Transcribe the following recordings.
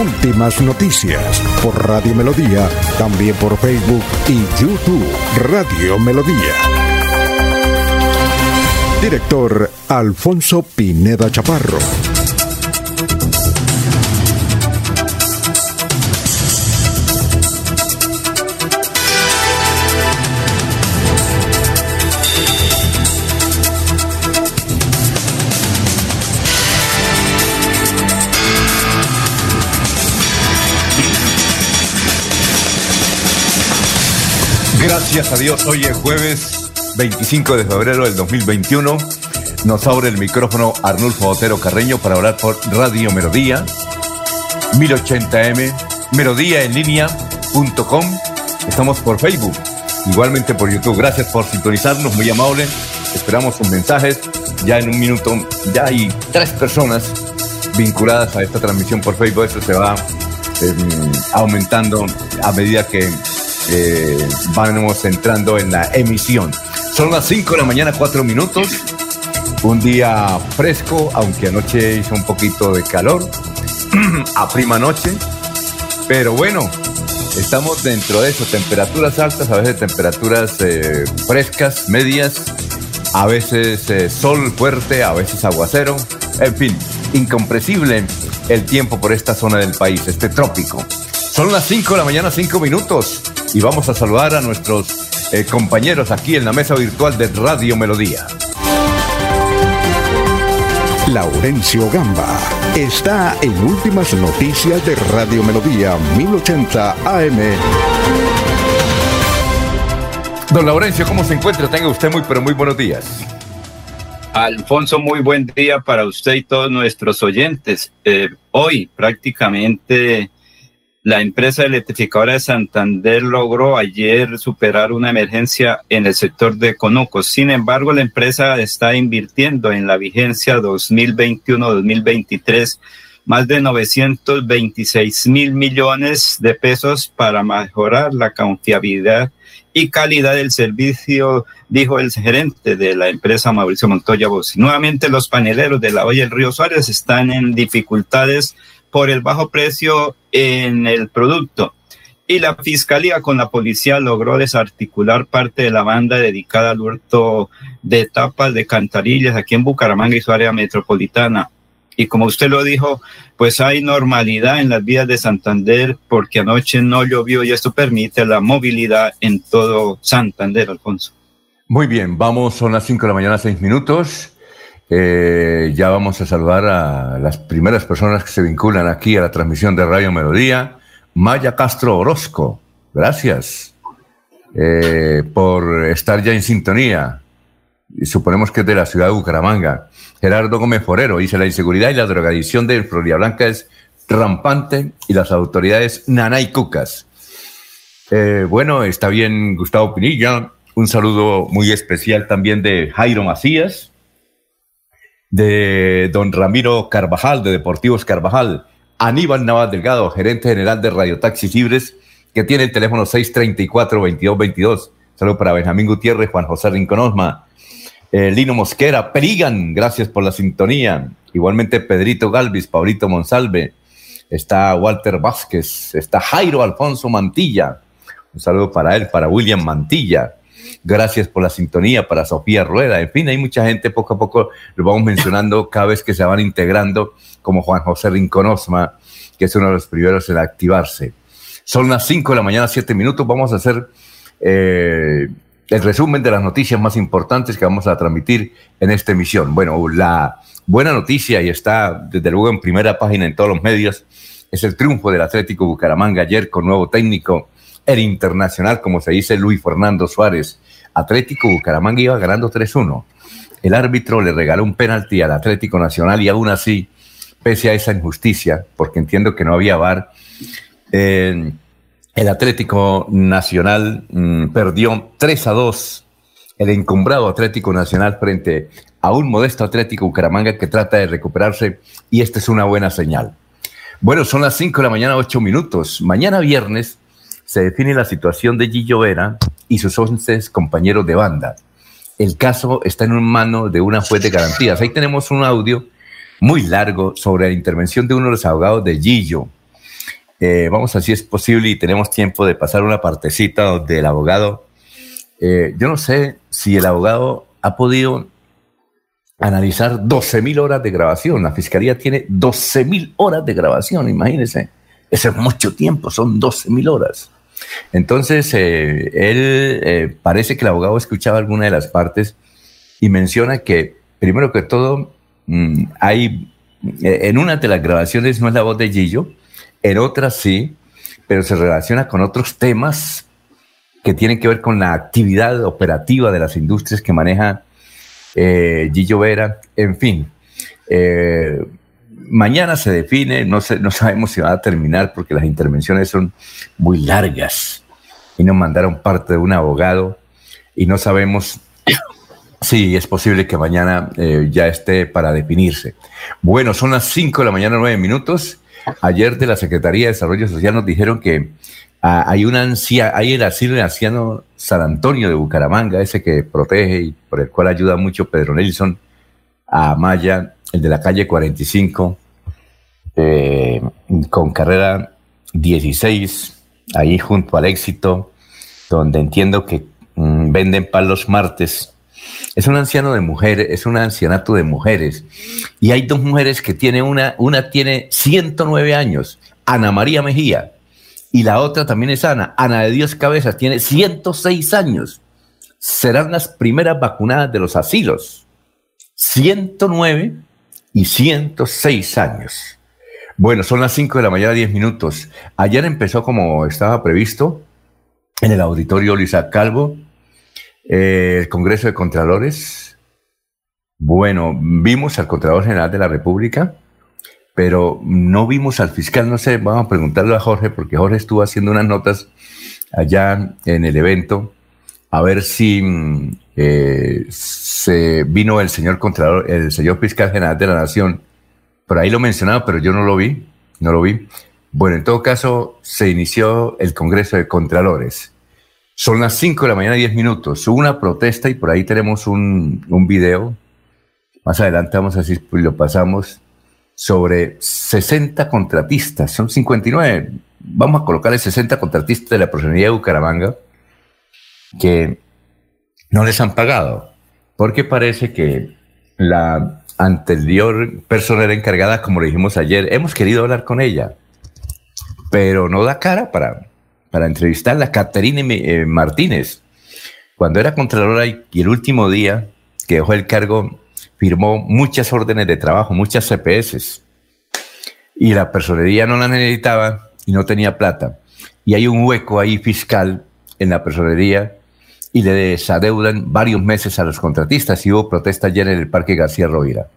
Últimas noticias por Radio Melodía, también por Facebook y YouTube Radio Melodía. Director Alfonso Pineda Chaparro. Gracias a Dios, hoy es jueves 25 de febrero del 2021. Nos abre el micrófono Arnulfo Otero Carreño para hablar por Radio Melodía, 1080m, melodía en línea.com. Estamos por Facebook, igualmente por YouTube. Gracias por sintonizarnos, muy amable. Esperamos sus mensajes. Ya en un minuto, ya hay tres personas vinculadas a esta transmisión por Facebook. Eso se va em, aumentando a medida que eh, vamos entrando en la emisión. Son las 5 de la mañana, 4 minutos. Un día fresco, aunque anoche hizo un poquito de calor, a prima noche. Pero bueno, estamos dentro de eso, temperaturas altas, a veces temperaturas eh, frescas, medias, a veces eh, sol fuerte, a veces aguacero, en fin, incompresible el tiempo por esta zona del país, este trópico. Son las 5 de la mañana, 5 minutos y vamos a saludar a nuestros eh, compañeros aquí en la mesa virtual de Radio Melodía. Laurencio Gamba está en Últimas Noticias de Radio Melodía 1080 AM. Don Laurencio, ¿cómo se encuentra? Tenga usted muy, pero muy buenos días. Alfonso, muy buen día para usted y todos nuestros oyentes. Eh, hoy prácticamente la empresa electrificadora de Santander logró ayer superar una emergencia en el sector de Conuco. Sin embargo, la empresa está invirtiendo en la vigencia 2021-2023 más de 926 mil millones de pesos para mejorar la confiabilidad y calidad del servicio, dijo el gerente de la empresa Mauricio Montoya Bossi. Nuevamente los paneleros de la Olla del Río Suárez están en dificultades por el bajo precio en el producto. Y la fiscalía con la policía logró desarticular parte de la banda dedicada al hurto de tapas de cantarillas aquí en Bucaramanga y su área metropolitana. Y como usted lo dijo, pues hay normalidad en las vías de Santander porque anoche no llovió y esto permite la movilidad en todo Santander, Alfonso. Muy bien, vamos, son las 5 de la mañana, 6 minutos. Eh, ya vamos a saludar a las primeras personas que se vinculan aquí a la transmisión de Radio Melodía. Maya Castro Orozco, gracias eh, por estar ya en sintonía. Y suponemos que es de la ciudad de Bucaramanga. Gerardo Gómez Forero dice: La inseguridad y la drogadicción de Florida Blanca es rampante y las autoridades nanay cucas. Eh, bueno, está bien Gustavo Pinilla. Un saludo muy especial también de Jairo Macías de don Ramiro Carvajal, de Deportivos Carvajal, Aníbal Navas Delgado, gerente general de Radio Taxis Libres, que tiene el teléfono 634-2222. Saludos para Benjamín Gutiérrez, Juan José Rinconosma, eh, Lino Mosquera, Perigan, gracias por la sintonía. Igualmente Pedrito Galvis, Paulito Monsalve, está Walter Vázquez, está Jairo Alfonso Mantilla. Un saludo para él, para William Mantilla. Gracias por la sintonía para Sofía Rueda. En fin, hay mucha gente, poco a poco lo vamos mencionando cada vez que se van integrando, como Juan José Rinconosma, que es uno de los primeros en activarse. Son las 5 de la mañana, 7 minutos. Vamos a hacer eh, el resumen de las noticias más importantes que vamos a transmitir en esta emisión. Bueno, la buena noticia, y está desde luego en primera página en todos los medios, es el triunfo del Atlético Bucaramanga ayer con nuevo técnico el internacional, como se dice Luis Fernando Suárez. Atlético Bucaramanga iba ganando 3-1. El árbitro le regaló un penalti al Atlético Nacional y aún así, pese a esa injusticia, porque entiendo que no había VAR, el El Atlético Nacional mm, perdió 3 a 2 el encumbrado Atlético Nacional frente a un modesto Atlético Bucaramanga que trata de recuperarse y esta es una buena señal. Bueno, son las 5 de la mañana, 8 minutos. Mañana viernes se define la situación de Gillo Vera y sus 11 compañeros de banda. El caso está en mano de una juez de garantías. Ahí tenemos un audio muy largo sobre la intervención de uno de los abogados de Gillo. Eh, vamos a si es posible y tenemos tiempo de pasar una partecita donde el abogado eh, yo no sé si el abogado ha podido analizar 12 mil horas de grabación. La fiscalía tiene 12 mil horas de grabación, imagínense. Eso es mucho tiempo, son 12 mil horas. Entonces, eh, él eh, parece que el abogado escuchaba alguna de las partes y menciona que, primero que todo, mm, hay, en una de las grabaciones no es la voz de Gillo, en otras sí, pero se relaciona con otros temas que tienen que ver con la actividad operativa de las industrias que maneja eh, Gillo Vera, en fin. Eh, mañana se define, no, no sabemos si va a terminar porque las intervenciones son muy largas y nos mandaron parte de un abogado y no sabemos si es posible que mañana eh, ya esté para definirse. Bueno, son las 5 de la mañana, 9 minutos. Ayer de la Secretaría de Desarrollo Social nos dijeron que Ah, hay una ancia, hay el asilo de anciano San Antonio de Bucaramanga, ese que protege y por el cual ayuda mucho Pedro Nelson a Maya, el de la calle 45, eh, con carrera 16, ahí junto al éxito, donde entiendo que mm, venden pan los martes. Es un anciano de mujeres, es un ancianato de mujeres. Y hay dos mujeres que tiene una, una tiene 109 años, Ana María Mejía, y la otra también es Ana. Ana de Dios Cabezas tiene 106 años. Serán las primeras vacunadas de los asilos. 109 y 106 años. Bueno, son las 5 de la mañana, 10 minutos. Ayer empezó como estaba previsto en el auditorio Luisa Calvo, eh, el Congreso de Contralores. Bueno, vimos al Contralor General de la República, pero no vimos al fiscal, no sé, vamos a preguntarle a Jorge, porque Jorge estuvo haciendo unas notas allá en el evento, a ver si eh, se vino el señor Contralor, el señor fiscal general de la Nación, por ahí lo mencionaba, pero yo no lo vi, no lo vi. Bueno, en todo caso, se inició el Congreso de Contralores. Son las 5 de la mañana, 10 minutos. Hubo una protesta y por ahí tenemos un, un video. Más adelante vamos a decir, pues lo pasamos sobre 60 contratistas, son 59, vamos a colocarle 60 contratistas de la Procuraduría de Bucaramanga que no les han pagado, porque parece que la anterior persona encargada, como le dijimos ayer, hemos querido hablar con ella, pero no da cara para, para entrevistarla, Caterine eh, Martínez. Cuando era contralora y el último día que dejó el cargo, firmó muchas órdenes de trabajo, muchas CPS, y la personería no la necesitaba y no tenía plata. Y hay un hueco ahí fiscal en la personería y le desadeudan varios meses a los contratistas y hubo protesta ayer en el Parque García Rovira.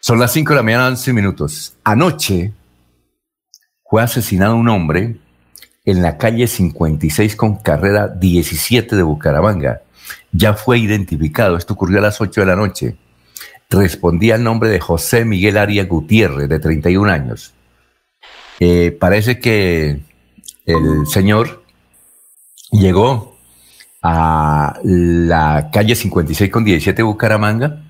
Son las 5 de la mañana, 11 minutos. Anoche fue asesinado un hombre en la calle 56 con carrera 17 de Bucaramanga. Ya fue identificado, esto ocurrió a las 8 de la noche respondía al nombre de José Miguel Arias Gutiérrez, de 31 años. Eh, parece que el señor llegó a la calle 56 con 17 Bucaramanga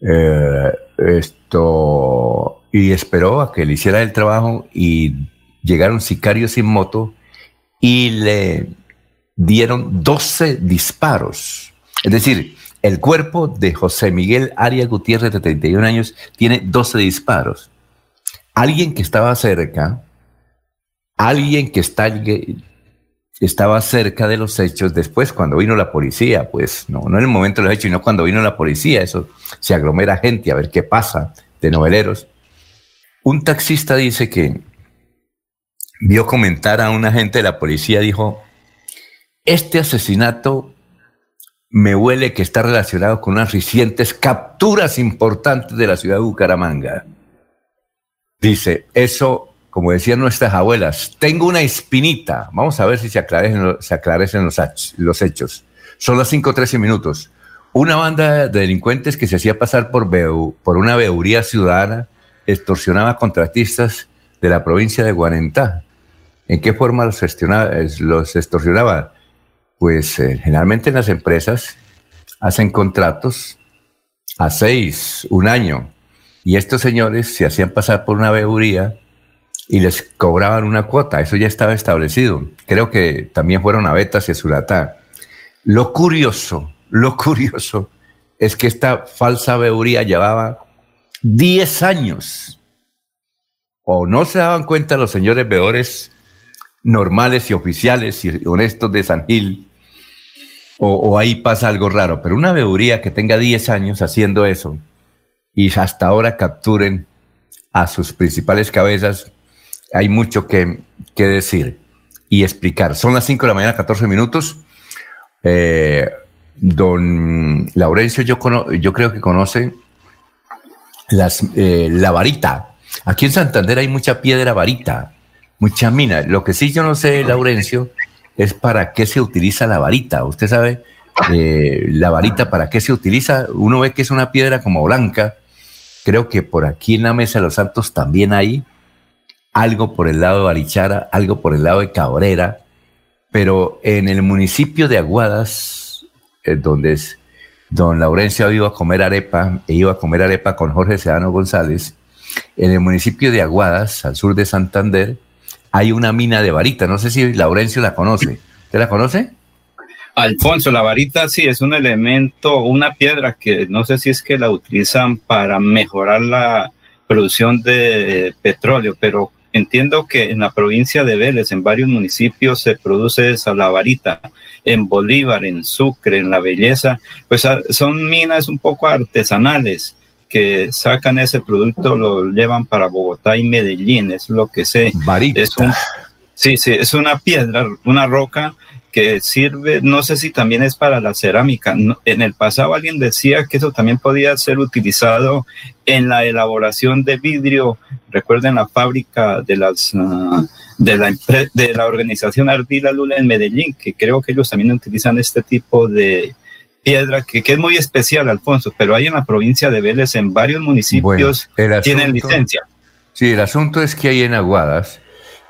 eh, esto, y esperó a que le hiciera el trabajo y llegaron sicarios sin moto y le dieron 12 disparos. Es decir, el cuerpo de José Miguel Arias Gutiérrez, de 31 años, tiene 12 disparos. Alguien que estaba cerca, alguien que está, estaba cerca de los hechos, después cuando vino la policía, pues no, no en el momento de los hechos, sino cuando vino la policía, eso se aglomera gente a ver qué pasa de noveleros. Un taxista dice que vio comentar a un agente de la policía, dijo, este asesinato me huele que está relacionado con unas recientes capturas importantes de la ciudad de Bucaramanga. Dice, eso como decían nuestras abuelas, tengo una espinita. Vamos a ver si se aclarecen, se aclarecen los, los hechos. Son las 5.13 minutos. Una banda de delincuentes que se hacía pasar por, por una veuría ciudadana extorsionaba contratistas de la provincia de Guarentá. ¿En qué forma los, los extorsionaba? Pues eh, generalmente en las empresas hacen contratos a seis, un año, y estos señores se hacían pasar por una veuría y les cobraban una cuota. Eso ya estaba establecido. Creo que también fueron a Betas y a Suratá. Lo curioso, lo curioso es que esta falsa veuría llevaba 10 años. O no se daban cuenta los señores veedores normales y oficiales y honestos de San Gil, o, o ahí pasa algo raro. Pero una veuría que tenga 10 años haciendo eso y hasta ahora capturen a sus principales cabezas, hay mucho que, decir y explicar. Son las 5 de la mañana, 14 minutos. Eh, don Laurencio, yo, yo creo que conoce eh, la varita. Aquí en Santander hay mucha piedra varita, mucha mina. Lo que sí yo no sé, Laurencio, es para qué se utiliza la varita. Usted sabe, eh, la varita para qué se utiliza. Uno ve que es una piedra como blanca. Creo que por aquí en la Mesa de los Santos también hay algo por el lado de Barichara, algo por el lado de Cabrera, pero en el municipio de Aguadas, eh, donde es, don Laurencio iba a comer arepa, e iba a comer arepa con Jorge Sedano González, en el municipio de Aguadas, al sur de Santander, hay una mina de varita. No sé si Laurencio la conoce. ¿Usted la conoce? Alfonso, la varita sí es un elemento, una piedra que no sé si es que la utilizan para mejorar la producción de petróleo, pero Entiendo que en la provincia de Vélez, en varios municipios, se produce esa la varita. En Bolívar, en Sucre, en La Belleza, pues ah, son minas un poco artesanales que sacan ese producto, lo llevan para Bogotá y Medellín, es lo que sé. Varita. Es un, sí, sí, es una piedra, una roca que sirve, no sé si también es para la cerámica. En el pasado alguien decía que eso también podía ser utilizado en la elaboración de vidrio. Recuerden la fábrica de las ah, de la de la organización Ardila Lula en Medellín, que creo que ellos también utilizan este tipo de piedra que, es muy especial, Alfonso, pero hay en la provincia de Vélez, en varios municipios tienen licencia. Sí, el asunto es que hay en Aguadas,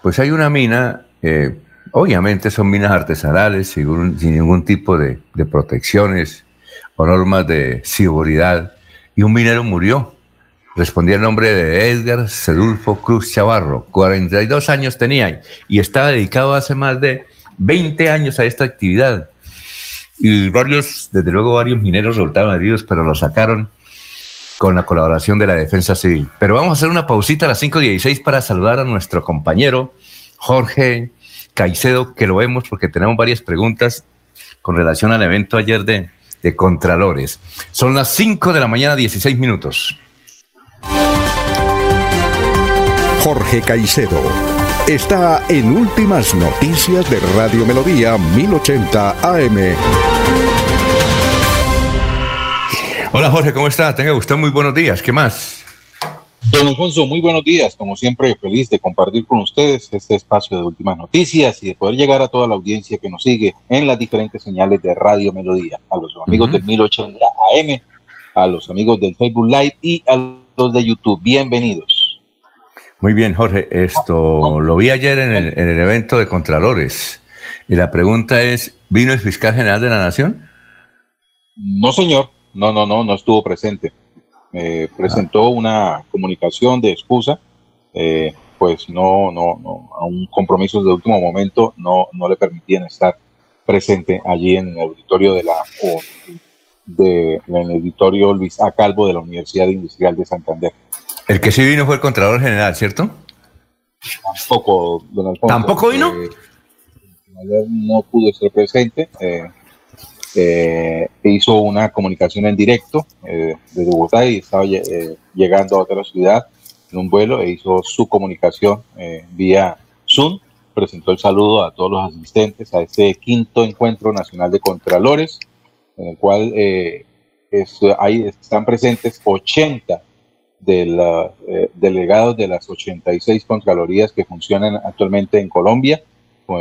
pues hay una mina eh, Obviamente son minas artesanales sin, ningún tipo de, protecciones o normas de seguridad. Y un minero murió. Respondía el nombre de Edgar Sedulfo Cruz Chavarro. 42 años tenía y estaba dedicado hace más de 20 años a esta actividad. Y varios, desde luego varios mineros resultaron heridos, pero lo sacaron con la colaboración de la Defensa Civil. Pero vamos a hacer una pausita a las 5.16 para saludar a nuestro compañero Jorge Caicedo, que lo vemos porque tenemos varias preguntas con relación al evento ayer de, de Contralores. Son las 5 de la mañana, 16 minutos. Jorge Caicedo está en Últimas Noticias de Radio Melodía 1080 AM. Hola Jorge, ¿cómo está? Tenga usted muy buenos días. ¿Qué más? Don Alfonso, muy buenos días. Como siempre, feliz de compartir con ustedes este espacio de últimas noticias y de poder llegar a toda la audiencia que nos sigue en las diferentes señales de Radio Melodía. A los amigos del 1080 AM, a los amigos del Facebook Live y a los de YouTube. Bienvenidos. Muy bien, Jorge. Esto lo vi ayer en el, en el evento de Contralores. Y la pregunta es, ¿vino el fiscal general de la Nación? No, señor. No, no, no, no estuvo presente presentó una comunicación de excusa, eh, pues no, no, no, a un compromiso de último momento no, no le permitían estar presente allí en el auditorio de la de, en el auditorio Luis A. Calvo de la Universidad Industrial de Santander. El que sí vino fue el Contralor General, ¿cierto? Tampoco, don Alfonso. ¿Tampoco vino? Eh, no pudo estar presente. Eh, eh, hizo una comunicación en directo eh, desde Bogotá y estaba eh, llegando a otra ciudad en un vuelo e hizo su comunicación eh, vía Zoom. Presentó el saludo a todos los asistentes a este quinto encuentro nacional de contralores, en el cual es, ahí están presentes 80 de eh, delegados de las 86 Contralorías que funcionan actualmente en Colombia,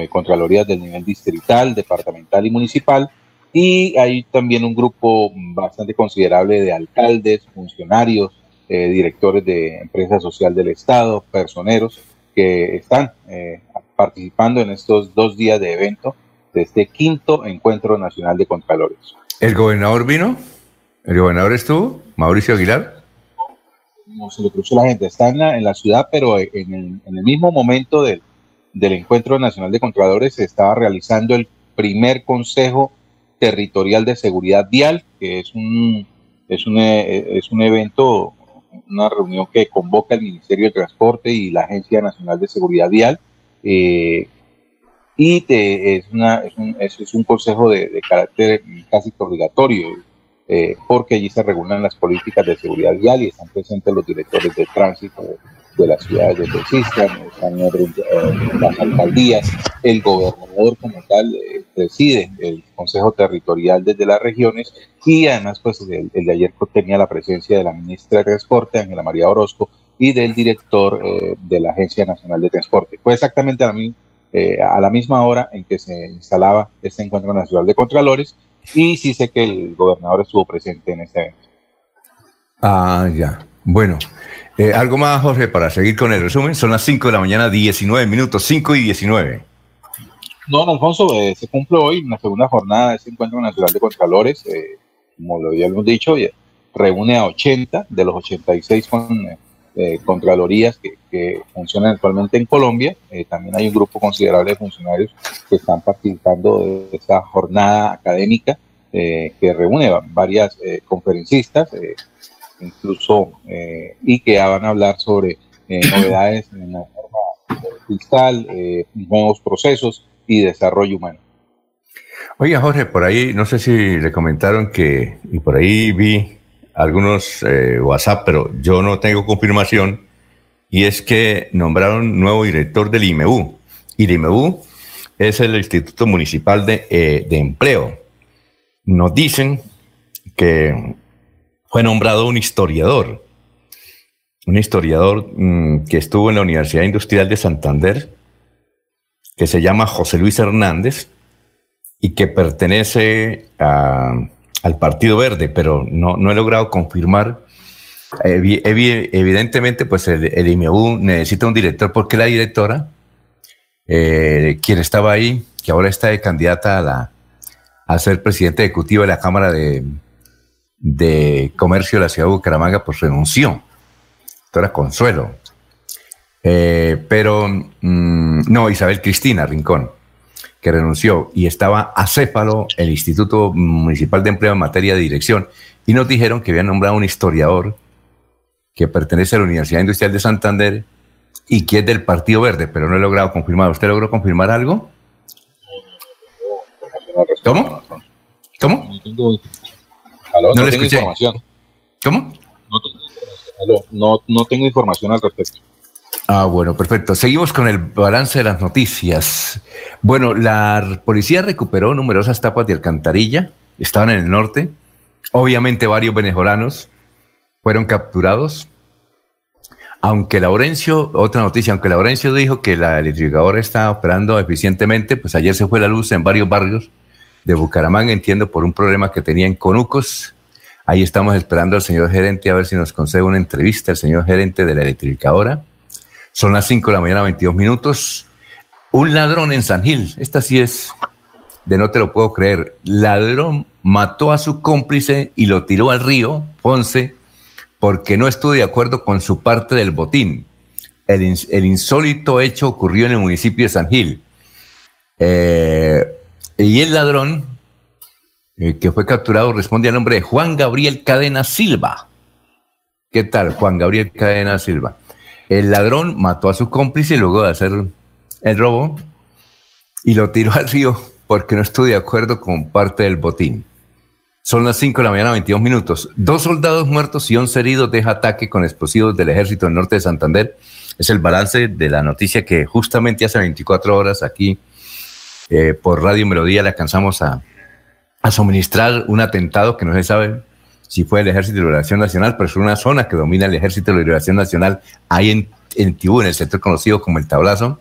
Contralorías del nivel distrital, departamental y municipal, y hay también un grupo bastante considerable de alcaldes, funcionarios, eh, directores de empresa social del Estado, personeros que están eh, participando en estos dos días de evento de este quinto Encuentro Nacional de Contralores. ¿El gobernador vino? ¿El gobernador estuvo? ¿Mauricio Aguilar? No se le cruzó la gente, está en la, ciudad, pero en el, mismo momento del, del Encuentro Nacional de Contralores se estaba realizando el primer Consejo Territorial de Seguridad Vial, que es un, es un, eh, es un evento una reunión que convoca el Ministerio de Transporte y la Agencia Nacional de Seguridad Vial. Eh, y es, una, es, un, es, un consejo de, carácter casi obligatorio, eh, porque allí se regulan las políticas de seguridad vial y están presentes los directores de tránsito de las ciudades de existen, están eh, las alcaldías, el gobernador como tal eh, preside el Consejo Territorial desde las regiones y además pues el, de ayer tenía la presencia de la ministra de Transporte, Ángela María Orozco, y del director eh, de la Agencia Nacional de Transporte. Fue exactamente a, mí, a la misma hora en que se instalaba este encuentro nacional de Contralores y sí sé que el gobernador estuvo presente en este evento. Ah, ya. Bueno, eh, algo más, Jorge, para seguir con el resumen. Son las 5 de la mañana, 19 minutos, 5 y 19. No, Alfonso, eh, se cumple hoy una segunda jornada de ese encuentro nacional de Contralores. Eh, como lo habíamos dicho, reúne a 80 de los 86 con, Contralorías que, que, funcionan actualmente en Colombia. también hay un grupo considerable de funcionarios que están participando de esta jornada académica que reúne varias conferencistas incluso, eh, y que van a hablar sobre eh, novedades en la norma fiscal, eh, nuevos procesos y desarrollo humano. Oiga, Jorge, por ahí, no sé si le comentaron que, y por ahí vi algunos WhatsApp, pero yo no tengo confirmación, y es que nombraron nuevo director del IMEU. Y el IMEU es el Instituto Municipal de, de Empleo. Nos dicen que fue nombrado un historiador, un historiador mm, que estuvo en la Universidad Industrial de Santander, que se llama José Luis Hernández y que pertenece al Partido Verde, pero no, he logrado confirmar. evidentemente, pues el, el, IMEU necesita un director porque la directora, eh, quien estaba ahí, que ahora está de candidata a, la, a ser presidente ejecutivo de la Cámara de, de Comercio de la ciudad de Bucaramanga, pues renunció. Esto era Consuelo. Eh, pero mm, no, Isabel Cristina Rincón, que renunció y estaba acéfalo el Instituto Municipal de Empleo en materia de dirección y nos dijeron que habían nombrado un historiador que pertenece a la Universidad Industrial de Santander y que es del Partido Verde, pero no he logrado confirmar. ¿Usted logró confirmar algo? ¿Cómo? ¿Cómo? No, tengo información. ¿Cómo? No, no, tengo información al respecto. Ah, bueno, perfecto. Seguimos con el balance de las noticias. Bueno, la policía recuperó numerosas tapas de alcantarilla, estaban en el norte. Obviamente varios venezolanos fueron capturados. Aunque Laurencio, otra noticia, aunque Laurencio dijo que la electrificadora está operando eficientemente, pues ayer se fue la luz en varios barrios de Bucaramanga, entiendo, por un problema que tenía en Conucos. Ahí estamos esperando al señor gerente a ver si nos concede una entrevista, el señor gerente de la electrificadora. Son las 5 de la mañana, 22 minutos. Un ladrón en San Gil, esta sí es de no te lo puedo creer. Ladrón mató a su cómplice y lo tiró al río, Ponce, porque no estuvo de acuerdo con su parte del botín. El, insólito hecho ocurrió en el municipio de San Gil. Eh, y el ladrón eh, que fue capturado responde al nombre de Juan Gabriel Cadena Silva. ¿Qué tal, Juan Gabriel Cadena Silva? El ladrón mató a su cómplice luego de hacer el robo y lo tiró al río porque no estuvo de acuerdo con parte del botín. Son las 5 de la mañana, 22 minutos. Dos soldados muertos y 11 heridos deja ataque con explosivos del ejército del norte de Santander. Es el balance de la noticia que justamente hace 24 horas aquí eh, por Radio Melodía le alcanzamos a, suministrar un atentado que no se sabe si fue el Ejército de Liberación Nacional, pero es una zona que domina el Ejército de Liberación Nacional ahí en, en Tibú, en el sector conocido como el Tablazo,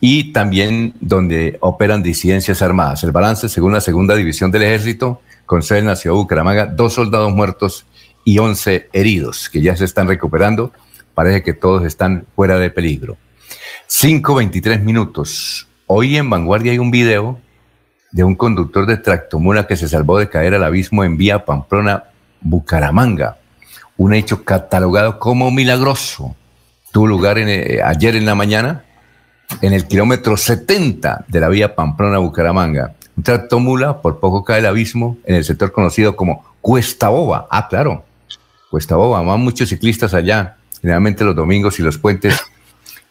y también donde operan disidencias armadas. El balance, según la segunda división del Ejército, con sede en la ciudad de Bucaramanga, dos soldados muertos y once heridos, que ya se están recuperando. Parece que todos están fuera de peligro. 5.23 minutos. Hoy en Vanguardia hay un video de un conductor de tractomula que se salvó de caer al abismo en vía Pamplona, Bucaramanga. Un hecho catalogado como milagroso. Tuvo lugar eh, ayer en la mañana en el kilómetro 70 de la vía Pamplona-Bucaramanga. Un tractomula por poco cae al abismo en el sector conocido como Cuesta Boba. Ah, claro, Cuesta Boba. Van muchos ciclistas allá. Generalmente los domingos y los puentes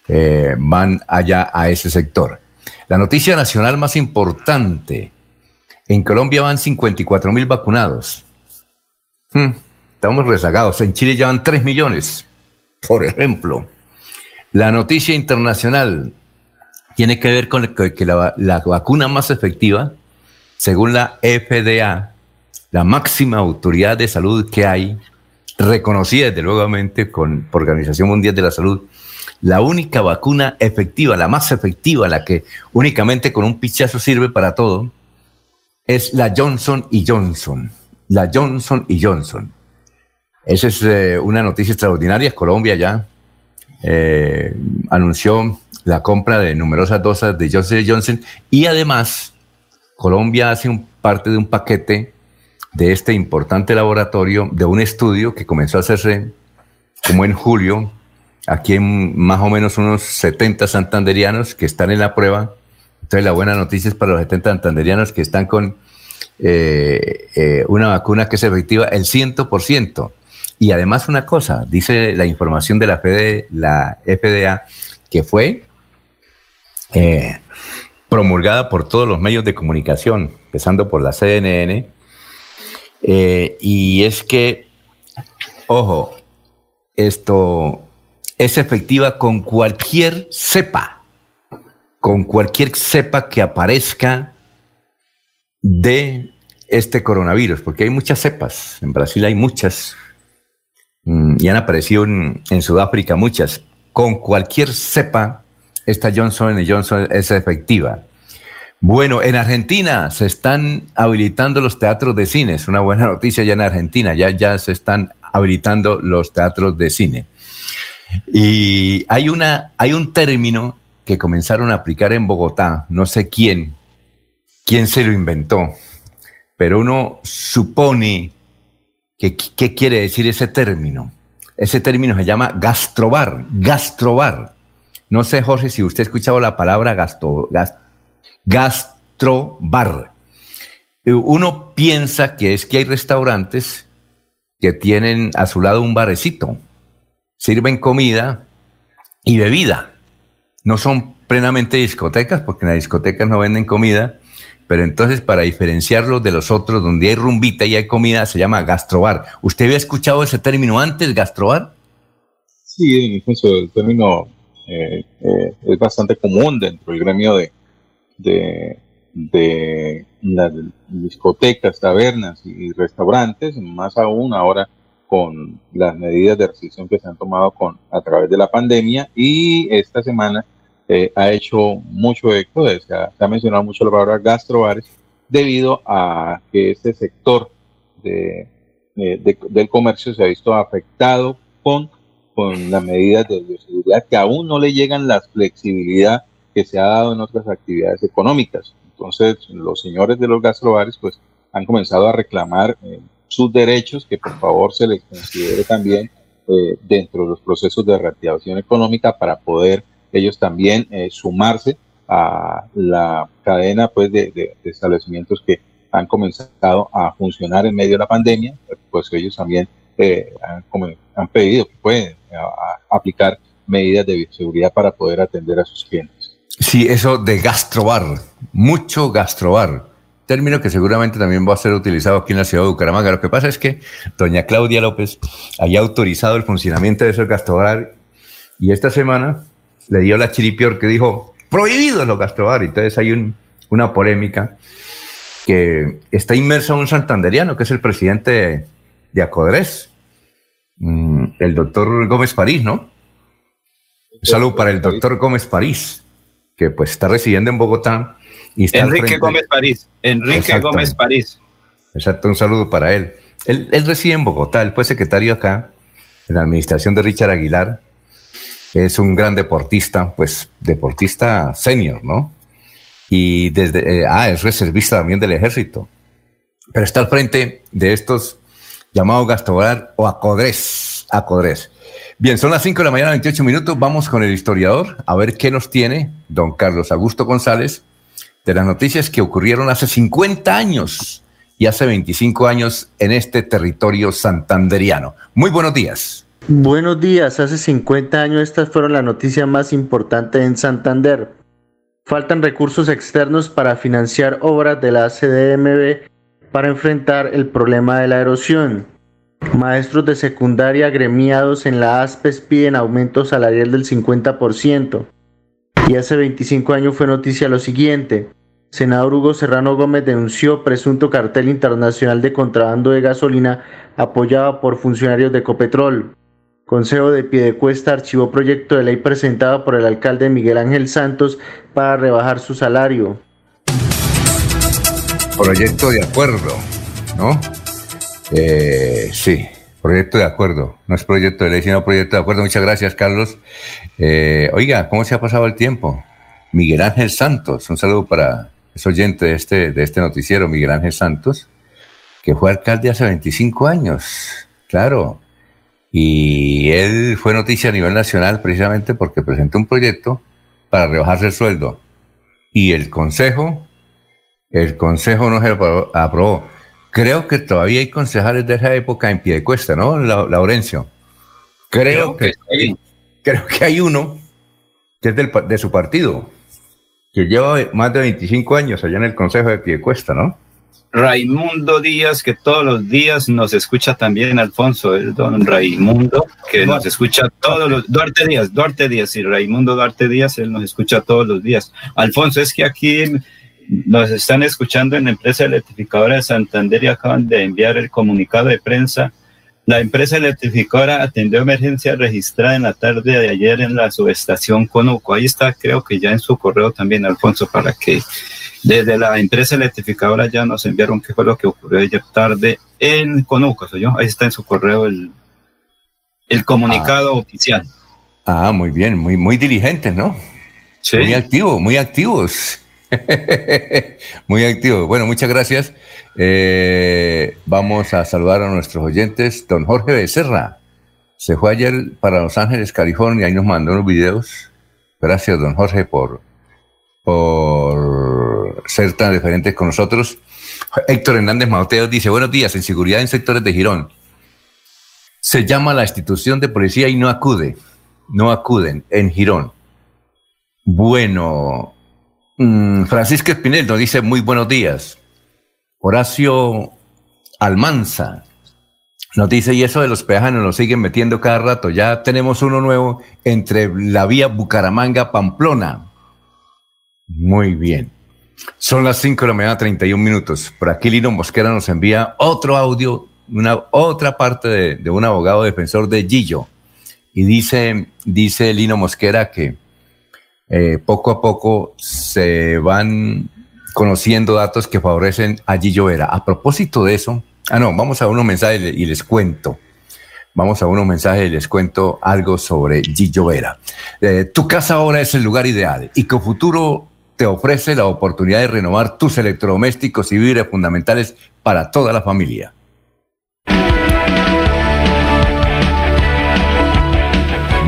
eh, van allá a ese sector. La noticia nacional más importante. En Colombia van 54 mil vacunados. Hmm, estamos rezagados. En Chile ya van 3 millones, por ejemplo. La noticia internacional tiene que ver con que la, vacuna más efectiva, según la FDA, la máxima autoridad de salud que hay, reconocida desde luego con Organización Mundial de la Salud, la única vacuna efectiva, la más efectiva, la que únicamente con un pichazo sirve para todo, es la Johnson y Johnson. La Johnson y Johnson. Esa es eh, una noticia extraordinaria. Colombia ya eh, anunció la compra de numerosas dosis de Johnson Johnson y además Colombia hace parte de un paquete de este importante laboratorio, de un estudio que comenzó a hacerse como en julio Aquí hay más o menos unos 70 santanderianos que están en la prueba. Entonces la buena noticia es para los 70 santanderianos que están con eh, eh, una vacuna que es efectiva el 100%. Y además una cosa, dice la información de la, la FDA, que fue eh, promulgada por todos los medios de comunicación, empezando por la CNN, y es que, ojo, esto es efectiva con cualquier cepa, con cualquier cepa que aparezca de este coronavirus, porque hay muchas cepas, en Brasil hay muchas, mm, y han aparecido en, Sudáfrica muchas, con cualquier cepa, esta Johnson Johnson es efectiva. Bueno, en Argentina se están habilitando los teatros de cine. Es una buena noticia ya en Argentina. Ya, ya se están habilitando los teatros de cine. Y hay, una, hay un término que comenzaron a aplicar en Bogotá, no sé quién, quién se lo inventó, pero uno supone que qué quiere decir ese término. Ese término se llama gastrobar, gastrobar. No sé, Jorge, si usted ha escuchado la palabra gastro, gastrobar. Uno piensa que es que hay restaurantes que tienen a su lado un barecito sirven comida y bebida. No son plenamente discotecas, porque en las discotecas no venden comida, pero entonces para diferenciarlos de los otros, donde hay rumbita y hay comida, se llama gastrobar. ¿Usted había escuchado ese término antes, gastrobar? Sí, incluso el término eh, eh, es bastante común dentro del gremio de, de, de las discotecas, tabernas y restaurantes, más aún ahora con las medidas de restricción que se han tomado con, a través de la pandemia y esta semana eh, ha hecho mucho eco, se ha, se ha, mencionado mucho la palabra gastrobares debido a que este sector de, eh, del comercio se ha visto afectado con, con las medidas de bioseguridad que aún no le llegan la flexibilidad que se ha dado en otras actividades económicas. Entonces, los señores de los gastrobares pues han comenzado a reclamar eh, sus derechos, que por favor se les considere también eh, dentro de los procesos de reactivación económica para poder ellos también eh, sumarse a la cadena pues, de, establecimientos que han comenzado a funcionar en medio de la pandemia, pues ellos también eh, han, han, pedido que pueden aplicar medidas de seguridad para poder atender a sus clientes. Sí, eso de gastrobar, mucho gastrobar término que seguramente también va a ser utilizado aquí en la ciudad de Bucaramanga. Lo que pasa es que doña Claudia López había autorizado el funcionamiento de esos gastrobar y esta semana le dio la chiripior que dijo, prohibidos los gastrobar. Entonces hay una polémica que está inmerso un santanderiano, que es el presidente de Acodres, mm, el doctor Gómez París, ¿no? Un saludo para el doctor Gómez París, que pues está residiendo en Bogotá. Y Enrique Gómez París, Enrique Gómez París. Exacto, un saludo para él. él. Él reside en Bogotá, él fue secretario acá, en la administración de Richard Aguilar, es un gran deportista, pues deportista senior, ¿no? Y desde, eh, ah, es reservista también del ejército, pero está al frente de estos llamados Gastobar o Acodres, Acodres. Bien, son las 5 de la mañana, 28 minutos. Vamos con el historiador a ver qué nos tiene don Carlos Augusto González de las noticias que ocurrieron hace 50 años y hace 25 años en este territorio santanderiano. Muy buenos días. Buenos días, hace 50 años estas fueron las noticias más importantes en Santander. Faltan recursos externos para financiar obras de la CDMB para enfrentar el problema de la erosión. Maestros de secundaria gremiados en la ASPES piden aumento salarial del 50%. Y hace 25 años fue noticia lo siguiente. Senador Hugo Serrano Gómez denunció presunto cartel internacional de contrabando de gasolina apoyado por funcionarios de Copetrol. Consejo de Piedecuesta archivó proyecto de ley presentado por el alcalde Miguel Ángel Santos para rebajar su salario. Proyecto de acuerdo, ¿no? Eh, sí, proyecto de acuerdo. No es proyecto de ley, sino proyecto de acuerdo. Muchas gracias, Carlos. Eh, oiga, ¿cómo se ha pasado el tiempo? Miguel Ángel Santos, un saludo para ese oyente de este, de este noticiero, Miguel Ángel Santos, que fue alcalde hace 25 años. Claro, y él fue noticia a nivel nacional precisamente porque presentó un proyecto para rebajarse el sueldo. Y el Consejo, el Consejo no se aprobó. Creo que todavía hay concejales de esa época en pie de cuesta, ¿no, Laurencio? Creo, que, sí. creo que hay uno que es del, de su partido, que lleva más de 25 años allá en el Consejo de Piedecuesta, ¿no? Raimundo Díaz, que todos los días nos escucha también, Alfonso, el don Raimundo, que nos escucha todos los, Duarte Díaz, Duarte Díaz, y Raimundo Duarte Díaz, él nos escucha todos los días. Alfonso, es que aquí nos están escuchando en la empresa electrificadora de Santander y acaban de enviar el comunicado de prensa. La empresa electrificadora atendió emergencia registrada en la tarde de ayer en la subestación Conuco. Ahí está, creo que ya en su correo también, Alfonso, para que desde la empresa electrificadora ya nos enviaron qué fue lo que ocurrió ayer tarde en Conuco, soy yo. Ahí está en su correo el, el comunicado ah. oficial. Ah, muy bien, muy, muy diligentes, ¿no? Sí. Muy activos, muy activos. muy activos. Bueno, muchas gracias. Eh, vamos a saludar a nuestros oyentes. Don Jorge Becerra se fue ayer para Los Ángeles, California, y nos mandó unos videos. Gracias, don Jorge, por, por ser tan diferentes con nosotros. Héctor Hernández Mateo dice, buenos días, en seguridad en sectores de Girón. Se llama la institución de policía y no acude, no acuden en Girón. Bueno, Francisco Espinel nos dice muy buenos días. Horacio Almanza nos dice, y eso de los peajes nos lo siguen metiendo cada rato. Ya tenemos uno nuevo entre la vía Bucaramanga-Pamplona. Muy bien. Son las 5 de la mañana, 31 minutos. Por aquí Lino Mosquera nos envía otro audio, una otra parte de, un abogado defensor de Gillo. Y dice, dice Lino Mosquera que eh, poco a poco se van conociendo datos que favorecen a Gillo Vera. A propósito de eso, ah, no, vamos a unos mensajes y les cuento. Vamos a unos mensajes y les cuento algo sobre Gillo Vera. Eh, tu casa ahora es el lugar ideal y que futuro te ofrece la oportunidad de renovar tus electrodomésticos y víveres fundamentales para toda la familia.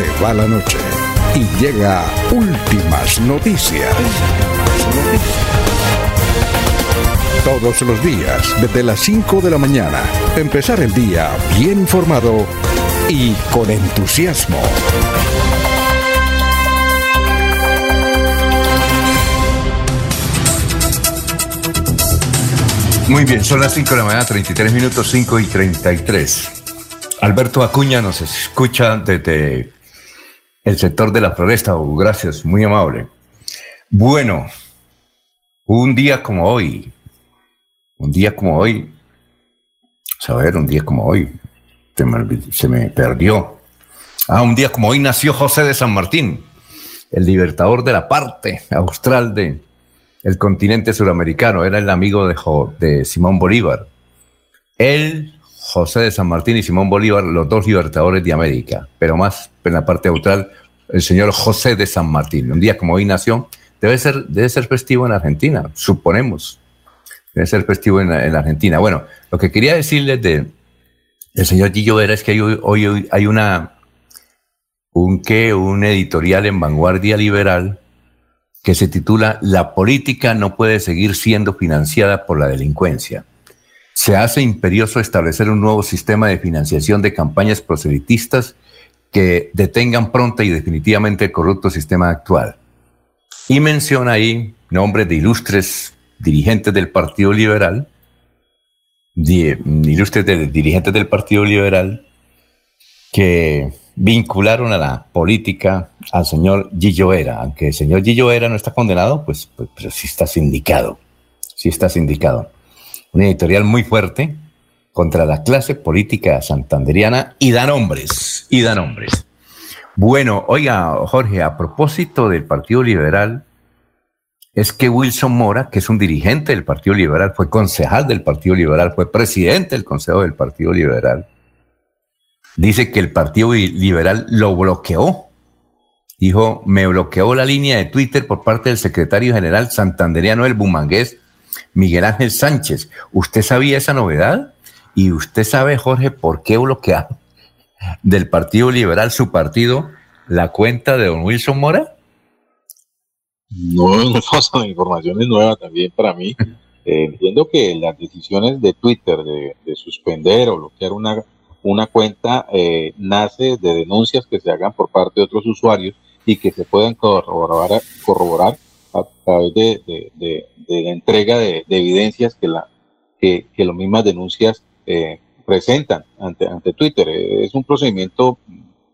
Se va la noche y llega últimas noticias. Todos los días, desde las 5 de la mañana, empezar el día bien informado y con entusiasmo. Muy bien, son las 5 de la mañana, 33 minutos, 5 y 33. Alberto Acuña nos escucha desde el sector de la floresta. gracias, muy amable. Bueno, un día como hoy, un día como hoy, a ver, un día como hoy, se me, perdió. Ah, un día como hoy nació José de San Martín, el libertador de la parte austral de continente suramericano, era el amigo de, de Simón Bolívar. Él, José de San Martín y Simón Bolívar, los dos libertadores de América, pero más en la parte austral, el señor José de San Martín. Un día como hoy nació, debe ser, debe ser festivo en Argentina, suponemos. Debe ser festivo en, Argentina. Bueno, lo que quería decirles de el señor Gillo Vera es que hoy, hoy hay una un que un editorial en Vanguardia Liberal que se titula La política no puede seguir siendo financiada por la delincuencia. Se hace imperioso establecer un nuevo sistema de financiación de campañas proselitistas que detengan pronta y definitivamente el corrupto sistema actual. Y menciona ahí nombres de ilustres dirigentes del Partido Liberal, ilustres dirigentes del Partido Liberal, que vincularon a la política al señor Gillo Era. Aunque el señor Gillo Era no está condenado, pues, pues, pues, sí está sindicado. Sí está sindicado. Una editorial muy fuerte contra la clase política santanderiana y da nombres, y da nombres. Bueno, oiga, Jorge, a propósito del Partido Liberal, es que Wilson Mora, que es un dirigente del Partido Liberal, fue concejal del Partido Liberal, fue presidente del Consejo del Partido Liberal, dice que el Partido Liberal lo bloqueó. Dijo, me bloqueó la línea de Twitter por parte del secretario general santanderiano del Bumangués, Miguel Ángel Sánchez. ¿Usted sabía esa novedad? ¿Y usted sabe, Jorge, por qué bloqueó del Partido Liberal, su partido, la cuenta de don Wilson Mora? No, no, esa información es nueva también para mí. Eh, entiendo que las decisiones de Twitter de, suspender o bloquear una, una cuenta eh, nace de denuncias que se hagan por parte de otros usuarios y que se puedan corroborar a través de, la entrega de, evidencias que, la, que, las mismas denuncias eh, presentan ante, ante Twitter. Es un procedimiento,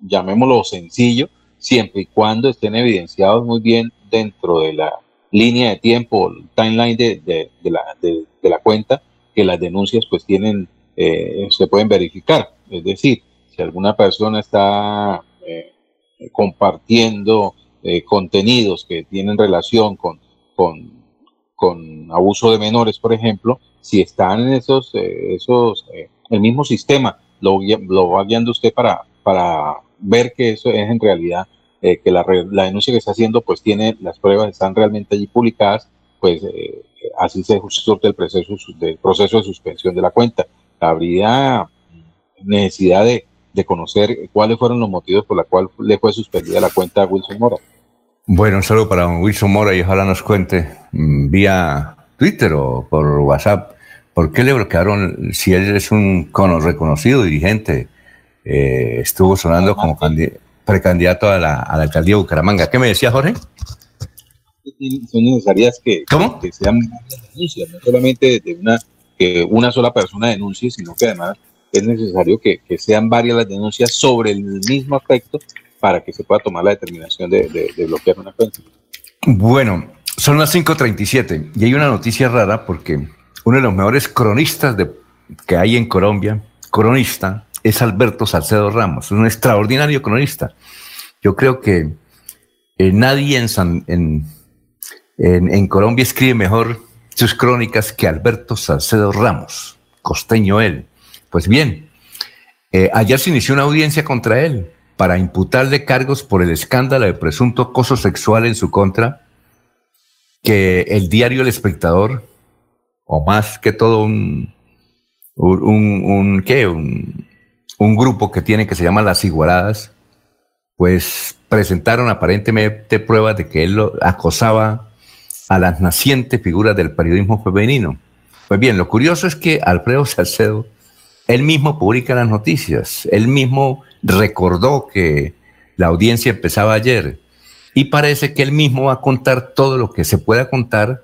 llamémoslo sencillo, siempre y cuando estén evidenciados muy bien dentro de la línea de tiempo, timeline de, de, la, de, la, cuenta, que las denuncias pues tienen, eh, se pueden verificar. Es decir, si alguna persona está eh, compartiendo eh, contenidos que tienen relación con, con, con, abuso de menores, por ejemplo, si están en esos, esos el mismo sistema, lo, lo va guiando usted para, para ver que eso es en realidad eh, que la, denuncia que está haciendo pues tiene las pruebas están realmente allí publicadas, pues eh, así se surte el proceso, del proceso de suspensión de la cuenta. Habría necesidad de, conocer cuáles fueron los motivos por los cuales le fue suspendida la cuenta a Wilson Mora. Bueno, un saludo para Wilson Mora y ojalá nos cuente mm, vía Twitter o por WhatsApp por qué le bloquearon si él es un reconocido dirigente. Eh, estuvo sonando como candidato precandidato a la, a la alcaldía de Bucaramanga. ¿Qué me decía Jorge? Son necesarias que, que sean denuncias, no solamente de una, que una sola persona denuncie, sino que además es necesario que, que, sean varias las denuncias sobre el mismo aspecto para que se pueda tomar la determinación de, bloquear una cuenta. Bueno, son las 5.37 y hay una noticia rara porque uno de los mejores cronistas de, que hay en Colombia, cronista, es Alberto Salcedo Ramos, un extraordinario cronista. Yo creo que eh, nadie en, en, en, Colombia escribe mejor sus crónicas que Alberto Salcedo Ramos, costeño él. Pues bien, eh, ayer se inició una audiencia contra él para imputarle cargos por el escándalo de presunto acoso sexual en su contra, que el diario El Espectador, o más que todo un, un, ¿qué? un, un grupo que tiene que se llama Las Igualadas, pues presentaron aparentemente pruebas de que él lo acosaba a las nacientes figuras del periodismo femenino. Pues bien, lo curioso es que Alfredo Salcedo, él mismo publica las noticias, él mismo recordó que la audiencia empezaba ayer y parece que él mismo va a contar todo lo que se pueda contar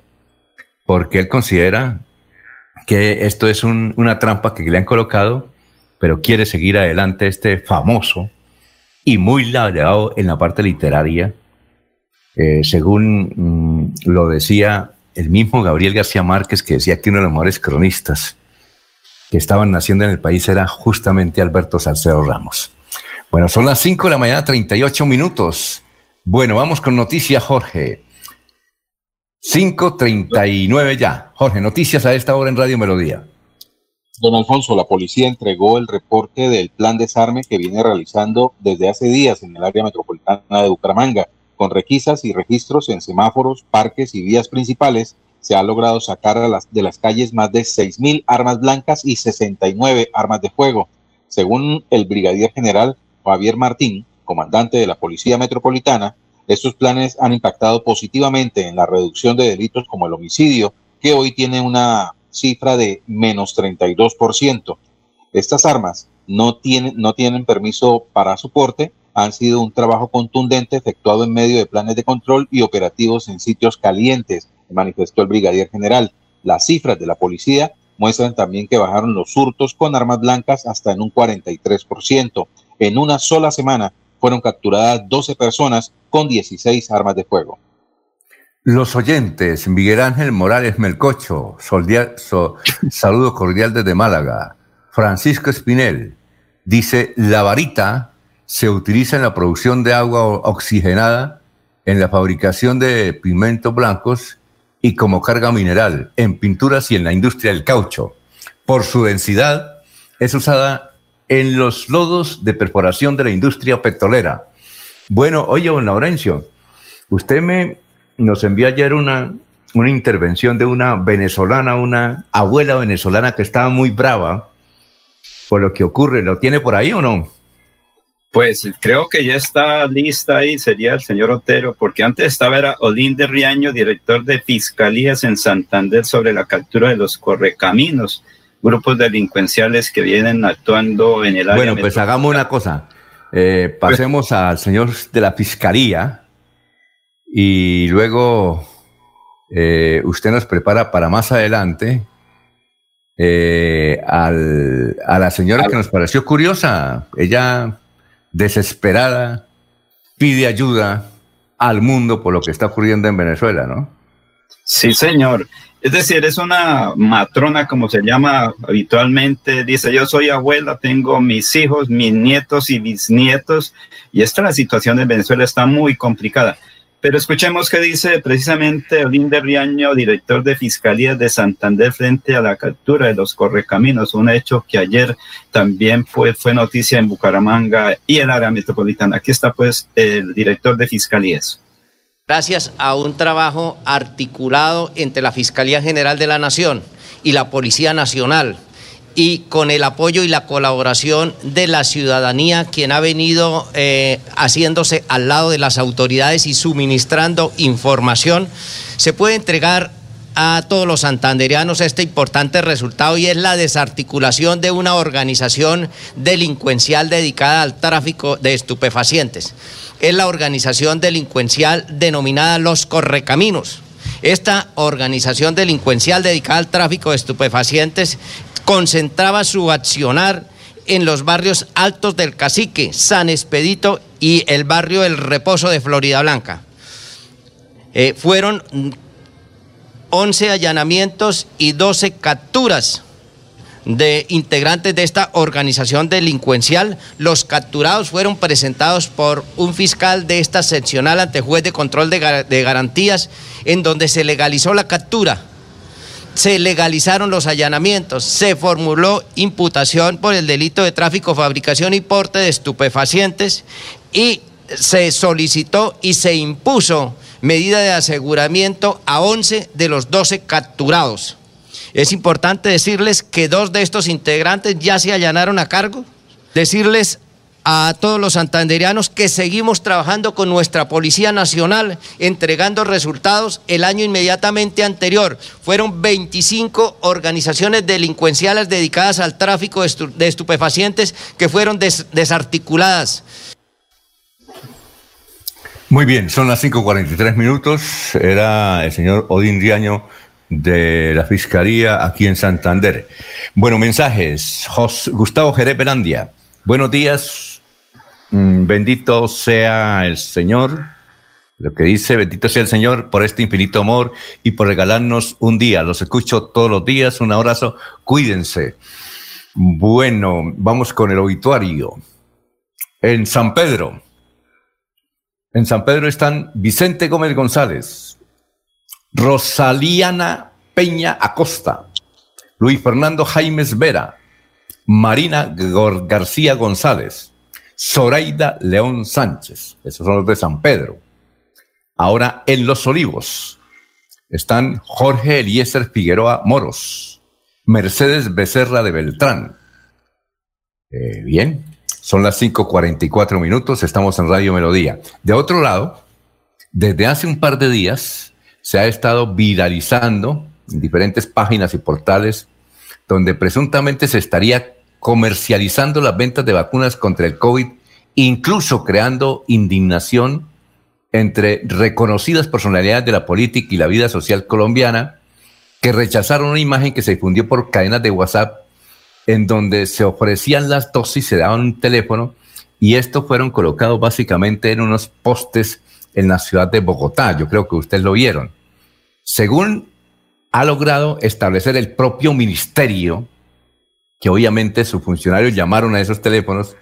porque él considera que esto es una trampa que le han colocado, pero quiere seguir adelante este famoso y muy laureado en la parte literaria, eh, según mm, lo decía el mismo Gabriel García Márquez, que decía que uno de los mejores cronistas que estaban naciendo en el país era justamente Alberto Salcedo Ramos. Bueno, son las 5 de la mañana, 38 minutos. Bueno, vamos con noticias, Jorge. 5.39 ya. Jorge, noticias a esta hora en Radio Melodía. Don Alfonso, la policía entregó el reporte del plan desarme que viene realizando desde hace días en el área metropolitana de Bucaramanga. Con requisas y registros en semáforos, parques y vías principales, se ha logrado sacar de las calles más de 6.000 armas blancas y 69 armas de fuego. Según el brigadier general Javier Martín, comandante de la Policía Metropolitana, estos planes han impactado positivamente en la reducción de delitos como el homicidio, que hoy tiene una cifra de menos 32%. Estas armas no tienen, no tienen permiso para soporte, han sido un trabajo contundente efectuado en medio de planes de control y operativos en sitios calientes, manifestó el brigadier general. Las cifras de la policía muestran también que bajaron los hurtos con armas blancas hasta en un 43%. En una sola semana fueron capturadas 12 personas con 16 armas de fuego. Los oyentes, Miguel Ángel Morales Melcocho, saludo cordial desde Málaga. Francisco Espinel dice, la varita se utiliza en la producción de agua oxigenada, en la fabricación de pigmentos blancos y como carga mineral, en pinturas y en la industria del caucho. Por su densidad, es usada en los lodos de perforación de la industria petrolera. Bueno, oye, don Laurencio, usted me nos envió ayer una, una intervención de una venezolana, una abuela venezolana que estaba muy brava por lo que ocurre. ¿Lo tiene por ahí o no? Pues creo que ya está lista ahí, sería el señor Otero, porque antes estaba era de Riaño, director de Fiscalías en Santander sobre la captura de los correcaminos, grupos delincuenciales que vienen actuando en el área. Bueno, pues hagamos una cosa, eh, pasemos al señor de la Fiscalía, y luego eh, usted nos prepara para más adelante eh, al, a la señora que nos pareció curiosa. Ella, desesperada, pide ayuda al mundo por lo que está ocurriendo en Venezuela, ¿no? Sí, señor. Es decir, es una matrona, como se llama habitualmente. Dice, yo soy abuela, tengo mis hijos, mis nietos y bisnietos. Y esta la situación en Venezuela está muy complicada. Pero escuchemos qué dice precisamente Olinda Riaño, director de Fiscalía de Santander, frente a la captura de los correcaminos, un hecho que ayer también fue, fue noticia en Bucaramanga y el área metropolitana. Aquí está pues el director de Fiscalías. Gracias a un trabajo articulado entre la Fiscalía General de la Nación y la Policía Nacional, y con el apoyo y la colaboración de la ciudadanía, quien ha venido eh, haciéndose al lado de las autoridades y suministrando información, se puede entregar a todos los santanderianos este importante resultado y es la desarticulación de una organización delincuencial dedicada al tráfico de estupefacientes. Es la organización delincuencial denominada Los Correcaminos. Esta organización delincuencial dedicada al tráfico de estupefacientes concentraba su accionar en los barrios altos del Cacique, San Expedito y el barrio El Reposo de Florida Blanca. Eh, fueron 11 allanamientos y 12 capturas de integrantes de esta organización delincuencial. Los capturados fueron presentados por un fiscal de esta seccional ante juez de control de, de garantías, en donde se legalizó la captura se legalizaron los allanamientos, se formuló imputación por el delito de tráfico, fabricación y porte de estupefacientes y se solicitó y se impuso medida de aseguramiento a 11 de los 12 capturados. Es importante decirles que dos de estos integrantes ya se allanaron a cargo, decirles a todos los santanderianos que seguimos trabajando con nuestra Policía Nacional, entregando resultados. El año inmediatamente anterior fueron 25 organizaciones delincuenciales dedicadas al tráfico de estupefacientes que fueron desarticuladas. Muy bien, son las 5.43 minutos. Era el señor Odín Riaño de la Fiscalía aquí en Santander. Bueno, mensajes. Gustavo Jerez Belandia. Buenos días, Mm, bendito sea el Señor. Lo que dice, bendito sea el Señor por este infinito amor y por regalarnos un día. Los escucho todos los días. Un abrazo. Cuídense. Bueno, vamos con el obituario. En San Pedro. En San Pedro están Vicente Gómez González, Rosaliana Peña Acosta, Luis Fernando Jaimes Vera, Marina García González, Zoraida León Sánchez, esos son los de San Pedro. Ahora en Los Olivos están Jorge Eliezer Figueroa Moros, Mercedes Becerra de Beltrán. Eh, bien, son las 5.44 minutos, estamos en Radio Melodía. De otro lado, desde hace un par de días se ha estado viralizando en diferentes páginas y portales donde presuntamente se estaría comercializando las ventas de vacunas contra el COVID, incluso creando indignación entre reconocidas personalidades de la política y la vida social colombiana que rechazaron una imagen que se difundió por cadenas de WhatsApp en donde se ofrecían las dosis, se daban un teléfono y estos fueron colocados básicamente en unos postes en la ciudad de Bogotá. Yo creo que ustedes lo vieron. Según ha logrado establecer el propio ministerio que obviamente sus funcionarios llamaron a esos teléfonos,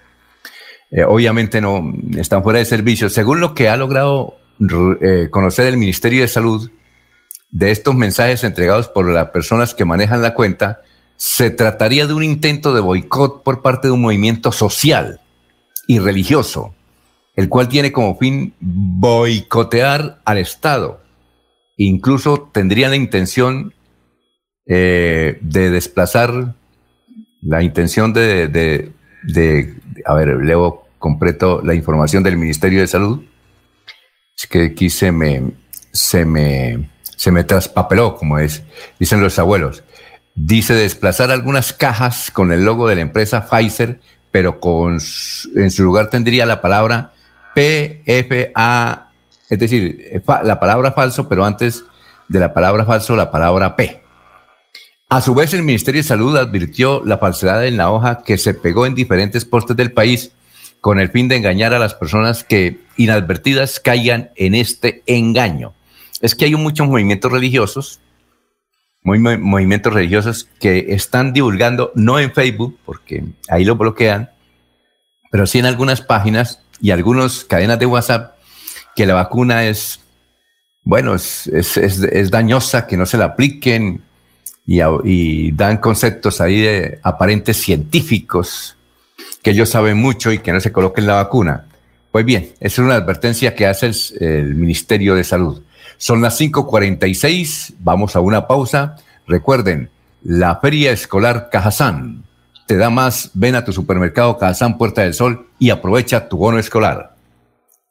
eh, obviamente no están fuera de servicio. Según lo que ha logrado eh, conocer el Ministerio de Salud, de estos mensajes entregados por las personas que manejan la cuenta, se trataría de un intento de boicot por parte de un movimiento social y religioso, el cual tiene como fin boicotear al Estado. Incluso tendría la intención eh, de desplazar la intención de, de, a ver, leo completo la información del Ministerio de Salud, es que aquí se me, se me, se me traspapeló, como es, dicen los abuelos. Dice desplazar algunas cajas con el logo de la empresa Pfizer, pero con, en su lugar tendría la palabra PFA, es decir, la palabra falso, pero antes de la palabra falso, la palabra P. A su vez, el Ministerio de Salud advirtió la falsedad en la hoja que se pegó en diferentes postes del país con el fin de engañar a las personas que inadvertidas caigan en este engaño. Es que hay muchos movimientos religiosos, muy, movimientos religiosos que están divulgando, no en Facebook, porque ahí lo bloquean, pero sí en algunas páginas y algunas cadenas de WhatsApp, que la vacuna es, bueno, es, es, dañosa, que no se la apliquen, y, dan conceptos ahí de aparentes científicos que ellos saben mucho y que no se coloquen la vacuna. Pues bien, es una advertencia que hace el, Ministerio de Salud. Son las 5:46, vamos a una pausa. Recuerden, la Feria Escolar Cajazán te da más. Ven a tu supermercado Cajazán Puerta del Sol y aprovecha tu bono escolar.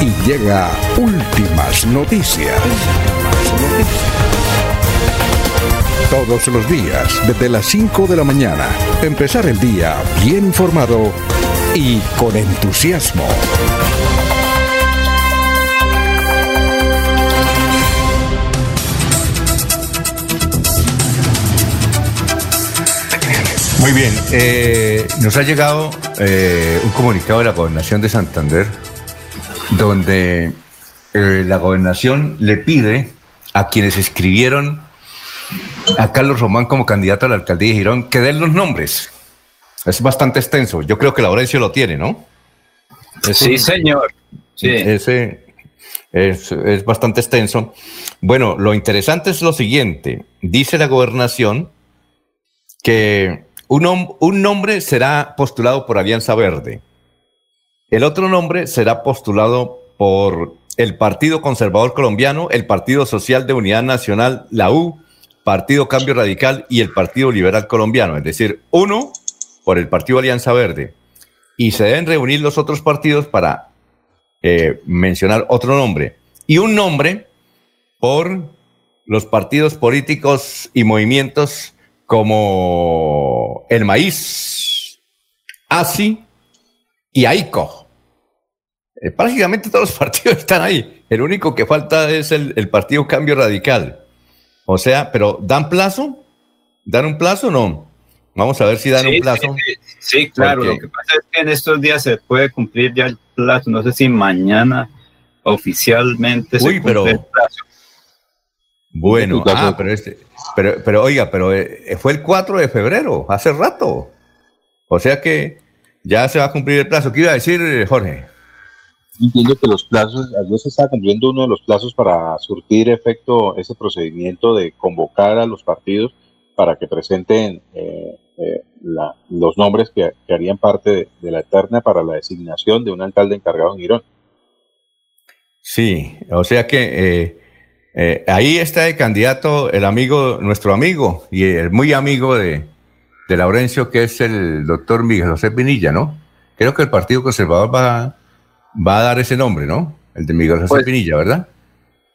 y llega últimas noticias. Todos los días, desde las 5 de la mañana, empezar el día bien informado y con entusiasmo. Muy bien, eh, nos ha llegado eh, un comunicado de la Gobernación de Santander donde eh, la Gobernación le pide a quienes escribieron a Carlos Román como candidato a la alcaldía de Girón que den los nombres. Es bastante extenso. Yo creo que Laurencio lo tiene, ¿no? sí, señor. Sí. Ese es, es bastante extenso. Bueno, lo interesante es lo siguiente. Dice la gobernación que un, un nombre será postulado por Alianza Verde. El otro nombre será postulado por el Partido Conservador Colombiano, el Partido Social de Unidad Nacional, la U, Partido Cambio Radical y el Partido Liberal Colombiano. Es decir, uno por el Partido Alianza Verde. Y se deben reunir los otros partidos para eh, mencionar otro nombre. Y un nombre por los partidos políticos y movimientos como el maíz, ASI y AICO. Eh, prácticamente todos los partidos están ahí. El único que falta es el, el, Partido Cambio Radical. O sea, pero ¿dan plazo? ¿Dan un plazo o no? Vamos a ver si dan sí, un plazo. Sí, sí claro. Porque... Lo que pasa es que en estos días se puede cumplir ya el plazo. No sé si mañana oficialmente Uy, se pero, el plazo. Bueno, ah, pero, este, pero, pero oiga, pero eh, fue el 4 de febrero, hace rato. O sea que ya se va a cumplir el plazo. ¿Qué iba a decir, Jorge? Entiendo que los plazos, ayer se está cumpliendo uno de los plazos para surtir efecto ese procedimiento de convocar a los partidos para que presenten eh, eh, la, los nombres que, que, harían parte de, de, la eterna para la designación de un alcalde encargado en Girón. Sí, o sea que eh, eh, ahí está el candidato, el amigo, nuestro amigo y el muy amigo de, de Laurencio, que es el doctor Miguel José Pinilla, ¿no? Creo que el Partido Conservador va, va a dar ese nombre, ¿no? El de Miguel José pues, Pinilla, ¿verdad?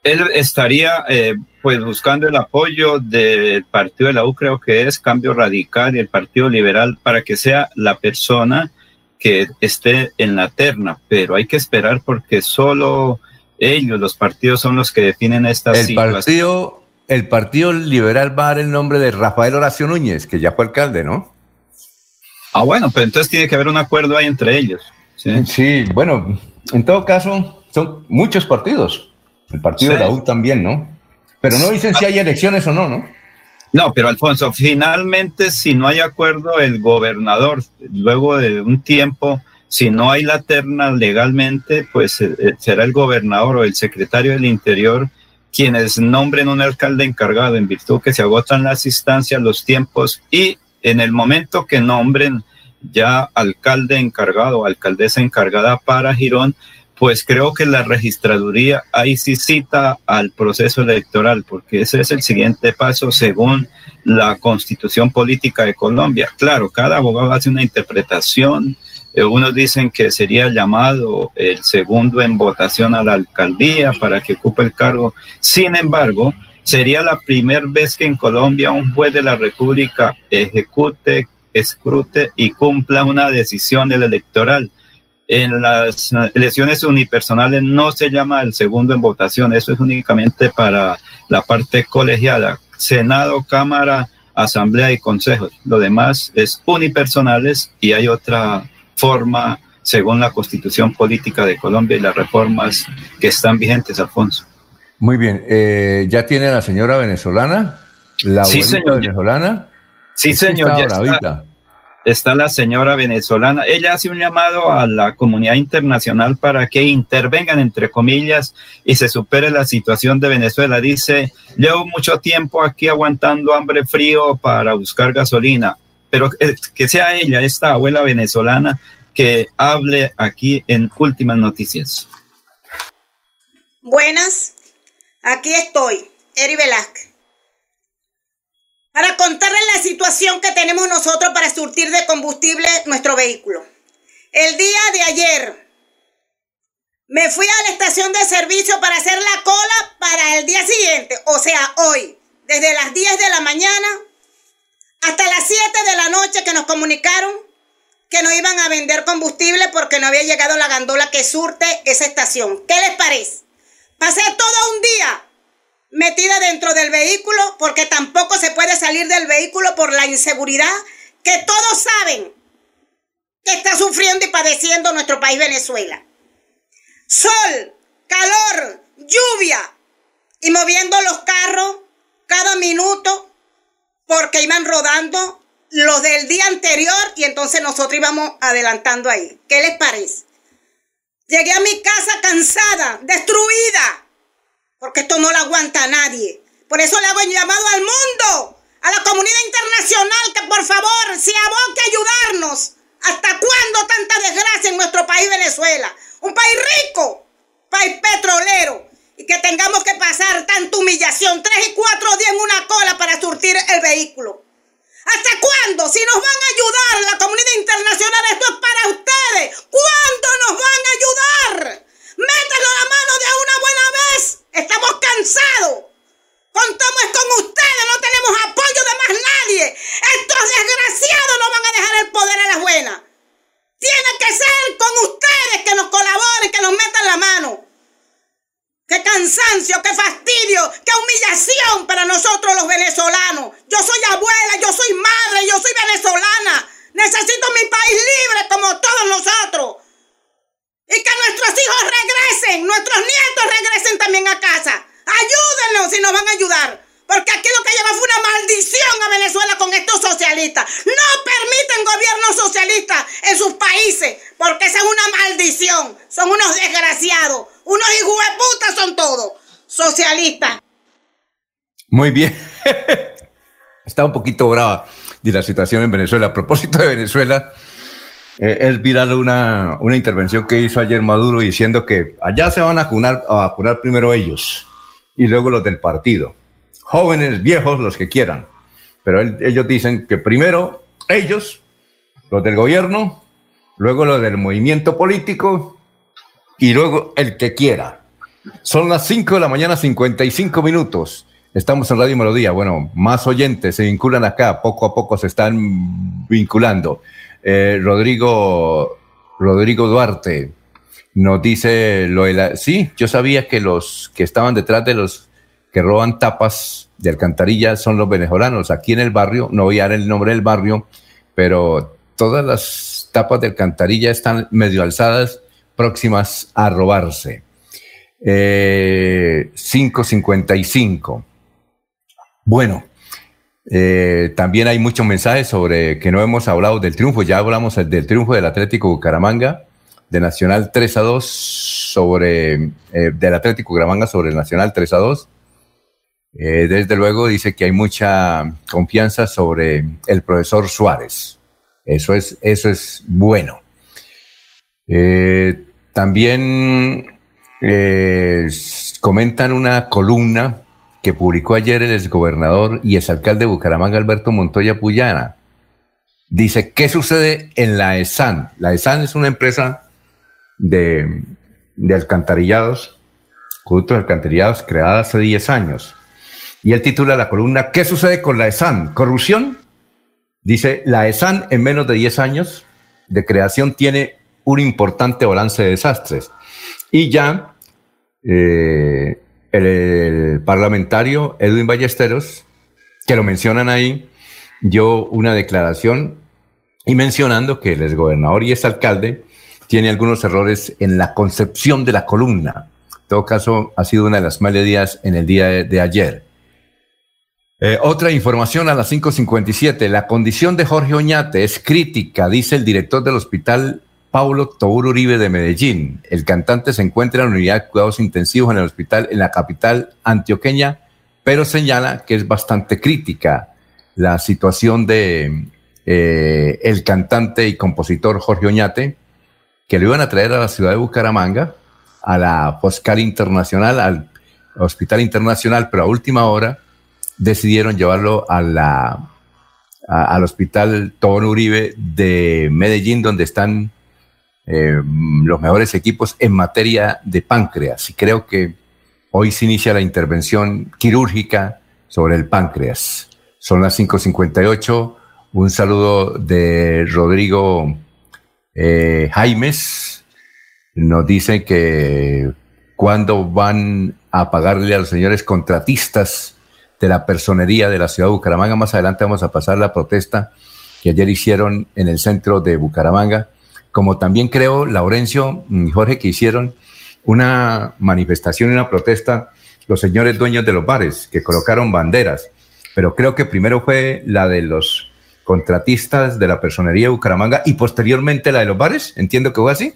Él estaría eh, pues buscando el apoyo del partido de la U, creo que es Cambio Radical y el Partido Liberal para que sea la persona que esté en la terna, pero hay que esperar porque solo ellos, los partidos, son los que definen estas el partido El Partido Liberal va a dar el nombre de Rafael Horacio Núñez, que ya fue alcalde, ¿no? Ah, bueno, pero entonces tiene que haber un acuerdo ahí entre ellos. Sí, sí bueno, en todo caso, son muchos partidos. El partido sí. de la U también, ¿no? Pero no dicen si hay elecciones o no, ¿no? No, pero Alfonso, finalmente, si no hay acuerdo, el gobernador, luego de un tiempo, si no hay la terna legalmente, pues eh, será el gobernador o el secretario del Interior quienes nombren un alcalde encargado en virtud que se agotan las instancias, los tiempos y en el momento que nombren ya alcalde encargado, alcaldesa encargada para Girón, pues creo que la registraduría ahí sí cita al proceso electoral, porque ese es el siguiente paso según la constitución política de Colombia. Claro, cada abogado hace una interpretación. Eh, unos dicen que sería llamado el segundo en votación a la alcaldía para que ocupe el cargo. Sin embargo, sería la primera vez que en Colombia un juez de la República ejecute, escrute y cumpla una decisión del electoral en las elecciones unipersonales no se llama el segundo en votación, eso es únicamente para la parte colegiada, Senado, Cámara, Asamblea y Consejos. Lo demás es unipersonales y hay otra forma según la constitución política de Colombia y las reformas que están vigentes, Alfonso. Muy bien, eh, ¿ya tiene la señora venezolana? ¿La sí, señor. venezolana? Sí, señor. Ya está está la señora venezolana. Ella hace un llamado a la comunidad internacional para que intervengan, entre comillas, y se supere la situación de Venezuela. Dice, llevo mucho tiempo aquí aguantando hambre frío para buscar gasolina, pero que sea ella, esta abuela venezolana, que hable aquí en Últimas Noticias. Buenas, aquí estoy, Eri Velázquez. para contarles la situación que tenemos nosotros para surtir de combustible nuestro vehículo. El día de ayer me fui a la estación de servicio para hacer la cola para el día siguiente, o sea, hoy, desde las 10 de la mañana hasta las 7 de la noche que nos comunicaron que no iban a vender combustible porque no había llegado la gandola que surte esa estación. ¿Qué les parece? Pasé todo un día metida dentro del vehículo porque tampoco se puede salir del vehículo por la inseguridad que todos saben que está sufriendo y padeciendo nuestro país Venezuela. Sol, calor, lluvia y moviendo los carros cada minuto porque iban rodando los del día anterior y entonces nosotros íbamos adelantando ahí. ¿Qué les parece? Llegué a mi casa cansada, destruida, porque esto no lo aguanta nadie. Por eso le hago llamado al mundo, a la comunidad internacional, que por favor se aboque a ayudarnos. ¿Hasta cuándo tanta desgracia en nuestro país Venezuela? Un país rico, país petrolero, que tengamos que pasar tanta humillación, tres y cuatro días en una cola para surtir el vehículo. ¿Hasta cuándo? Si nos van a ayudar la comunidad internacional, esto es para ustedes. ¿Cuándo nos van a ayudar? Métanlo la mano de una buena vez. Estamos cansados. Contamos con ustedes, no tenemos apoyo de más nadie. Estos desgraciados no van a dejar el poder a las buenas. Tiene que ser con ustedes que nos colaboren, que nos metan la mano. ¡Qué cansancio, qué fastidio, qué humillación para nosotros los venezolanos! Yo soy abuela, yo soy madre, yo soy venezolana. Necesito mi país libre como todos nosotros. Y que nuestros hijos regresen, nuestros nietos regresen también a casa. Ayúdennos si nos van a ayudar. Porque aquí lo que lleva fue una maldición a Venezuela con estos socialistas. No permiten gobierno socialista en sus países. Porque esa es una maldición. Son unos desgraciados. Unos hijos de puta son todos. Socialistas. Muy bien. Está un poquito brava de la situación en Venezuela. A propósito de Venezuela, eh, es viral una, una intervención que hizo ayer Maduro diciendo que allá se van a vacunar, a primero ellos y luego los del partido. Jóvenes, viejos, los que quieran. Pero ellos dicen que primero ellos, los del gobierno, luego los del movimiento político y luego el que quiera. Son las 5 de la mañana, 55 minutos. Estamos en Radio Melodía. Bueno, más oyentes se vinculan acá, poco a poco se están vinculando. Eh, Rodrigo, Rodrigo Duarte nos dice lo de sí, yo sabía que los que estaban detrás de los que roban tapas de alcantarilla son los venezolanos. Aquí en el barrio, no voy a dar el nombre del barrio, pero todas las tapas de alcantarilla están medio alzadas próximas a robarse. 555. Eh, bueno, eh, también hay muchos mensajes sobre que no hemos hablado del triunfo. Ya hablamos del triunfo del Atlético Bucaramanga, de Nacional 3 a 2 sobre, eh, del Atlético Bucaramanga sobre el Nacional 3 a 2. desde luego dice que hay mucha confianza sobre el profesor Suárez. Eso es, eso es bueno. Eh, también eh, comentan una columna que publicó ayer el exgobernador y exalcalde de Bucaramanga, Alberto Montoya Puyana. Dice, ¿qué sucede en la ESAN? La ESAN es una empresa de, de alcantarillados, productos alcantarillados creada hace 10 años. Y él titula la columna, ¿qué sucede con la ESAN? ¿Corrupción? Dice, la ESAN en menos de 10 años de creación tiene un importante balance de desastres. Y ya eh, el, parlamentario Edwin Ballesteros, que lo mencionan ahí, dio una declaración y mencionando que el exgobernador y alcalde tiene algunos errores en la concepción de la columna. En todo caso, ha sido una de las días en el día de, ayer. Eh, otra información a las 5.57. La condición de Jorge Oñate es crítica, dice el director del hospital Paulo Tobur Uribe de Medellín. El cantante se encuentra en la unidad de cuidados intensivos en el hospital en la capital antioqueña, pero señala que es bastante crítica la situación de eh, el cantante y compositor Jorge Oñate, que lo iban a traer a la ciudad de Bucaramanga, a la Foscal Internacional, al Hospital Internacional, pero a última hora decidieron llevarlo a la, al hospital Tobón Uribe de Medellín, donde están eh, los mejores equipos en materia de páncreas. Y creo que hoy se inicia la intervención quirúrgica sobre el páncreas. Son las 5.58. Un saludo de Rodrigo eh, Jaimes. Nos dice que cuando van a pagarle a los señores contratistas de la personería de la ciudad de Bucaramanga. Más adelante vamos a pasar la protesta que ayer hicieron en el centro de Bucaramanga. Como también creo, Laurencio y Jorge, que hicieron una manifestación y una protesta los señores dueños de los bares, que colocaron banderas. Pero creo que primero fue la de los contratistas de la personería de Bucaramanga y posteriormente la de los bares. Entiendo que fue así.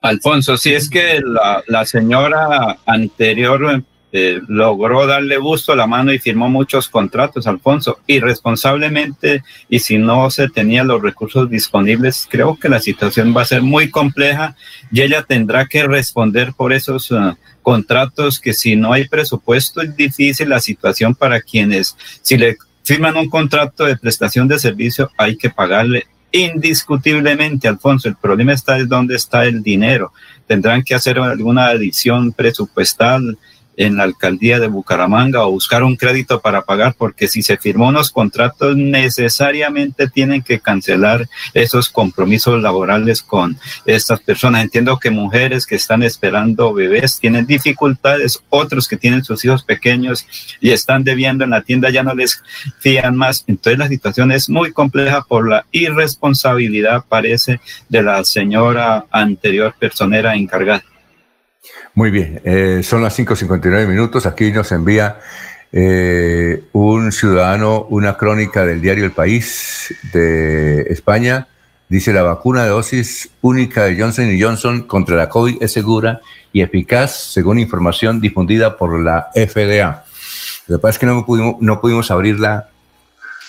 Alfonso, si es que la, la señora anterior eh, logró darle gusto a la mano y firmó muchos contratos, Alfonso, irresponsablemente, y si no se tenían los recursos disponibles, creo que la situación va a ser muy compleja y ella tendrá que responder por esos uh, contratos que si no hay presupuesto es difícil la situación para quienes, si le firman un contrato de prestación de servicio, hay que pagarle indiscutiblemente, Alfonso. El problema está es dónde está el dinero. Tendrán que hacer alguna adición presupuestal en la alcaldía de Bucaramanga o buscar un crédito para pagar, porque si se firmó unos contratos, necesariamente tienen que cancelar esos compromisos laborales con estas personas. Entiendo que mujeres que están esperando bebés tienen dificultades, otros que tienen sus hijos pequeños y están debiendo en la tienda ya no les fían más. Entonces la situación es muy compleja por la irresponsabilidad, parece, de la señora anterior personera encargada. Muy bien, eh, son las 5.59 minutos. Aquí nos envía eh, un ciudadano una crónica del diario El País de España. Dice, la vacuna de dosis única de Johnson Johnson contra la COVID es segura y eficaz, según información difundida por la FDA. Lo que pasa es que no pudimos, no pudimos abrir la,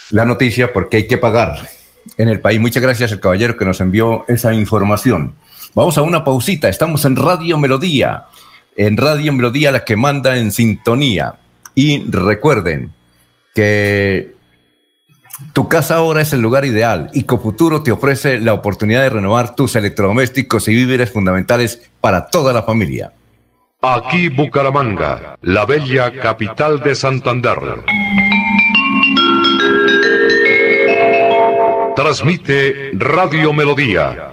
la noticia porque hay que pagar en el país. Muchas gracias al caballero que nos envió esa información. Vamos a una pausita. Estamos en Radio Melodía. En Radio Melodía, la que manda en sintonía. Y recuerden que tu casa ahora es el lugar ideal y Cofuturo te ofrece la oportunidad de renovar tus electrodomésticos y víveres fundamentales para toda la familia. Aquí Bucaramanga, la bella capital de Santander. Transmite Radio Melodía,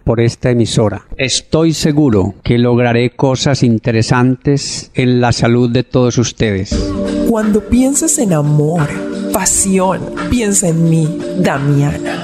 esta emisora. Estoy seguro que lograré cosas interesantes en la salud de todos ustedes. Cuando pienses en amor, pasión, piensa en mí, Damiana.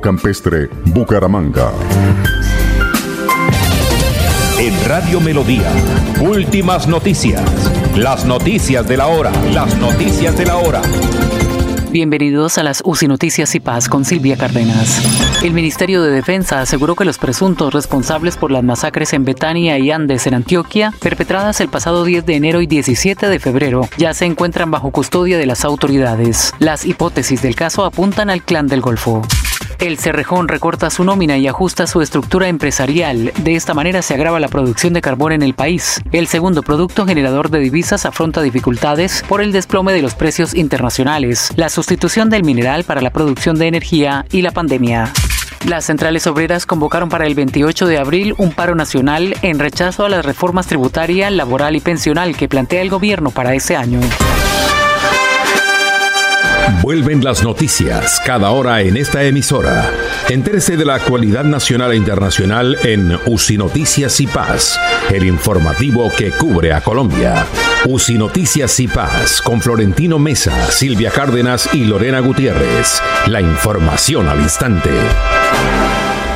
Campestre, Bucaramanga. En Radio Melodía, últimas noticias. Las noticias de la hora. Las noticias de la hora. Bienvenidos a las UCI Noticias y Paz con Silvia Cárdenas. El Ministerio de Defensa aseguró que los presuntos responsables por las masacres en Betania y Andes en Antioquia, perpetradas el pasado 10 de enero y 17 de febrero, ya se encuentran bajo custodia de las autoridades. Las hipótesis del caso apuntan al clan del Golfo. El Cerrejón recorta su nómina y ajusta su estructura empresarial. De esta manera se agrava la producción de carbón en el país. El segundo producto generador de divisas afronta dificultades por el desplome de los precios internacionales, la sustitución del mineral para la producción de energía y la pandemia. Las centrales obreras convocaron para el 28 de abril un paro nacional en rechazo a las reformas tributaria, laboral y pensional que plantea el gobierno para ese año. Vuelven las noticias cada hora en esta emisora. Entérese de la actualidad nacional e internacional en UCI Noticias y Paz, el informativo que cubre a Colombia. UCI Noticias y Paz con Florentino Mesa, Silvia Cárdenas y Lorena Gutiérrez. La información al instante.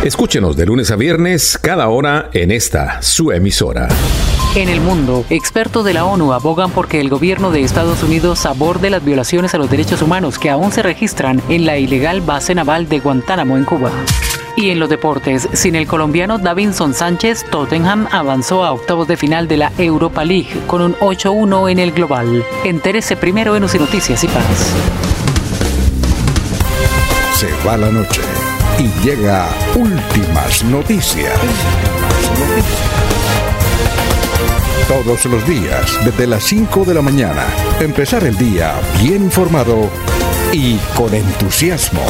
Escúchenos de lunes a viernes cada hora en esta su emisora. En el mundo, expertos de la ONU abogan porque el gobierno de Estados Unidos aborde las violaciones a los derechos humanos que aún se registran en la ilegal base naval de Guantánamo en Cuba. Y en los deportes, sin el colombiano Davinson Sánchez, Tottenham avanzó a octavos de final de la Europa League con un 8-1 en el global. Entérese primero en UCI Noticias y Paz. Se va la noche y llega últimas noticias. Todos los días, desde las 5 de la mañana, empezar el día bien informado y con entusiasmo.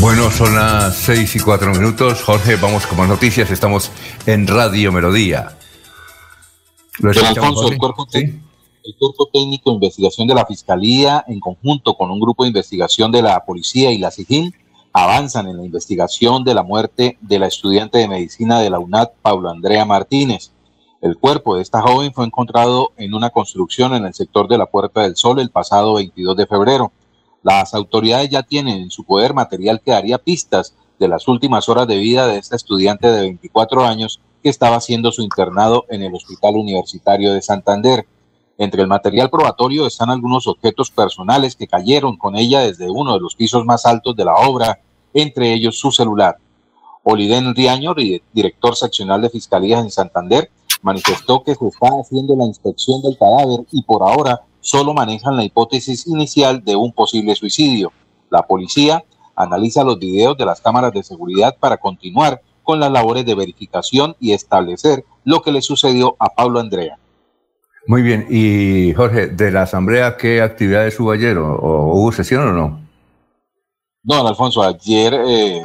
Bueno, son las seis y cuatro minutos. Jorge, vamos con más noticias. Estamos en Radio Melodía. Don Alfonso, el cuerpo, el cuerpo técnico de investigación de la Fiscalía, en conjunto con un grupo de investigación de la Policía y la SIGIN, avanzan en la investigación de la muerte de la estudiante de medicina de la UNAD, Pablo Andrea Martínez. El cuerpo de esta joven fue encontrado en una construcción en el sector de la Puerta del Sol el pasado 22 de febrero. Las autoridades ya tienen en su poder material que daría pistas de las últimas horas de vida de esta estudiante de 24 años que estaba haciendo su internado en el Hospital Universitario de Santander. Entre el material probatorio están algunos objetos personales que cayeron con ella desde uno de los pisos más altos de la obra, entre ellos su celular. Oliden Riaño, director seccional de Fiscalías en Santander, manifestó que se está haciendo la inspección del cadáver y por ahora solo manejan la hipótesis inicial de un posible suicidio. La policía analiza los videos de las cámaras de seguridad para continuar con las labores de verificación y establecer lo que le sucedió a Pablo Andrea. Muy bien, y Jorge, de la Asamblea, ¿qué actividades hubo ayer? ¿O, hubo sesión o no? No, Alfonso, ayer eh,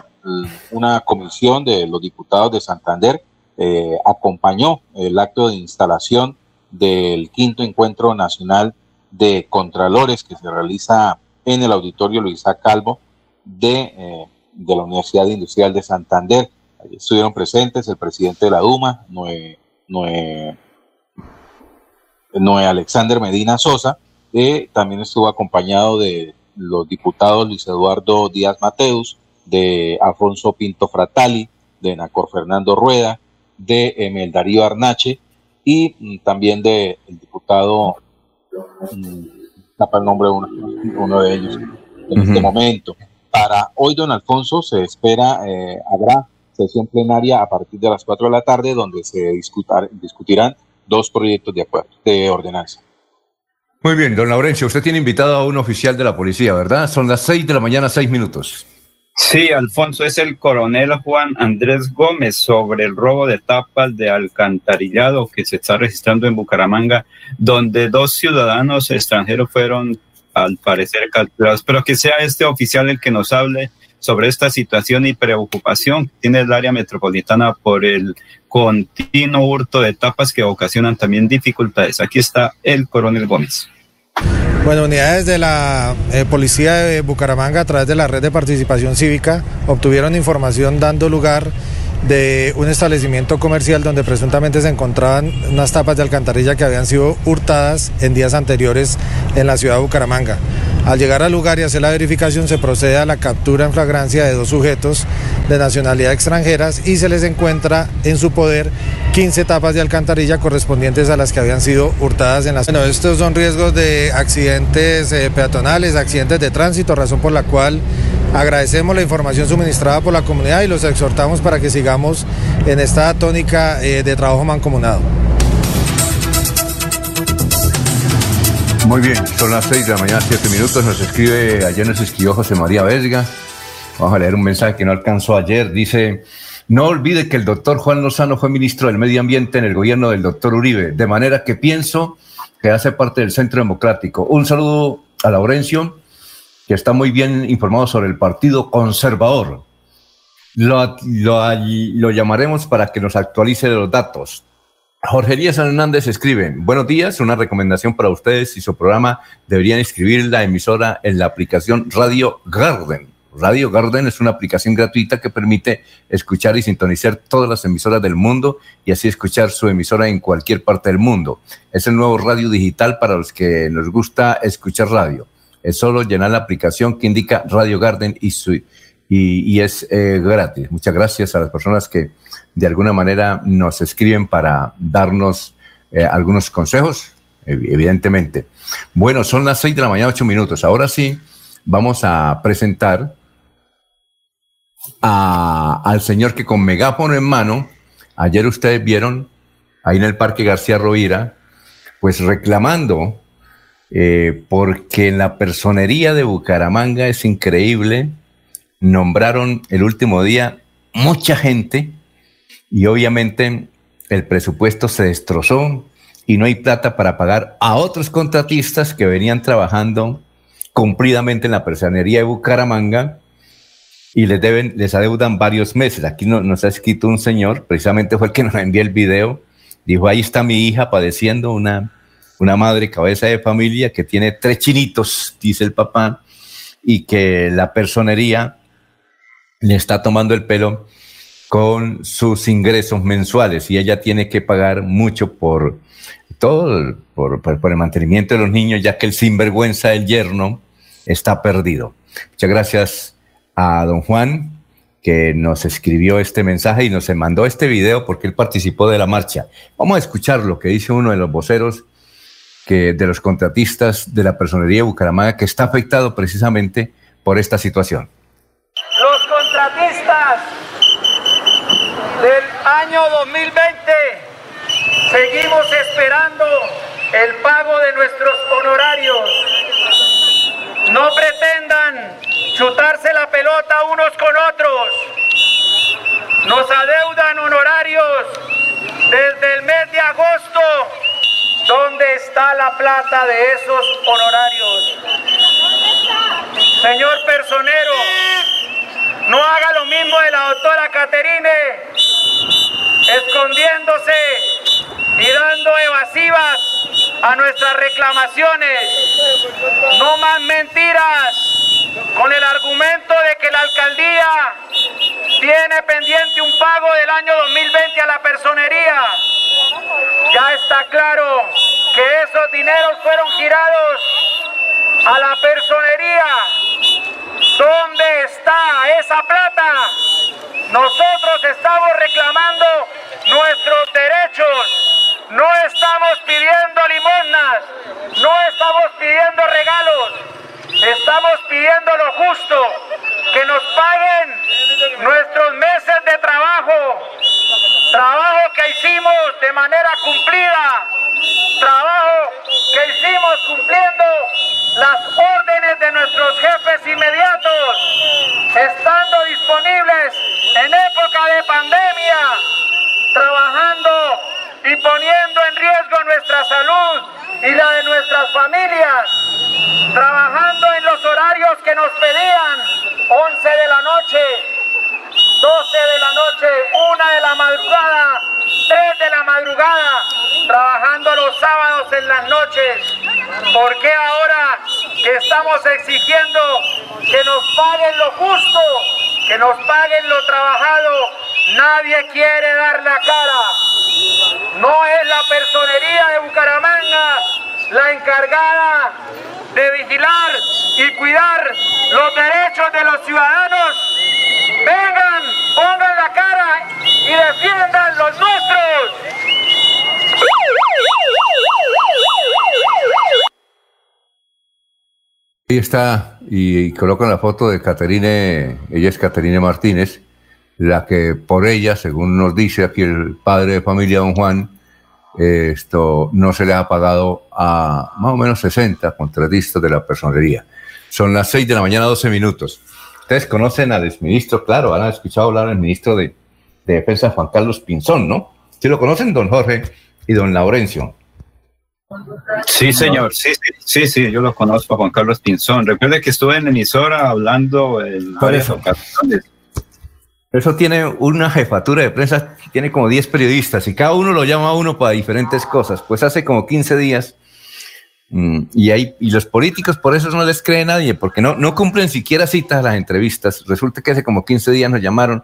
una comisión de los diputados de Santander eh, acompañó el acto de instalación del quinto encuentro nacional de Contralores que se realiza en el auditorio Luisa Calvo de, eh, de la Universidad Industrial de Santander. Estuvieron presentes el presidente de la Duma, Noé, Noé, Noé Alexander Medina Sosa, que también estuvo acompañado de los diputados Luis Eduardo Díaz Mateus, de Alfonso Pinto Fratali, de Nacor Fernando Rueda, de Emel Darío Arnache y mm, también del diputado tapa el nombre de uno, de ellos en este momento. Para hoy, don Alfonso, se espera, eh, habrá sesión plenaria a partir de las 4 de la tarde donde se discutar, discutirán dos proyectos de acuerdo, de ordenanza. Muy bien, don Laurencio, usted tiene invitado a un oficial de la policía, ¿verdad? Son las 6 de la mañana, 6 minutos. Sí, Alfonso, es el coronel Juan Andrés Gómez sobre el robo de tapas de alcantarillado que se está registrando en Bucaramanga, donde dos ciudadanos extranjeros fueron, al parecer, capturados. Pero que sea este oficial el que nos hable sobre esta situación y preocupación que tiene el área metropolitana por el continuo hurto de tapas que ocasionan también dificultades. Aquí está el coronel Gómez. Bueno, unidades de la eh, Policía de Bucaramanga a través de la red de participación cívica obtuvieron información dando lugar de un establecimiento comercial donde presuntamente se encontraban unas tapas de alcantarilla que habían sido hurtadas en días anteriores en la ciudad de Bucaramanga. Al llegar al lugar y hacer la verificación se procede a la captura en flagrancia de dos sujetos de nacionalidad extranjeras y se les encuentra en su poder 15 tapas de alcantarilla correspondientes a las que habían sido hurtadas en la Bueno, estos son riesgos de accidentes eh, peatonales, accidentes de tránsito, razón por la cual Agradecemos la información suministrada por la comunidad y los exhortamos para que sigamos en esta tónica eh, de trabajo mancomunado. Muy bien, son las 6 de la mañana, 7 minutos. Nos escribe, ayer nos escribió José María Vesga. Vamos a leer un mensaje que no alcanzó ayer. Dice, no olvide que el doctor Juan Lozano fue ministro del Medio Ambiente en el gobierno del doctor Uribe, de manera que pienso que hace parte del Centro Democrático. Un saludo a Laurencio, que está muy bien informado sobre el Partido Conservador. Lo, lo llamaremos para que nos actualice los datos. Jorge Elías Hernández escribe, buenos días, una recomendación para ustedes y su programa deberían inscribir la emisora en la aplicación Radio Garden. Radio Garden es una aplicación gratuita que permite escuchar y sintonizar todas las emisoras del mundo y así escuchar su emisora en cualquier parte del mundo. Es el nuevo radio digital para los que nos gusta escuchar radio. Es solo llenar la aplicación que indica Radio Garden y, y, es eh, gratis. Muchas gracias a las personas que de alguna manera nos escriben para darnos eh, algunos consejos, evidentemente. Bueno, son las seis de la mañana, ocho minutos. Ahora sí, vamos a presentar al señor que con megáfono en mano, ayer ustedes vieron ahí en el Parque García Rovira, pues reclamando, eh, porque la personería de Bucaramanga es increíble, nombraron el último día mucha gente y obviamente el presupuesto se destrozó y no hay plata para pagar a otros contratistas que venían trabajando cumplidamente en la personería de Bucaramanga y les deben, les adeudan varios meses. Aquí nos ha escrito un señor, precisamente fue el que nos envió el video, dijo, ahí está mi hija padeciendo una, una madre cabeza de familia que tiene tres chinitos, dice el papá, y que la personería le está tomando el pelo con sus ingresos mensuales y ella tiene que pagar mucho por todo, por, por, el mantenimiento de los niños, ya que el sinvergüenza del yerno está perdido. Muchas gracias a don Juan que nos escribió este mensaje y nos mandó este video porque él participó de la marcha. Vamos a escuchar lo que dice uno de los voceros que, de los contratistas de la personería de Bucaramanga que está afectado precisamente por esta situación. Los contratistas del año 2020 seguimos esperando el pago de nuestros honorarios. No pretendan chutarse la pelota unos con otros. Nos adeudan honorarios desde el mes de agosto. ¿Dónde está la plata de esos honorarios? Señor personero, no haga lo mismo de la doctora Caterine, escondiéndose y dando evasivas a nuestras reclamaciones. No más mentiras con el argumento de que la alcaldía tiene pendiente un pago del año 2020 a la personería. Ya está claro que esos dineros fueron girados a la personería ¿Dónde está esa plata? Nosotros estamos reclamando nuestros derechos. No estamos pidiendo limosnas, no estamos pidiendo regalos, estamos pidiendo lo justo, que nos paguen nuestros meses de trabajo, trabajo que hicimos de manera cumplida, trabajo que hicimos cumpliendo las órdenes de nuestros jefes inmediatos, estando disponibles en época de pandemia, trabajando y poniendo en riesgo nuestra salud y la de nuestras familias, trabajando en los horarios que nos pedían, 11 de la noche, 12 de la noche, 1 de la madrugada, 3 de la madrugada, trabajando los sábados en las noches. ¿Por qué ahora que estamos exigiendo que nos paguen lo justo, que nos paguen lo trabajado, nadie quiere dar la cara? No es la personería de Bucaramanga la encargada de vigilar y cuidar los derechos de los ciudadanos. Vengan, pongan la cara y defiendan los nuestros. Ahí está y colocan la foto de Caterine, ella es Caterine Martínez, la que por ella, según nos dice aquí el padre de familia, don Juan, eh, esto no se le ha pagado a más o menos 60 contratistas de la personería. Son las 6 de la mañana, 12 minutos. Ustedes conocen al exministro, claro, han escuchado hablar del ministro de, de Defensa, Juan Carlos Pinzón, ¿no? ¿Sí lo conocen, don Jorge y don Laurencio? Sí, señor, sí, sí, sí, sí, yo lo conozco, Juan Carlos Pinzón. Recuerde que estuve en la emisora hablando en varias ocasiones. Eso tiene una jefatura de prensa, tiene como 10 periodistas y cada uno lo llama a uno para diferentes cosas. Pues hace como 15 días mm, y, hay, y los políticos por eso no les cree nadie, porque no, no cumplen siquiera citas a las entrevistas. Resulta que hace como 15 días nos llamaron,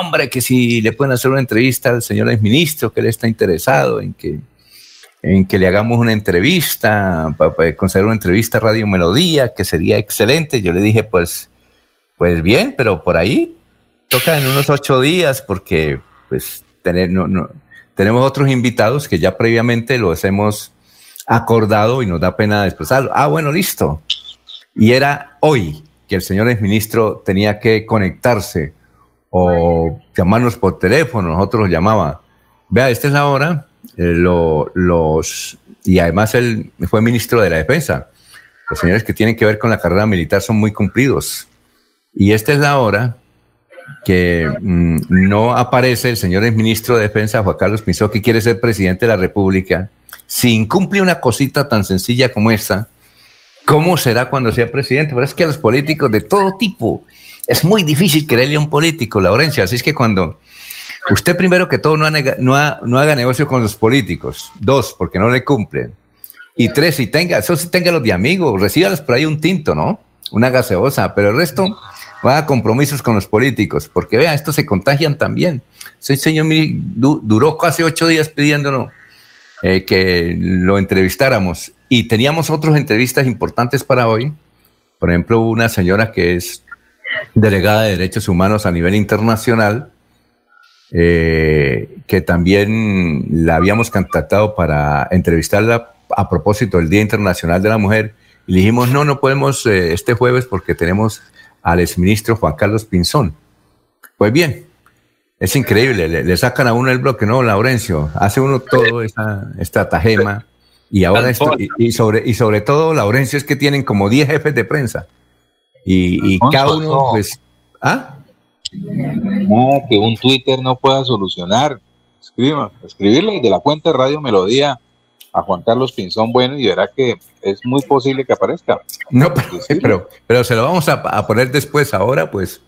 hombre, que si le pueden hacer una entrevista al señor exministro, que él está interesado en que en que le hagamos una entrevista, para, conceder una entrevista a Radio Melodía, que sería excelente. Yo le dije, pues, pues bien, pero por ahí toca en unos ocho días, porque pues tener, no, no, tenemos otros invitados que ya previamente los hemos acordado y nos da pena expresarlo. Ah, bueno, listo. Y era hoy que el señor exministro tenía que conectarse o llamarnos por teléfono, nosotros lo llamaba. Vea, esta es la hora eh, los, y además él fue ministro de la Defensa. Los señores que tienen que ver con la carrera militar son muy cumplidos. Y esta es la hora que mm, no aparece el señor ministro de Defensa, Juan Carlos Pinzó, que quiere ser presidente de la República, si incumple una cosita tan sencilla como esta, ¿cómo será cuando sea presidente? Pero es que a los políticos de todo tipo es muy difícil creerle a un político, Laurencia. Así es que cuando Usted primero que todo no, haga negocio con los políticos. Dos, porque no le cumplen. Y tres, si tenga, eso sí tenga los de amigos, recíbalos por ahí un tinto, ¿no? Una gaseosa, pero el resto va a compromisos con los políticos, porque vean, estos se contagian también. Ese señor duró casi ocho días pidiéndonos eh, que lo entrevistáramos y teníamos otras entrevistas importantes para hoy. Por ejemplo, una señora que es delegada de derechos humanos a nivel internacional, eh, que también la habíamos contactado para entrevistarla a propósito del Día Internacional de la Mujer. Y dijimos, no, no podemos eh, este jueves porque tenemos al exministro Juan Carlos Pinzón. Pues bien, es increíble, le, sacan a uno el bloque, ¿no, Laurencio? Hace uno todo esta tajema. Y ahora esto, y, sobre, y sobre todo, Laurencio, es que tienen como 10 jefes de prensa. Y, y cada uno, pues, ¿ah? Nada que un Twitter no pueda solucionar. Escriba, escribirle de la cuenta de Radio Melodía a Juan Carlos Pinzón Bueno y verá que es muy posible que aparezca. No, pero, pero, se lo vamos a, poner después. Ahora, pues,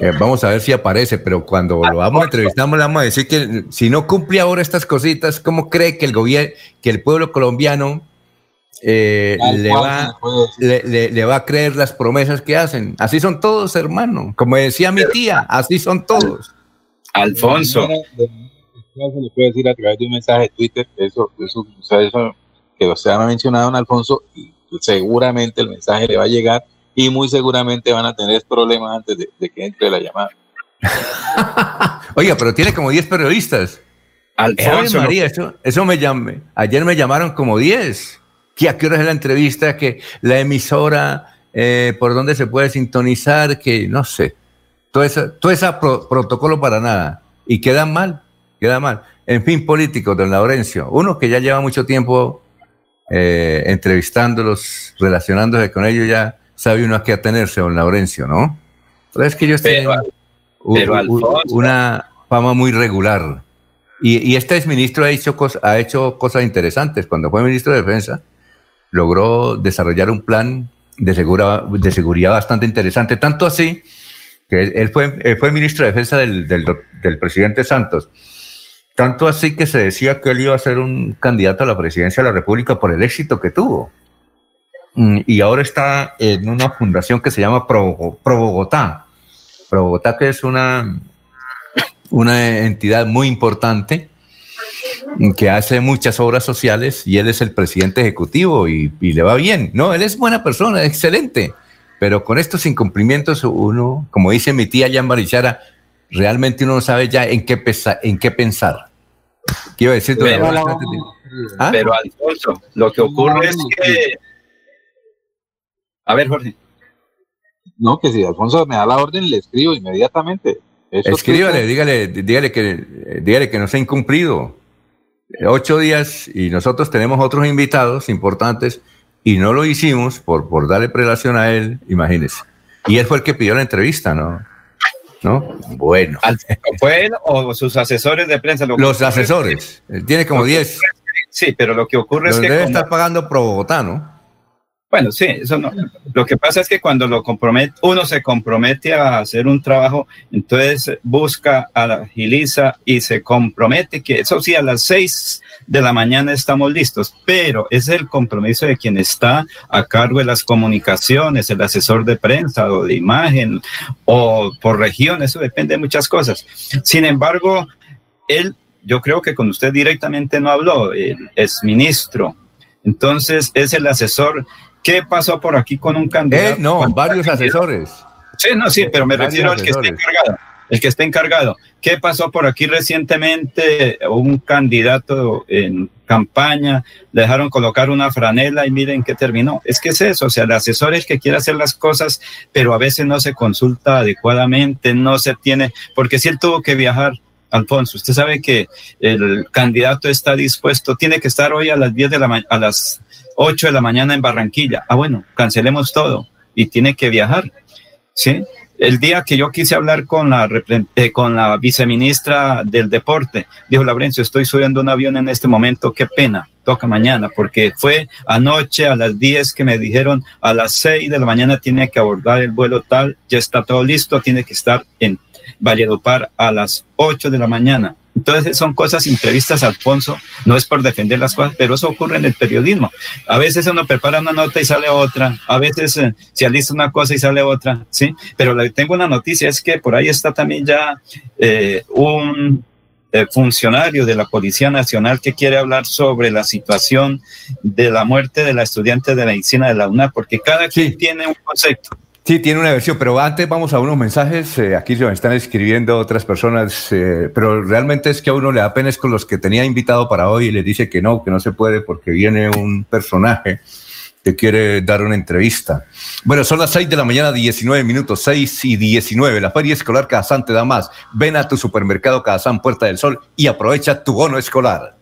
eh, vamos a ver si aparece. Pero cuando lo vamos a entrevistar, le vamos a decir que si no cumple ahora estas cositas, ¿cómo cree que el gobierno, que el pueblo colombiano eh, le, va, le, va a creer las promesas que hacen. Así son todos, hermano. Como decía mi tía, así son todos. Alfonso. Le puede decir a través de un mensaje de Twitter, eso, eso, eso que usted ha mencionado, don Alfonso, y seguramente el mensaje le va a llegar y muy seguramente van a tener problemas antes de, que entre la llamada. Oiga, pero tiene como 10 periodistas. Alfonso. María, eso, eso me llamé. Ayer me llamaron como 10 que a qué hora es la entrevista, que la emisora, eh, por dónde se puede sintonizar, que no sé. Todo ese, todo ese protocolo para nada. Y queda mal, queda mal. En fin, políticos, don Laurencio. Uno que ya lleva mucho tiempo eh, entrevistándolos, relacionándose con ellos, ya sabe uno a qué atenerse, don Laurencio, ¿no? Pero es que ellos tienen una fama muy regular. Y, y este exministro ha hecho, ha hecho cosas interesantes. Cuando fue ministro de Defensa, logró desarrollar un plan de, de seguridad bastante interesante, tanto así que él, fue, fue ministro de Defensa del, del, presidente Santos, tanto así que se decía que él iba a ser un candidato a la presidencia de la República por el éxito que tuvo. Mm, y ahora está en una fundación que se llama Pro, Pro Bogotá. Pro Bogotá, que es una, una entidad muy importante que hace muchas obras sociales y él es el presidente ejecutivo y, le va bien. No, él es buena persona, excelente. Pero con estos incumplimientos uno, como dice mi tía Jan Marichara, realmente uno no sabe ya en qué, en qué pensar. Quiero decir, pero, ¿Ah? pero Alfonso, lo que ocurre es que... A ver, Jorge. No, que si Alfonso me da la orden, le escribo inmediatamente. Escríbale, dígale, dígale que, dígale que nos ha incumplido. Ocho días y nosotros tenemos otros invitados importantes y no lo hicimos por, por darle prelación a él, imagínese. Y él fue el que pidió la entrevista, ¿no? ¿No? Bueno. ¿Fue él o sus asesores de prensa? Los asesores. Él tiene como diez. Sí, pero lo que ocurre es que. Debe estar pagando pro Bogotá, ¿no? Bueno, sí, eso no. Lo que pasa es que cuando lo compromete, uno se compromete a hacer un trabajo, entonces busca, agiliza y se compromete que eso sí, a las seis de la mañana estamos listos, pero es el compromiso de quien está a cargo de las comunicaciones, el asesor de prensa o de imagen o por región, eso depende de muchas cosas. Sin embargo, él, yo creo que con usted directamente no habló, es ministro. Entonces es el asesor ¿Qué pasó por aquí con un candidato? Eh, no, varios asesores. Sí, no, sí, pero me refiero al que está encargado. El que está encargado. ¿Qué pasó por aquí recientemente? Un candidato en campaña, le dejaron colocar una franela y miren qué terminó. Es que es eso, o sea, el asesor es que quiere hacer las cosas, pero a veces no se consulta adecuadamente, no se tiene, porque si él tuvo que viajar Alfonso, usted sabe que el candidato está dispuesto, tiene que estar hoy a las 10 de la a las 8 de la mañana en Barranquilla. Ah, bueno, cancelemos todo y tiene que viajar. ¿Sí? El día que yo quise hablar con la, eh, con la viceministra del deporte, dijo Laurencio, estoy subiendo un avión en este momento, qué pena, toca mañana, porque fue anoche a las 10 que me dijeron a las 6 de la mañana tiene que abordar el vuelo tal, ya está todo listo, tiene que estar en Valledupar a las 8 de la mañana. Entonces son cosas imprevistas, Alfonso, no es por defender las cosas, pero eso ocurre en el periodismo. A veces uno prepara una nota y sale otra, a veces eh, se alista una cosa y sale otra, ¿sí? Pero tengo una noticia, es que por ahí está también ya eh, un eh, funcionario de la Policía Nacional que quiere hablar sobre la situación de la muerte de la estudiante de medicina de la UNA, porque cada quien tiene un concepto. Sí, tiene una versión, pero antes vamos a unos mensajes. Eh, aquí se me están escribiendo otras personas, eh, pero realmente es que a uno le da pena con los que tenía invitado para hoy y le dice que no, que no se puede porque viene un personaje que quiere dar una entrevista. Bueno, son las 6 de la mañana, 19 minutos, 6 y 19. La Feria Escolar Cazán te da más. Ven a tu supermercado Cazán Puerta del Sol y aprovecha tu bono escolar.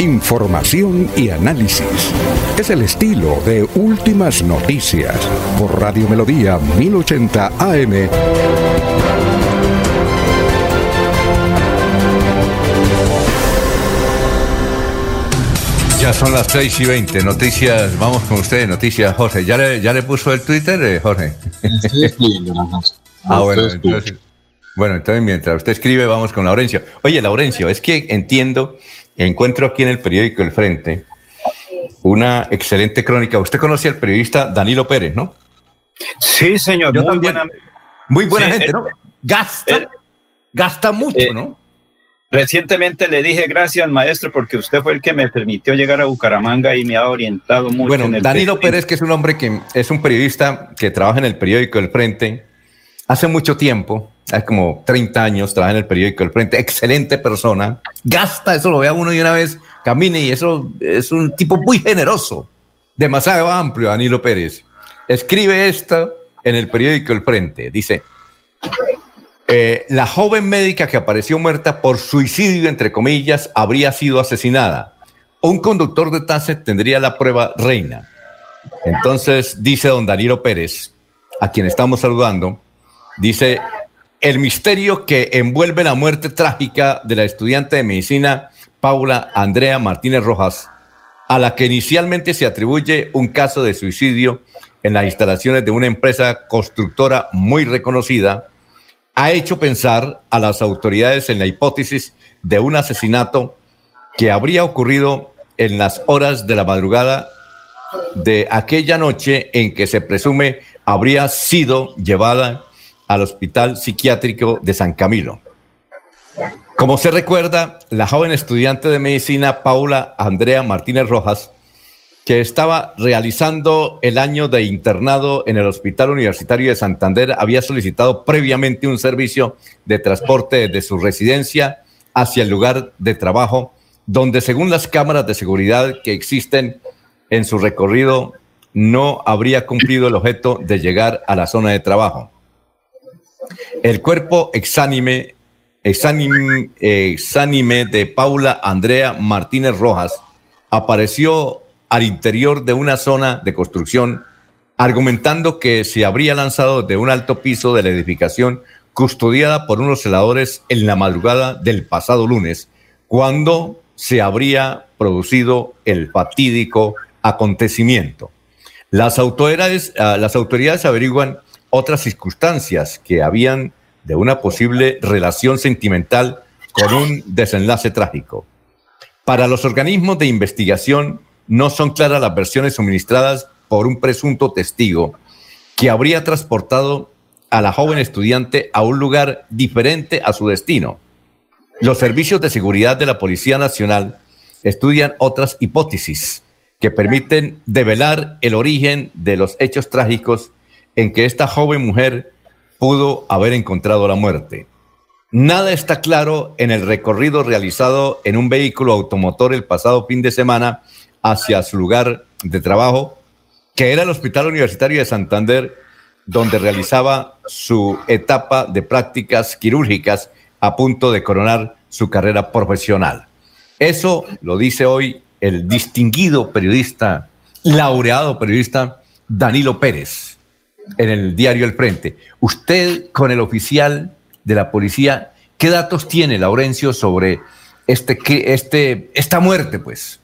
Información y análisis. Es el estilo de Últimas Noticias por Radio Melodía 1080 AM. Ya son las 6 y 20. Noticias, vamos con ustedes. Noticias, Jorge. ¿Ya le, ya le puso el Twitter, eh, Jorge? ah, bueno, entonces, bueno, entonces mientras usted escribe, vamos con Laurencio. Oye, Laurencio, es que entiendo encuentro aquí en el periódico El Frente una excelente crónica. Usted conoce al periodista Danilo Pérez, ¿no? Sí, señor. muy buena, muy buena gente, ¿no? Gasta, gasta mucho, eh, ¿no? Recientemente le dije gracias, maestro, porque usted fue el que me permitió llegar a Bucaramanga y me ha orientado mucho. Bueno, Danilo Pérez, que es un hombre que es un periodista que trabaja en el periódico El Frente hace mucho tiempo, hace como 30 años, trabaja en el periódico El Frente, excelente persona, gasta, eso lo vea uno y una vez, camine y eso es un tipo muy generoso, demasiado amplio, Danilo Pérez. Escribe esto en el periódico El Frente, dice, eh, la joven médica que apareció muerta por suicidio, entre comillas, habría sido asesinada. Un conductor de taxi tendría la prueba reina. Entonces, dice don Danilo Pérez, a quien estamos saludando, dice, el misterio que envuelve la muerte trágica de la estudiante de medicina Paula Andrea Martínez Rojas, a la que inicialmente se atribuye un caso de suicidio en las instalaciones de una empresa constructora muy reconocida, ha hecho pensar a las autoridades en la hipótesis de un asesinato que habría ocurrido en las horas de la madrugada de aquella noche en que se presume habría sido llevada al Hospital Psiquiátrico de San Camilo. Como se recuerda, la joven estudiante de medicina Paula Andrea Martínez Rojas, que estaba realizando el año de internado en el Hospital Universitario de Santander, había solicitado previamente un servicio de transporte desde su residencia hacia el lugar de trabajo, donde según las cámaras de seguridad que existen en su recorrido, no habría cumplido el objeto de llegar a la zona de trabajo. El cuerpo exánime, de Paula Andrea Martínez Rojas apareció al interior de una zona de construcción, argumentando que se habría lanzado de un alto piso de la edificación custodiada por unos celadores en la madrugada del pasado lunes, cuando se habría producido el fatídico acontecimiento. Las autoridades, ah, las autoridades averiguan otras circunstancias que habían de una posible relación sentimental con un desenlace trágico. Para los organismos de investigación no son claras las versiones suministradas por un presunto testigo que habría transportado a la joven estudiante a un lugar diferente a su destino. Los servicios de seguridad de la Policía Nacional estudian otras hipótesis que permiten develar el origen de los hechos trágicos en que esta joven mujer pudo haber encontrado la muerte. Nada está claro en el recorrido realizado en un vehículo automotor el pasado fin de semana hacia su lugar de trabajo, que era el Hospital Universitario de Santander, donde realizaba su etapa de prácticas quirúrgicas a punto de coronar su carrera profesional. Eso lo dice hoy el distinguido periodista, laureado periodista Danilo Pérez en el diario El Frente. Usted, con el oficial de la policía, ¿qué datos tiene, Laurencio, sobre este, este, esta muerte, pues?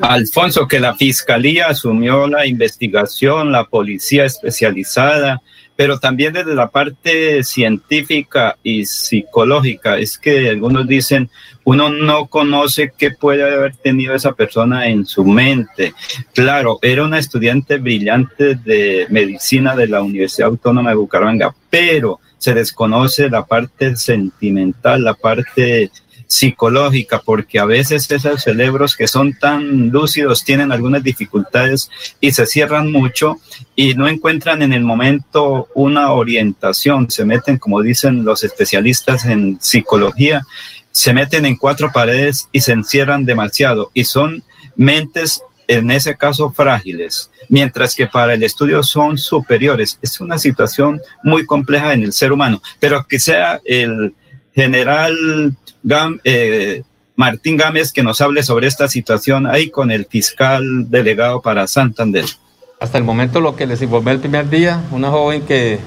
Alfonso, que la fiscalía asumió la investigación, la policía especializada, pero también desde la parte científica y psicológica. Es que algunos dicen, uno no conoce qué puede haber tenido esa persona en su mente. Claro, era una estudiante brillante de medicina de la Universidad Autónoma de Bucaramanga, pero se desconoce la parte sentimental, la parte psicológica, porque a veces esos cerebros que son tan lúcidos tienen algunas dificultades y se cierran mucho y no encuentran en el momento una orientación, se meten, como dicen los especialistas en psicología, se meten en cuatro paredes y se encierran demasiado y son mentes en ese caso frágiles, mientras que para el estudio son superiores. Es una situación muy compleja en el ser humano, pero que sea el general eh, Martín Gámez que nos hable sobre esta situación ahí con el fiscal delegado para Santander. Hasta el momento lo que les informé el primer día, una joven que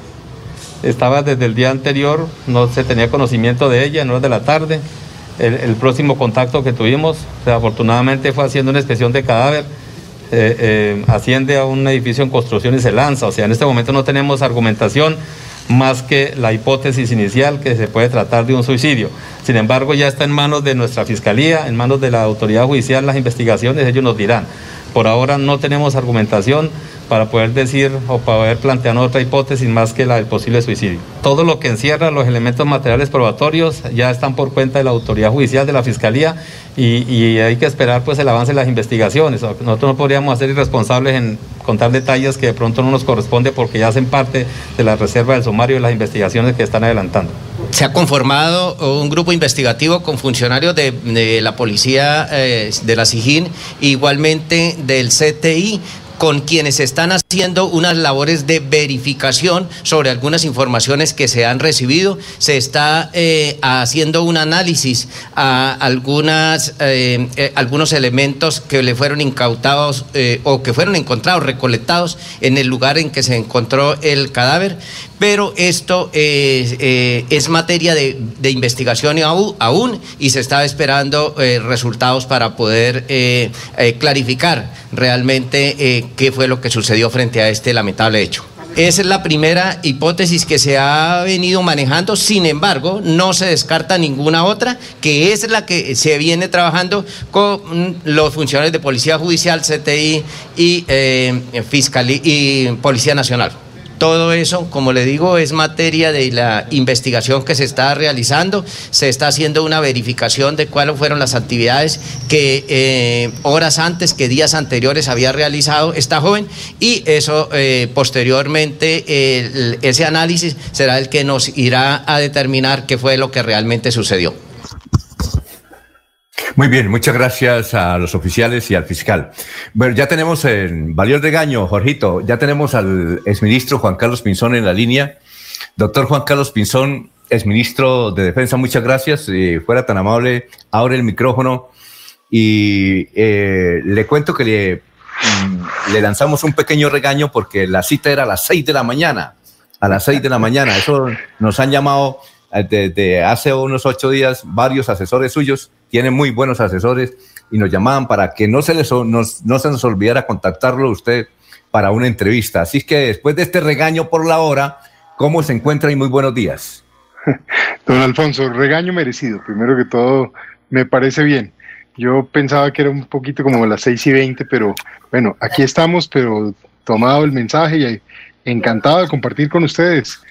estaba desde el día anterior, no se tenía conocimiento de ella, no es de la tarde. El, próximo contacto que tuvimos, afortunadamente fue haciendo una inspección de cadáver, eh, eh, asciende a un edificio en construcción y se lanza. O sea, en este momento no tenemos argumentación más que la hipótesis inicial que se puede tratar de un suicidio. Sin embargo, ya está en manos de nuestra Fiscalía, en manos de la autoridad judicial las investigaciones, ellos nos dirán. Por ahora no tenemos argumentación para poder decir o para poder plantear otra hipótesis más que la del posible suicidio. Todo lo que encierra los elementos materiales probatorios ya están por cuenta de la autoridad judicial, de la Fiscalía, y, hay que esperar pues el avance de las investigaciones. Nosotros no podríamos ser irresponsables en contar detalles que de pronto no nos corresponde porque ya hacen parte de la reserva del sumario de las investigaciones que están adelantando. Se ha conformado un grupo investigativo con funcionarios de, la policía eh, de la SIGIN, igualmente del CTI, con quienes están haciendo unas labores de verificación sobre algunas informaciones que se han recibido. Se está eh, haciendo un análisis a algunas, eh, eh, algunos elementos que le fueron incautados o que fueron encontrados, recolectados en el lugar en que se encontró el cadáver pero esto es materia de, investigación aún, y se está esperando resultados para poder clarificar realmente qué fue lo que sucedió frente a este lamentable hecho. Esa es la primera hipótesis que se ha venido manejando, sin embargo, no se descarta ninguna otra, que es la que se viene trabajando con los funcionarios de Policía Judicial, CTI y, eh, Fiscal y Policía Nacional. Todo eso, como le digo, es materia de la investigación que se está realizando. Se está haciendo una verificación de cuáles fueron las actividades que eh, horas antes, que días anteriores había realizado esta joven y eso eh, posteriormente, ese análisis será el que nos irá a determinar qué fue lo que realmente sucedió. Muy bien, muchas gracias a los oficiales y al fiscal. Bueno, ya tenemos, en valió el regaño, Jorgito, ya tenemos al exministro Juan Carlos Pinzón en la línea. Doctor Juan Carlos Pinzón, exministro de Defensa, muchas gracias. Si fuera tan amable, abre el micrófono y eh, le cuento que le, mm, le lanzamos un pequeño regaño porque la cita era a las seis de la mañana. A las seis de la mañana. Eso nos han llamado desde hace unos ocho días varios asesores suyos tiene muy buenos asesores y nos llamaban para que no se, les, no se nos olvidara contactarlo usted para una entrevista. Así que después de este regaño por la hora, ¿cómo se encuentra y muy buenos días? Don Alfonso, regaño merecido. Primero que todo, me parece bien. Yo pensaba que era un poquito como las seis y veinte, pero bueno, aquí estamos, pero tomado el mensaje y encantado de compartir con ustedes,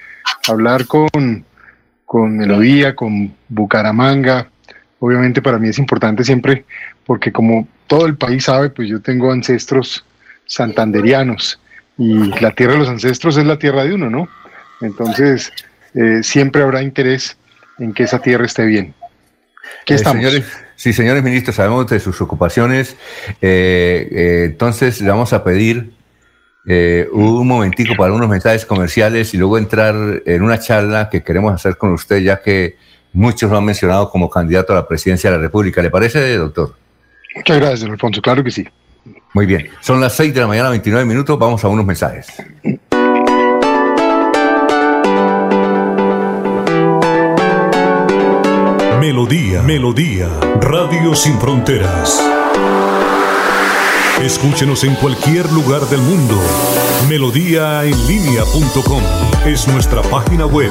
hablar con, con Melodía, con Bucaramanga, obviamente para mí es importante siempre porque como todo el país sabe, pues yo tengo ancestros santanderianos y la tierra de los ancestros es la tierra de uno, ¿no? Entonces, eh, siempre habrá interés en que esa tierra esté bien. ¿Qué eh, estamos? Señores, sí, señores ministros, sabemos de sus ocupaciones. Eh, entonces, le vamos a pedir un momentico para unos mensajes comerciales y luego entrar en una charla que queremos hacer con usted, ya que Muchos lo han mencionado como candidato a la presidencia de la República. ¿Le parece, doctor? Muchas gracias, don Alfonso. Claro que sí. Muy bien. Son las 6 de la mañana, 29 minutos. Vamos a unos mensajes. Melodía, Melodía, Radio Sin Fronteras. Escúchenos en cualquier lugar del mundo. Melodíaenlínea.com es nuestra página web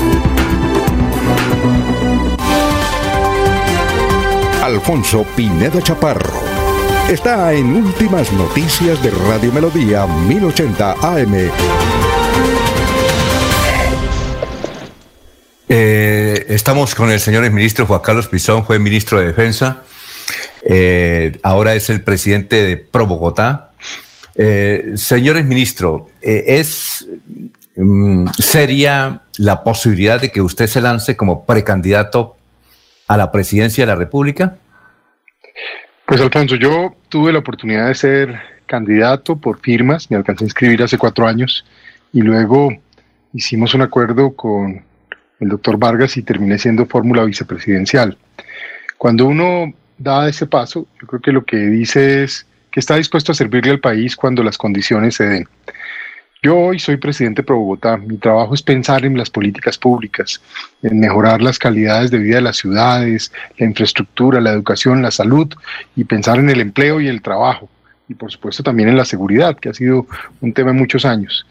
Alfonso Pineda Chaparro. Está en Últimas Noticias de Radio Melodía 1080 AM. Eh, estamos con el señor ministro Juan Carlos Pizón, fue ministro de Defensa. Eh, ahora es el presidente de Pro Bogotá. Eh, señores ministro, ¿es mm, seria la posibilidad de que usted se lance como precandidato a la presidencia de la República? Pues Alfonso, yo tuve la oportunidad de ser candidato por firmas, me alcancé a inscribir hace cuatro años y luego hicimos un acuerdo con el doctor Vargas y terminé siendo fórmula vicepresidencial. Cuando uno da ese paso, yo creo que lo que dice es que está dispuesto a servirle al país cuando las condiciones se den. Yo hoy soy presidente Pro Bogotá. Mi trabajo es pensar en las políticas públicas, en mejorar las calidades de vida de las ciudades, la infraestructura, la educación, la salud y pensar en el empleo y el trabajo. Y por supuesto también en la seguridad, que ha sido un tema en muchos años.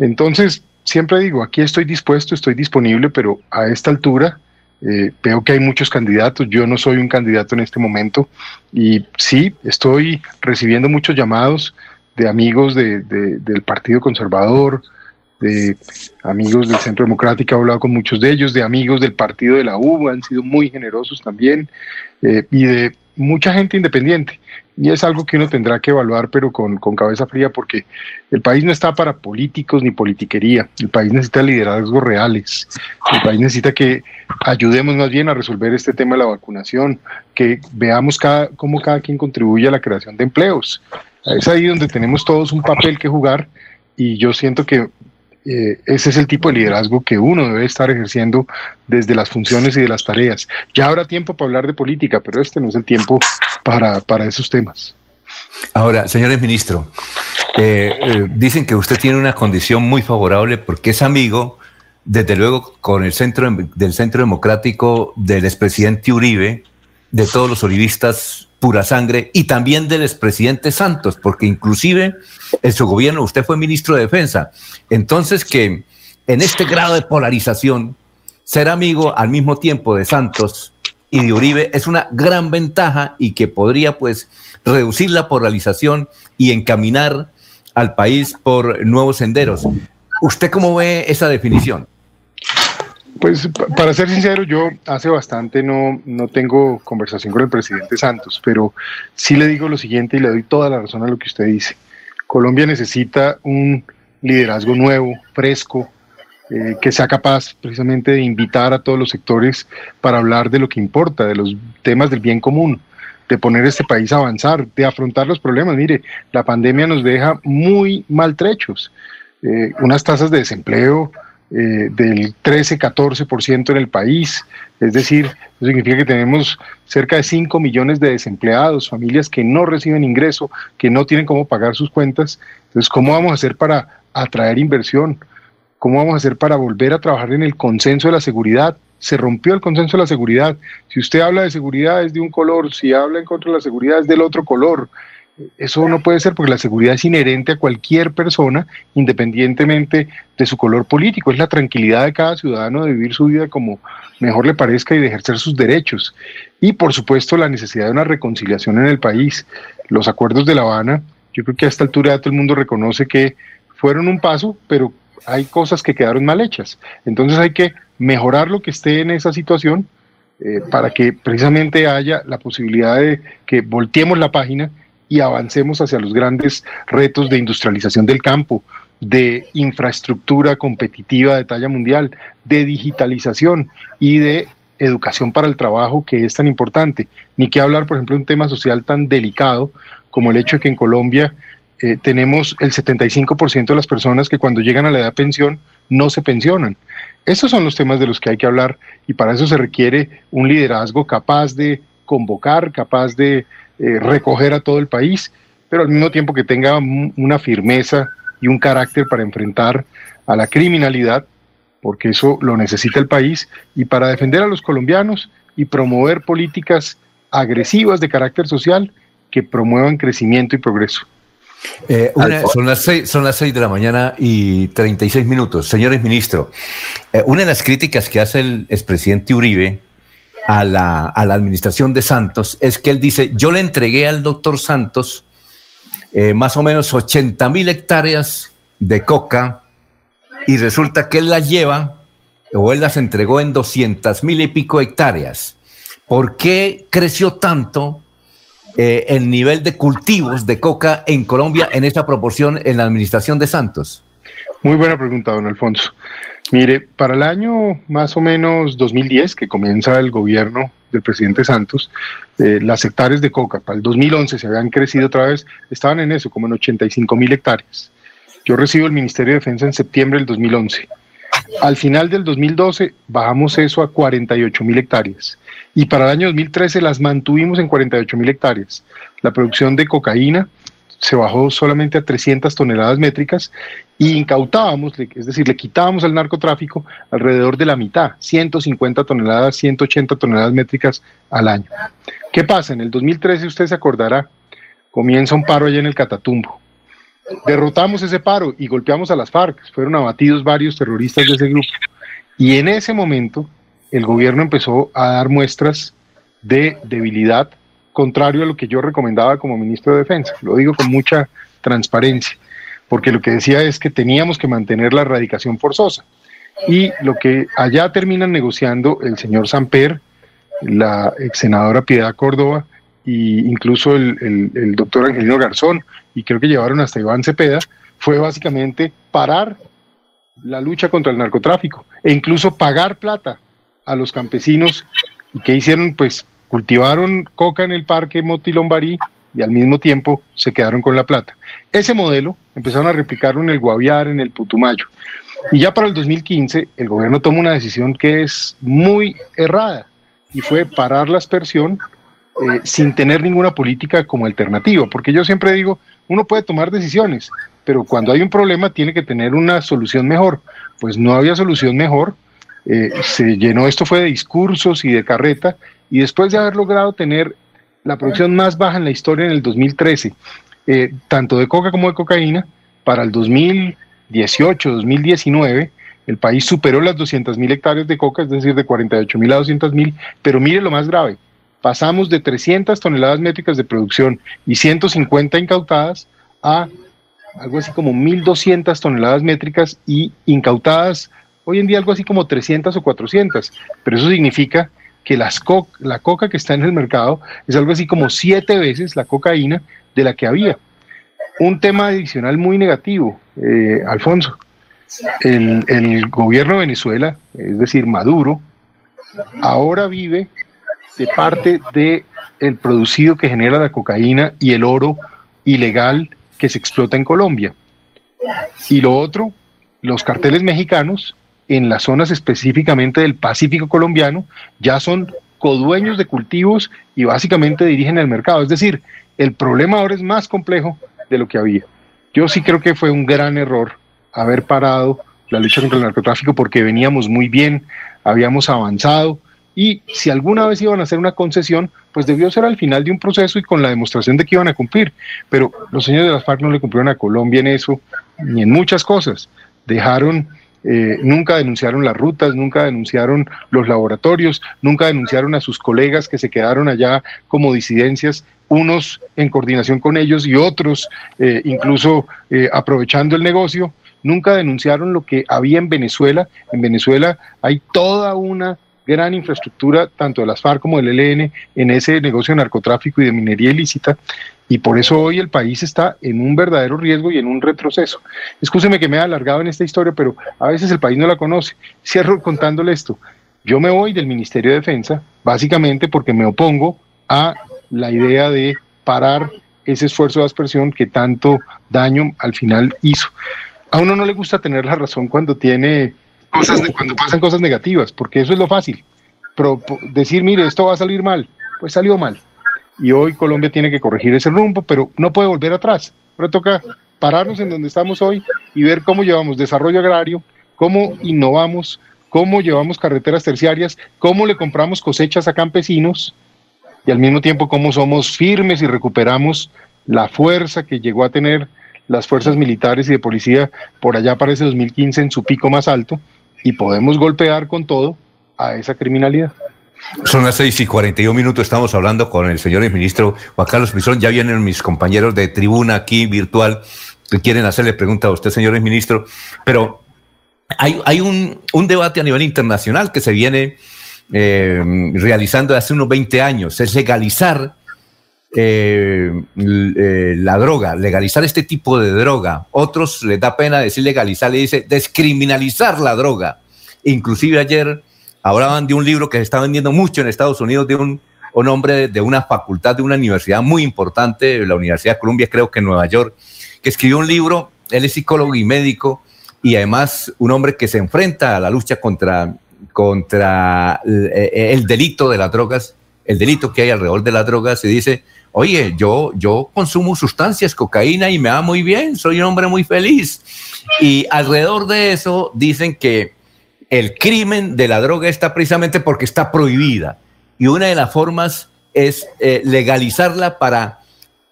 Entonces, siempre digo, aquí estoy dispuesto, estoy disponible, pero a esta altura eh, veo que hay muchos candidatos, yo no soy un candidato en este momento y sí, estoy recibiendo muchos llamados de amigos de, del Partido Conservador, de amigos del Centro Democrático, he hablado con muchos de ellos, de amigos del partido de la U, han sido muy generosos también, eh, y de mucha gente independiente. Y es algo que uno tendrá que evaluar, pero con, con, cabeza fría, porque el país no está para políticos ni politiquería. El país necesita liderazgos reales. El país necesita que ayudemos más bien a resolver este tema de la vacunación, que veamos cada, cómo cada quien contribuye a la creación de empleos. Es ahí donde tenemos todos un papel que jugar y yo siento que eh, ese es el tipo de liderazgo que uno debe estar ejerciendo desde las funciones y de las tareas. Ya habrá tiempo para hablar de política, pero este no es el tiempo para, para esos temas. Ahora, señores ministro, eh, eh, dicen que usted tiene una condición muy favorable porque es amigo, desde luego, con el centro del Centro Democrático del expresidente Uribe, de todos los olivistas pura sangre y también del expresidente Santos, porque inclusive en su gobierno usted fue ministro de Defensa. Entonces que en este grado de polarización, ser amigo al mismo tiempo de Santos y de Uribe es una gran ventaja y que podría pues reducir la polarización y encaminar al país por nuevos senderos. ¿Usted cómo ve esa definición? Pues para ser sincero, yo hace bastante no, no tengo conversación con el presidente Santos, pero sí le digo lo siguiente y le doy toda la razón a lo que usted dice. Colombia necesita un liderazgo nuevo, fresco, eh, que sea capaz precisamente de invitar a todos los sectores para hablar de lo que importa, de los temas del bien común, de poner este país a avanzar, de afrontar los problemas. Mire, la pandemia nos deja muy maltrechos, eh, unas tasas de desempleo eh, del 13-14% en el país. Es decir, eso significa que tenemos cerca de 5 millones de desempleados, familias que no reciben ingreso, que no tienen cómo pagar sus cuentas. Entonces, ¿cómo vamos a hacer para atraer inversión? ¿Cómo vamos a hacer para volver a trabajar en el consenso de la seguridad? Se rompió el consenso de la seguridad. Si usted habla de seguridad es de un color, si habla en contra de la seguridad es del otro color. Eso no puede ser porque la seguridad es inherente a cualquier persona, independientemente de su color político. Es la tranquilidad de cada ciudadano de vivir su vida como mejor le parezca y de ejercer sus derechos. Y por supuesto la necesidad de una reconciliación en el país. Los acuerdos de La Habana, yo creo que a esta altura todo el mundo reconoce que fueron un paso, pero hay cosas que quedaron mal hechas. Entonces hay que mejorar lo que esté en esa situación eh, para que precisamente haya la posibilidad de que volteemos la página y avancemos hacia los grandes retos de industrialización del campo, de infraestructura competitiva de talla mundial, de digitalización y de educación para el trabajo que es tan importante. Ni que hablar, por ejemplo, de un tema social tan delicado como el hecho de que en Colombia eh, tenemos el 75% de las personas que cuando llegan a la edad de pensión no se pensionan. Esos son los temas de los que hay que hablar y para eso se requiere un liderazgo capaz de convocar, capaz de eh, recoger a todo el país, pero al mismo tiempo que tenga una firmeza y un carácter para enfrentar a la criminalidad, porque eso lo necesita el país, y para defender a los colombianos y promover políticas agresivas de carácter social que promuevan crecimiento y progreso. Eh, son, las seis, son las seis de la mañana y 36 minutos. Señores ministros, eh, una de las críticas que hace el expresidente Uribe a la, administración de Santos es que él dice, yo le entregué al doctor Santos eh, más o menos 80 mil hectáreas de coca y resulta que él las lleva o él las entregó en 200 mil y pico hectáreas. ¿Por qué creció tanto eh, el nivel de cultivos de coca en Colombia en esa proporción en la administración de Santos? Muy buena pregunta, don Alfonso. Mire, para el año más o menos 2010, que comienza el gobierno del presidente Santos, eh, las hectáreas de coca para el 2011 se habían crecido otra vez, estaban en eso, como en 85 mil hectáreas. Yo recibo el Ministerio de Defensa en septiembre del 2011 Al final del 2012 bajamos eso a 48 mil hectáreas y para el año 2013 las mantuvimos en 48 mil hectáreas. La producción de cocaína se bajó solamente a 300 toneladas métricas y incautábamos, es decir, le quitábamos al narcotráfico alrededor de la mitad, 150 toneladas, 180 toneladas métricas al año. ¿Qué pasa? En el 2013, usted se acordará, comienza un paro allá en el Catatumbo. Derrotamos ese paro y golpeamos a las FARC, fueron abatidos varios terroristas de ese grupo. Y en ese momento, el gobierno empezó a dar muestras de debilidad contrario a lo que yo recomendaba como ministro de Defensa. Lo digo con mucha transparencia, porque lo que decía es que teníamos que mantener la erradicación forzosa. Y lo que allá terminan negociando el señor Samper, la ex senadora Piedad Córdoba e incluso el, el doctor Angelino Garzón, y creo que llevaron hasta Iván Cepeda, fue básicamente parar la lucha contra el narcotráfico e incluso pagar plata a los campesinos. ¿Y qué hicieron? Pues cultivaron coca en el parque Motilombarí y al mismo tiempo se quedaron con la plata. Ese modelo empezaron a replicarlo en el Guaviar, en el Putumayo. Y ya para el 2015 el gobierno toma una decisión que es muy errada y fue parar la aspersión eh, sin tener ninguna política como alternativa, porque yo siempre digo, uno puede tomar decisiones, pero cuando hay un problema tiene que tener una solución mejor. Pues no había solución mejor, eh, se llenó, esto fue de discursos y de carreta, y después de haber logrado tener la producción más baja en la historia en el 2013, eh, tanto de coca como de cocaína, para el 2018, 2019, el país superó las 200 mil hectáreas de coca, es decir, de 48 mil a 200 mil, pero mire lo más grave, pasamos de 300 toneladas métricas de producción y 150 incautadas a algo así como 1.200 toneladas métricas y incautadas hoy en día algo así como 300 o 400, pero eso significa que las la coca que está en el mercado es algo así como siete veces la cocaína de la que había. Un tema adicional muy negativo, eh, Alfonso. El, el, gobierno de Venezuela, es decir, Maduro, ahora vive de parte de el producido que genera la cocaína y el oro ilegal que se explota en Colombia. Y lo otro, los carteles mexicanos en las zonas específicamente del Pacífico colombiano, ya son codueños de cultivos y básicamente dirigen el mercado. Es decir, el problema ahora es más complejo de lo que había. Yo sí creo que fue un gran error haber parado la lucha contra el narcotráfico porque veníamos muy bien, habíamos avanzado y si alguna vez iban a hacer una concesión, pues debió ser al final de un proceso y con la demostración de que iban a cumplir. Pero los señores de las FARC no le cumplieron a Colombia en eso, ni en muchas cosas. Dejaron eh, nunca denunciaron las rutas, nunca denunciaron los laboratorios, nunca denunciaron a sus colegas que se quedaron allá como disidencias, unos en coordinación con ellos y otros eh, incluso eh, aprovechando el negocio. Nunca denunciaron lo que había en Venezuela. En Venezuela hay toda una gran infraestructura, tanto de las FARC como del ELN, en ese negocio de narcotráfico y de minería ilícita, y por eso hoy el país está en un verdadero riesgo y en un retroceso. Escúcheme que me he alargado en esta historia, pero a veces el país no la conoce. Cierro contándole esto. Yo me voy del Ministerio de Defensa básicamente porque me opongo a la idea de parar ese esfuerzo de aspersión que tanto daño al final hizo. A uno no le gusta tener la razón cuando tiene cosas, cuando pasan cosas negativas, porque eso es lo fácil. Pero decir, mire, esto va a salir mal, pues salió mal y hoy Colombia tiene que corregir ese rumbo, pero no puede volver atrás. Ahora toca pararnos en donde estamos hoy y ver cómo llevamos desarrollo agrario, cómo innovamos, cómo llevamos carreteras terciarias, cómo le compramos cosechas a campesinos y al mismo tiempo cómo somos firmes y recuperamos la fuerza que llegó a tener las fuerzas militares y de policía por allá para ese 2015 en su pico más alto y podemos golpear con todo a esa criminalidad. Son las seis y 41 minutos, estamos hablando con el señor ministro Juan Carlos Pizón. Ya vienen mis compañeros de tribuna aquí virtual que quieren hacerle pregunta a usted, señor ministro. Pero hay, hay un, un, debate a nivel internacional que se viene eh, realizando hace unos 20 años, es legalizar eh, eh, la droga, legalizar este tipo de droga. Otros les da pena decir legalizar, le dice descriminalizar la droga. Inclusive ayer hablaban de un libro que se está vendiendo mucho en Estados Unidos de un, hombre de, una facultad de una universidad muy importante, la Universidad de Columbia, creo que en Nueva York, que escribió un libro, él es psicólogo y médico, y además un hombre que se enfrenta a la lucha contra, contra eh, el delito de las drogas, el delito que hay alrededor de las drogas, y dice, oye, yo, yo consumo sustancias, cocaína y me va muy bien, soy un hombre muy feliz. Y alrededor de eso dicen que el crimen de la droga está precisamente porque está prohibida. Y una de las formas es eh, legalizarla para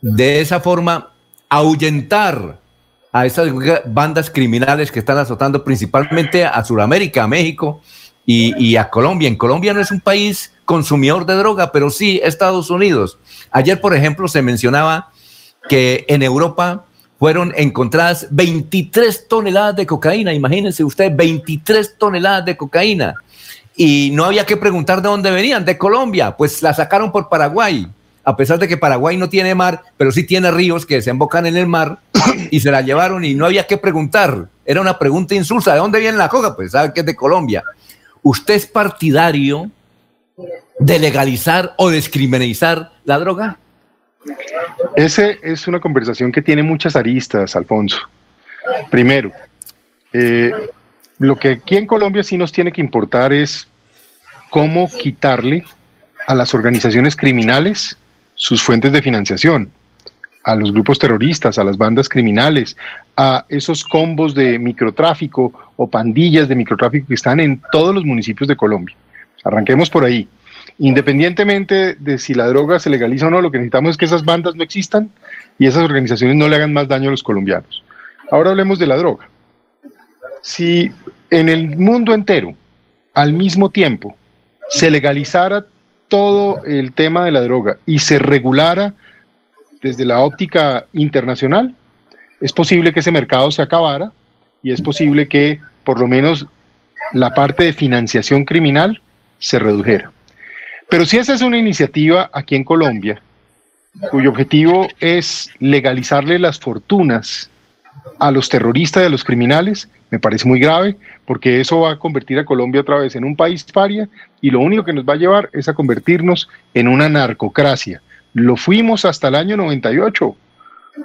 de esa forma ahuyentar a esas bandas criminales que están azotando principalmente a Sudamérica, a México y, a Colombia. En Colombia no es un país consumidor de droga, pero sí Estados Unidos. Ayer, por ejemplo, se mencionaba que en Europa fueron encontradas 23 toneladas de cocaína. Imagínense usted, 23 toneladas de cocaína. Y no había que preguntar de dónde venían, de Colombia, pues la sacaron por Paraguay a pesar de que Paraguay no tiene mar, pero sí tiene ríos que desembocan en el mar, y se la llevaron y no había que preguntar. Era una pregunta insulsa. ¿De dónde viene la coca? Pues sabe que es de Colombia. ¿Usted es partidario de legalizar o descriminalizar la droga? Esa es una conversación que tiene muchas aristas, Alfonso. Primero, eh, lo que aquí en Colombia sí nos tiene que importar es cómo quitarle a las organizaciones criminales sus fuentes de financiación, a los grupos terroristas, a las bandas criminales, a esos combos de microtráfico o pandillas de microtráfico que están en todos los municipios de Colombia. Arranquemos por ahí. Independientemente de si la droga se legaliza o no, lo que necesitamos es que esas bandas no existan y esas organizaciones no le hagan más daño a los colombianos. Ahora hablemos de la droga. Si en el mundo entero, al mismo tiempo, se legalizara todo el tema de la droga y se regulara desde la óptica internacional, es posible que ese mercado se acabara y es posible que por lo menos la parte de financiación criminal se redujera. Pero si esa es una iniciativa aquí en Colombia, cuyo objetivo es legalizarle las fortunas a los terroristas y a los criminales, me parece muy grave, porque eso va a convertir a Colombia otra vez en un país paria y lo único que nos va a llevar es a convertirnos en una narcocracia. Lo fuimos hasta el año 98.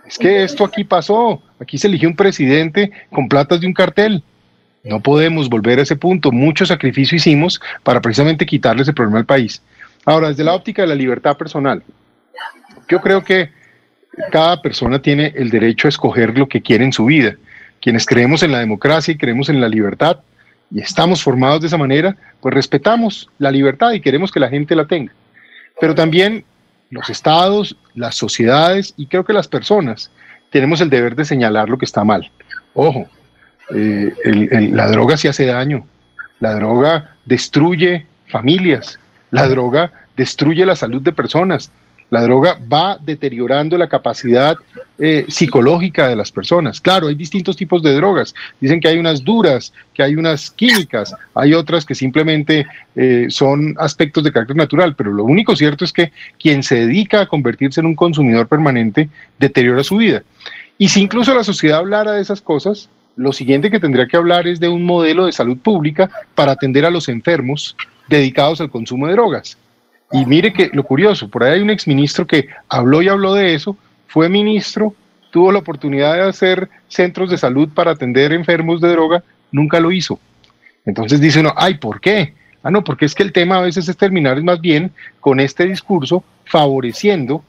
Es que esto aquí pasó. Aquí se eligió un presidente con platas de un cartel. No podemos volver a ese punto. Mucho sacrificio hicimos para precisamente quitarle ese problema al país. Ahora, desde la óptica de la libertad personal, yo creo que cada persona tiene el derecho a escoger lo que quiere en su vida. Quienes creemos en la democracia y creemos en la libertad y estamos formados de esa manera, pues respetamos la libertad y queremos que la gente la tenga. Pero también los estados, las sociedades y creo que las personas tenemos el deber de señalar lo que está mal. Ojo, eh, la droga sí hace daño, la droga destruye familias, la droga destruye la salud de personas, la droga va deteriorando la capacidad eh, psicológica de las personas. Claro, hay distintos tipos de drogas. Dicen que hay unas duras, que hay unas químicas, hay otras que simplemente eh, son aspectos de carácter natural, pero lo único cierto es que quien se dedica a convertirse en un consumidor permanente deteriora su vida. Y si incluso la sociedad hablara de esas cosas, lo siguiente que tendría que hablar es de un modelo de salud pública para atender a los enfermos dedicados al consumo de drogas. Y mire que lo curioso, por ahí hay un exministro que habló y habló de eso, fue ministro, tuvo la oportunidad de hacer centros de salud para atender enfermos de droga, nunca lo hizo. Entonces dice uno, ay, ¿por qué? Ah, no, porque es que el tema a veces es terminar más bien con este discurso favoreciendo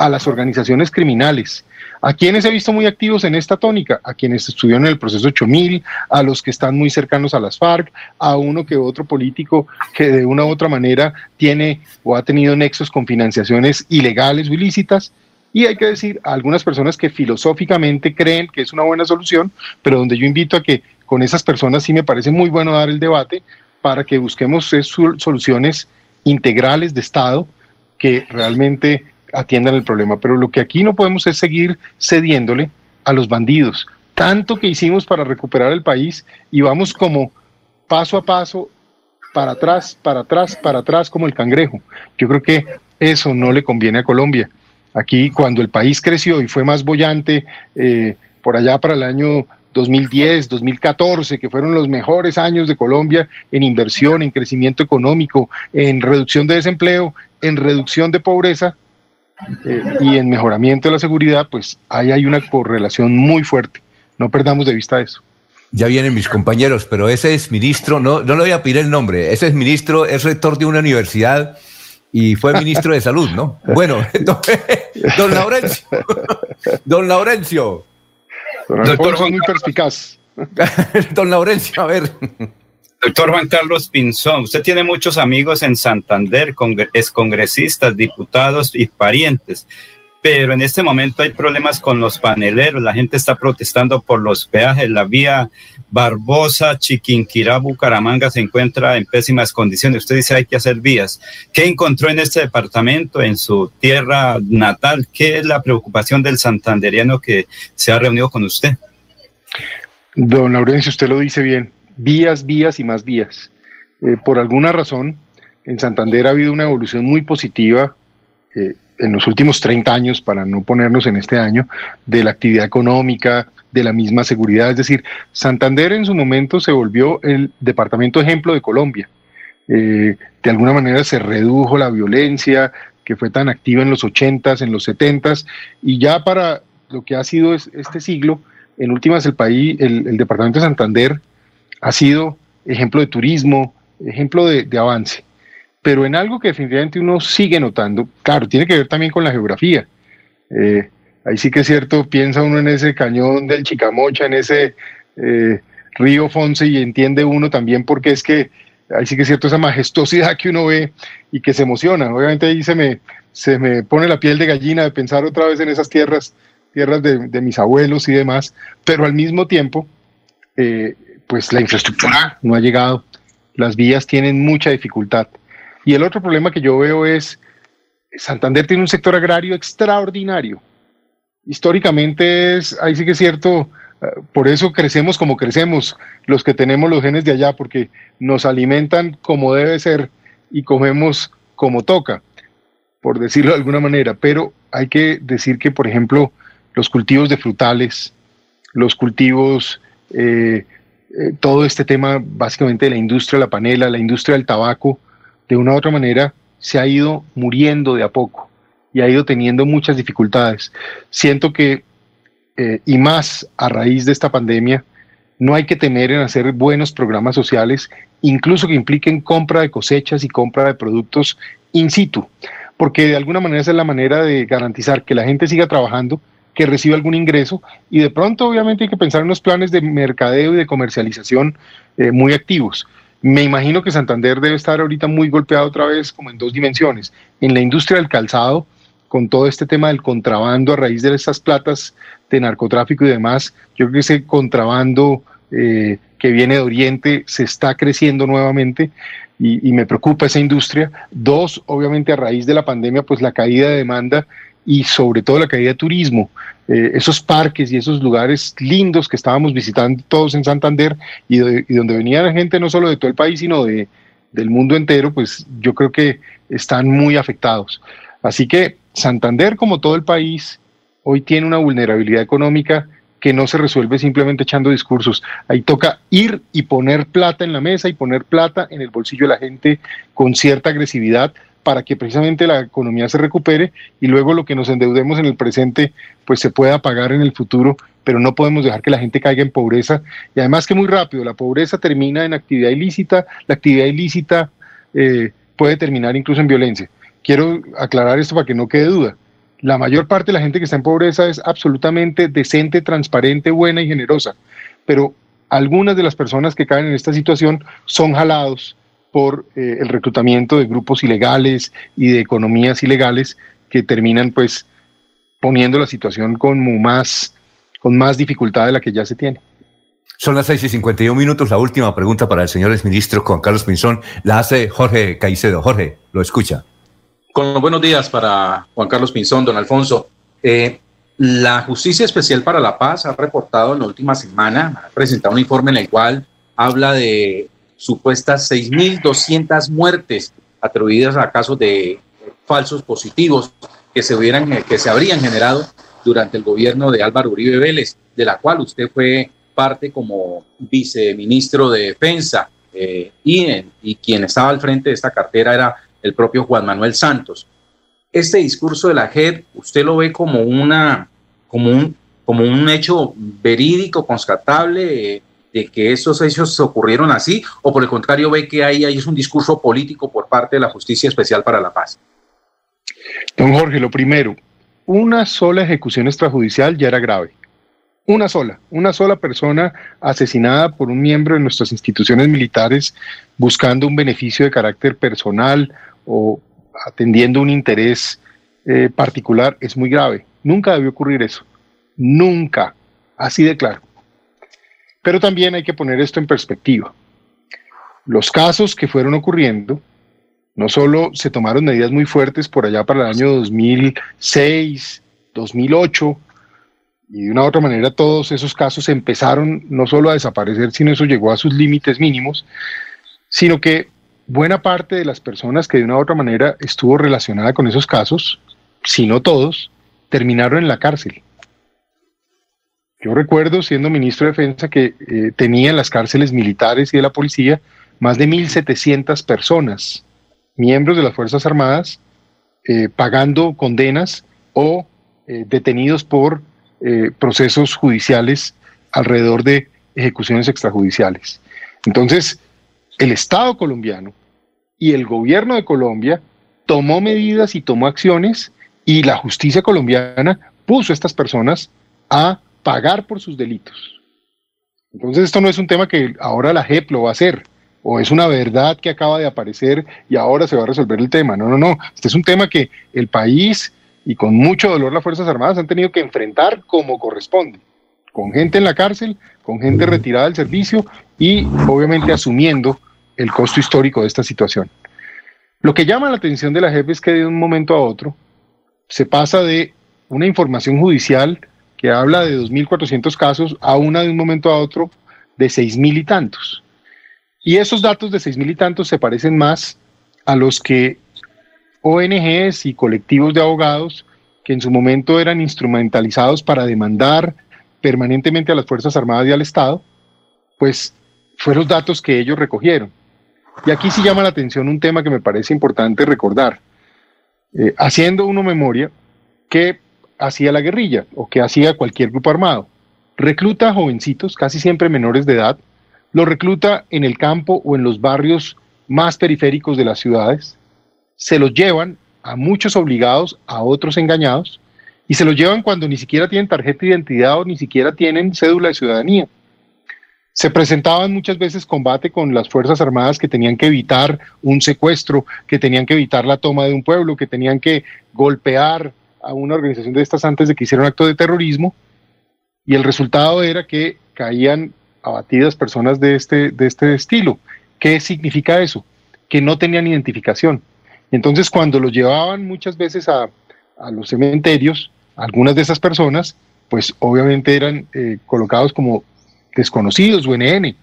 a las organizaciones criminales. ¿A quienes he visto muy activos en esta tónica? A quienes estuvieron en el proceso 8000, a los que están muy cercanos a las FARC, a uno que otro político que de una u otra manera tiene o ha tenido nexos con financiaciones ilegales o ilícitas. Y hay que decir a algunas personas que filosóficamente creen que es una buena solución, pero donde yo invito a que con esas personas sí me parece muy bueno dar el debate para que busquemos soluciones integrales de Estado que realmente atiendan el problema. Pero lo que aquí no podemos es seguir cediéndole a los bandidos. Tanto que hicimos para recuperar el país y vamos como paso a paso para atrás, para atrás, para atrás como el cangrejo. Yo creo que eso no le conviene a Colombia. Aquí cuando el país creció y fue más bollante, eh, por allá para el año 2010, 2014, que fueron los mejores años de Colombia en inversión, en crecimiento económico, en reducción de desempleo, en reducción de pobreza, eh, y en mejoramiento de la seguridad, pues ahí hay una correlación muy fuerte. No perdamos de vista eso. Ya vienen mis compañeros, pero ese es ministro, no, no le voy a pedir el nombre, ese es ministro, es rector de una universidad y fue ministro de salud, ¿no? Bueno, don, Laurencio, don Laurencio. Doctor Juan, muy perspicaz. Don Laurencio, a ver. Doctor Juan Carlos Pinzón, usted tiene muchos amigos en Santander, excongresistas, diputados y parientes pero en este momento hay problemas con los paneleros, la gente está protestando por los peajes, la vía Barbosa, Chiquinquirá, Bucaramanga se encuentra en pésimas condiciones. Usted dice hay que hacer vías. ¿Qué encontró en este departamento, en su tierra natal? ¿Qué es la preocupación del santanderiano que se ha reunido con usted? Don Laurencio, usted lo dice bien. Vías, vías y más vías. Eh, por alguna razón, en Santander ha habido una evolución muy positiva. Eh, en los últimos 30 años, para no ponernos en este año, de la actividad económica, de la misma seguridad. Es decir, Santander en su momento se volvió el departamento ejemplo de Colombia. Eh, de alguna manera se redujo la violencia que fue tan activa en los 80s, en los 70s, y ya para lo que ha sido este siglo, en últimas el país, el, departamento de Santander ha sido ejemplo de turismo, ejemplo de avance pero en algo que definitivamente uno sigue notando, claro, tiene que ver también con la geografía. Eh, ahí sí que es cierto, piensa uno en ese cañón del Chicamocha, en ese eh, río Fonse y entiende uno también porque es que ahí sí que es cierto esa majestuosidad que uno ve y que se emociona. Obviamente ahí se me, se me pone la piel de gallina de pensar otra vez en esas tierras, tierras de, mis abuelos y demás, pero al mismo tiempo, eh, pues la infraestructura no ha llegado, las vías tienen mucha dificultad. Y el otro problema que yo veo es, Santander tiene un sector agrario extraordinario. Históricamente es, ahí sí que es cierto, eh, por eso crecemos como crecemos, los que tenemos los genes de allá, porque nos alimentan como debe ser y comemos como toca, por decirlo de alguna manera. Pero hay que decir que, por ejemplo, los cultivos de frutales, los cultivos, eh, eh, todo este tema básicamente de la industria de la panela, la industria del tabaco, de una u otra manera se ha ido muriendo de a poco y ha ido teniendo muchas dificultades. Siento que, eh, y más a raíz de esta pandemia, no hay que temer en hacer buenos programas sociales, incluso que impliquen compra de cosechas y compra de productos in situ, porque de alguna manera esa es la manera de garantizar que la gente siga trabajando, que reciba algún ingreso y de pronto obviamente hay que pensar en unos planes de mercadeo y de comercialización eh, muy activos. Me imagino que Santander debe estar ahorita muy golpeado otra vez como en dos dimensiones. En la industria del calzado, con todo este tema del contrabando a raíz de estas platas de narcotráfico y demás, yo creo que ese contrabando eh, que viene de Oriente se está creciendo nuevamente y, me preocupa esa industria. Dos, obviamente a raíz de la pandemia, pues la caída de demanda y sobre todo la caída de turismo. Eh, esos parques y esos lugares lindos que estábamos visitando todos en Santander y, donde venía la gente no solo de todo el país, sino de, del mundo entero, pues yo creo que están muy afectados. Así que Santander, como todo el país, hoy tiene una vulnerabilidad económica que no se resuelve simplemente echando discursos. Ahí toca ir y poner plata en la mesa y poner plata en el bolsillo de la gente con cierta agresividad para que precisamente la economía se recupere y luego lo que nos endeudemos en el presente pues se pueda pagar en el futuro, pero no podemos dejar que la gente caiga en pobreza y además que muy rápido, la pobreza termina en actividad ilícita, la actividad ilícita eh, puede terminar incluso en violencia. Quiero aclarar esto para que no quede duda. La mayor parte de la gente que está en pobreza es absolutamente decente, transparente, buena y generosa, pero algunas de las personas que caen en esta situación son jalados, por eh, el reclutamiento de grupos ilegales y de economías ilegales que terminan pues poniendo la situación con más, con más dificultad de la que ya se tiene. Son las 6 y 51 minutos. La última pregunta para el señor exministro Juan Carlos Pinzón la hace Jorge Caicedo. Jorge, lo escucha. Con los buenos días para Juan Carlos Pinzón, don Alfonso. Eh, la Justicia Especial para la Paz ha reportado en la última semana, ha presentado un informe en el cual habla de supuestas 6.200 muertes atribuidas a casos de falsos positivos que se, hubieran, que se habrían generado durante el gobierno de Álvaro Uribe Vélez, de la cual usted fue parte como viceministro de Defensa eh, y, quien estaba al frente de esta cartera era el propio Juan Manuel Santos. Este discurso de la JED, ¿usted lo ve como, una, como, un, como un hecho verídico, constatable? De que estos hechos ocurrieron así o por el contrario ve que ahí, ahí es un discurso político por parte de la Justicia Especial para la Paz? Don Jorge, lo primero, una sola ejecución extrajudicial ya era grave. Una sola, una sola persona asesinada por un miembro de nuestras instituciones militares buscando un beneficio de carácter personal o atendiendo un interés eh, particular es muy grave. Nunca debió ocurrir eso. Nunca. Así de claro. Pero también hay que poner esto en perspectiva. Los casos que fueron ocurriendo, no solo se tomaron medidas muy fuertes por allá para el año 2006, 2008, y de una u otra manera todos esos casos empezaron no solo a desaparecer, sino eso llegó a sus límites mínimos, sino que buena parte de las personas que de una u otra manera estuvo relacionada con esos casos, si no todos, terminaron en la cárcel. Yo recuerdo, siendo ministro de Defensa, que eh, tenía en las cárceles militares y de la policía más de 1.700 personas, miembros de las Fuerzas Armadas, eh, pagando condenas o eh, detenidos por procesos judiciales alrededor de ejecuciones extrajudiciales. Entonces, el Estado colombiano y el gobierno de Colombia tomó medidas y tomó acciones y la justicia colombiana puso a estas personas a pagar por sus delitos. Entonces esto no es un tema que ahora la JEP lo va a hacer o es una verdad que acaba de aparecer y ahora se va a resolver el tema. No, no, no. Este es un tema que el país y con mucho dolor las Fuerzas Armadas han tenido que enfrentar como corresponde, con gente en la cárcel, con gente retirada del servicio y obviamente asumiendo el costo histórico de esta situación. Lo que llama la atención de la JEP es que de un momento a otro se pasa de una información judicial que habla de 2.400 casos a una de un momento a otro de 6.000 y tantos. Y esos datos de 6.000 y tantos se parecen más a los que ONGs y colectivos de abogados que en su momento eran instrumentalizados para demandar permanentemente a las Fuerzas Armadas y al Estado, pues fueron los datos que ellos recogieron. Y aquí sí llama la atención un tema que me parece importante recordar. Eh, haciendo uno memoria, ¿qué hacía la guerrilla o qué hacía cualquier grupo armado? Recluta a jovencitos, casi siempre menores de edad, los recluta en el campo o en los barrios más periféricos de las ciudades, se los llevan a muchos obligados, a otros engañados, y se los llevan cuando ni siquiera tienen tarjeta de identidad o ni siquiera tienen cédula de ciudadanía. Se presentaban muchas veces combate con las Fuerzas Armadas que tenían que evitar un secuestro, que tenían que evitar la toma de un pueblo, que tenían que golpear a una organización de estas antes de que hiciera un acto de terrorismo. Y el resultado era que caían abatidas personas de este, de este estilo. ¿Qué significa eso? Que no tenían identificación. Entonces, cuando los llevaban muchas veces a, a los cementerios, algunas de esas personas, pues obviamente eran eh, colocados como desconocidos, UNN.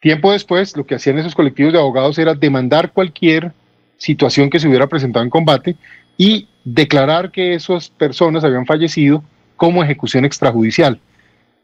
Tiempo después, lo que hacían esos colectivos de abogados era demandar cualquier situación que se hubiera presentado en combate y declarar que esas personas habían fallecido como ejecución extrajudicial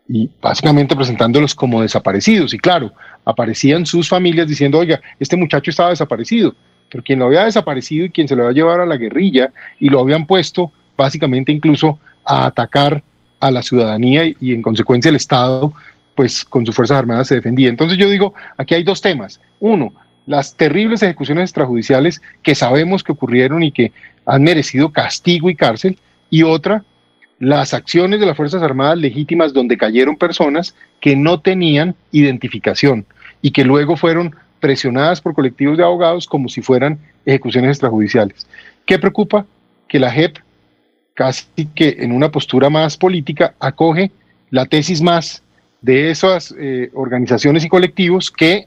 y básicamente presentándolos como desaparecidos. Y claro, aparecían sus familias diciendo, oiga, este muchacho estaba desaparecido, pero quien lo había desaparecido y quien se lo había llevado a la guerrilla y lo habían puesto básicamente incluso a atacar a la ciudadanía y, en consecuencia el Estado, pues con sus Fuerzas Armadas se defendía. Entonces yo digo, aquí hay dos temas. Uno, las terribles ejecuciones extrajudiciales que sabemos que ocurrieron y que han merecido castigo y cárcel. Y otra, las acciones de las Fuerzas Armadas legítimas donde cayeron personas que no tenían identificación y que luego fueron presionadas por colectivos de abogados como si fueran ejecuciones extrajudiciales. ¿Qué preocupa? Que la JEP casi que en una postura más política, acoge la tesis más de esas eh, organizaciones y colectivos que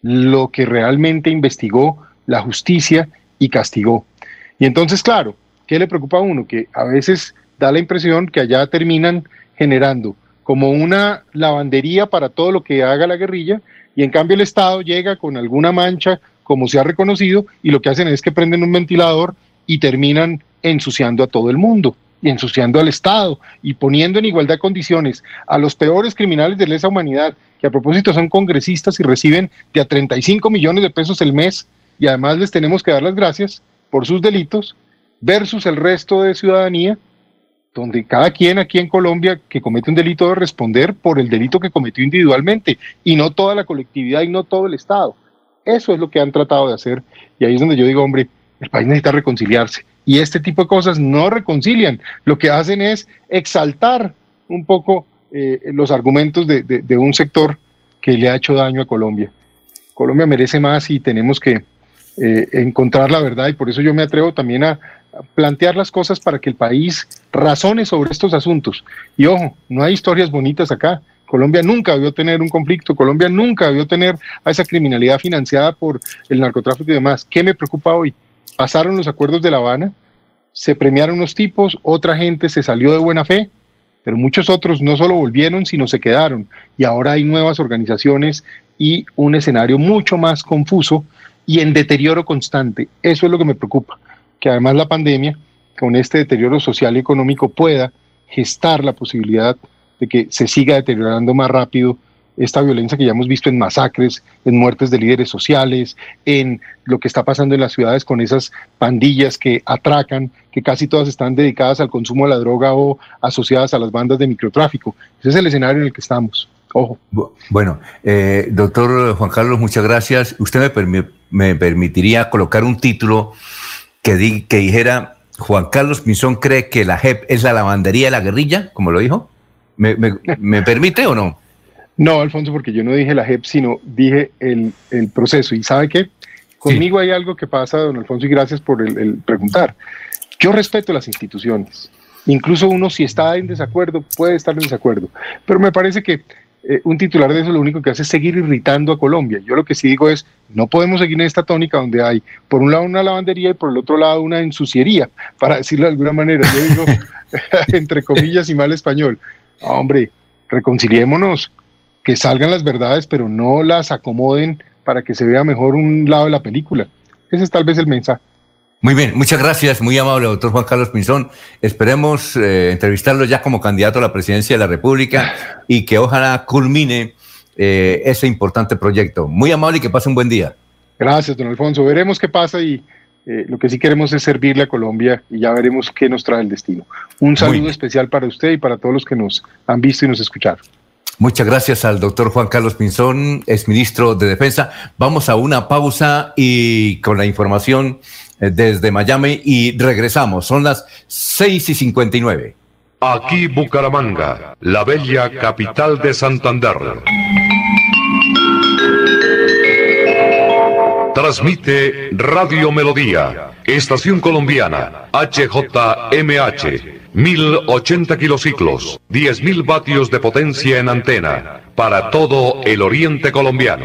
lo que realmente investigó la justicia y castigó. Y entonces, claro, ¿qué le preocupa a uno? Que a veces da la impresión que allá terminan generando como una lavandería para todo lo que haga la guerrilla y en cambio el Estado llega con alguna mancha, como se ha reconocido, y lo que hacen es que prenden un ventilador y terminan ensuciando a todo el mundo y ensuciando al Estado y poniendo en igualdad de condiciones a los peores criminales de lesa humanidad, que a propósito son congresistas y reciben de a 35 millones de pesos el mes y además les tenemos que dar las gracias por sus delitos, versus el resto de ciudadanía donde cada quien aquí en Colombia que comete un delito debe responder por el delito que cometió individualmente y no toda la colectividad y no todo el Estado. Eso es lo que han tratado de hacer y ahí es donde yo digo, hombre, el país necesita reconciliarse y este tipo de cosas no reconcilian, lo que hacen es exaltar un poco eh, los argumentos de, de, un sector que le ha hecho daño a Colombia. Colombia merece más y tenemos que eh, encontrar la verdad y por eso yo me atrevo también a, plantear las cosas para que el país razone sobre estos asuntos. Y ojo, no hay historias bonitas acá. Colombia nunca debió tener un conflicto, Colombia nunca debió tener a esa criminalidad financiada por el narcotráfico y demás. ¿Qué me preocupa hoy? Pasaron los acuerdos de La Habana, se premiaron unos tipos, otra gente se salió de buena fe, pero muchos otros no solo volvieron, sino se quedaron. Y ahora hay nuevas organizaciones y un escenario mucho más confuso y en deterioro constante. Eso es lo que me preocupa que además la pandemia, con este deterioro social y económico, pueda gestar la posibilidad de que se siga deteriorando más rápido esta violencia que ya hemos visto en masacres, en muertes de líderes sociales, en lo que está pasando en las ciudades con esas pandillas que atracan, que casi todas están dedicadas al consumo de la droga o asociadas a las bandas de microtráfico. Ese es el escenario en el que estamos. Ojo. Bueno, eh, doctor Juan Carlos, muchas gracias. Usted me, me permitiría colocar un título que, que dijera, Juan Carlos Pinzón cree que la JEP es la lavandería de la guerrilla, como lo dijo. ¿Me, me, permite o no? No, Alfonso, porque yo no dije la JEP, sino dije el, el proceso. ¿Y sabe qué? Conmigo hay algo que pasa, don Alfonso, y gracias por el, el preguntar. Yo respeto las instituciones. Incluso uno, si está en desacuerdo, puede estar en desacuerdo. Pero me parece que eh, un titular de eso lo único que hace es seguir irritando a Colombia. Yo lo que sí digo es, no podemos seguir en esta tónica donde hay por un lado una lavandería y por el otro lado una ensuciería, para decirlo de alguna manera. Yo digo, entre comillas y mal español, hombre, reconciliémonos, que salgan las verdades, pero no las acomoden para que se vea mejor un lado de la película. Ese es tal vez el mensaje. Muy bien, muchas gracias, muy amable doctor Juan Carlos Pinzón. Esperemos eh, entrevistarlo ya como candidato a la presidencia de la República y que ojalá culmine eh, ese importante proyecto. Muy amable y que pase un buen día. Gracias, don Alfonso. Veremos qué pasa y eh, lo que sí queremos es servirle a Colombia y ya veremos qué nos trae el destino. Un saludo especial para usted y para todos los que nos han visto y nos escucharon. Muchas gracias al doctor Juan Carlos Pinzón, ex ministro de Defensa. Vamos a una pausa y con la información desde Miami y regresamos. Son las 6 y 59. Aquí Bucaramanga, la bella capital de Santander. Transmite Radio Melodía, Estación Colombiana, HJMH. 1080 kilociclos, 10.000 vatios de potencia en antena, para todo el oriente colombiano.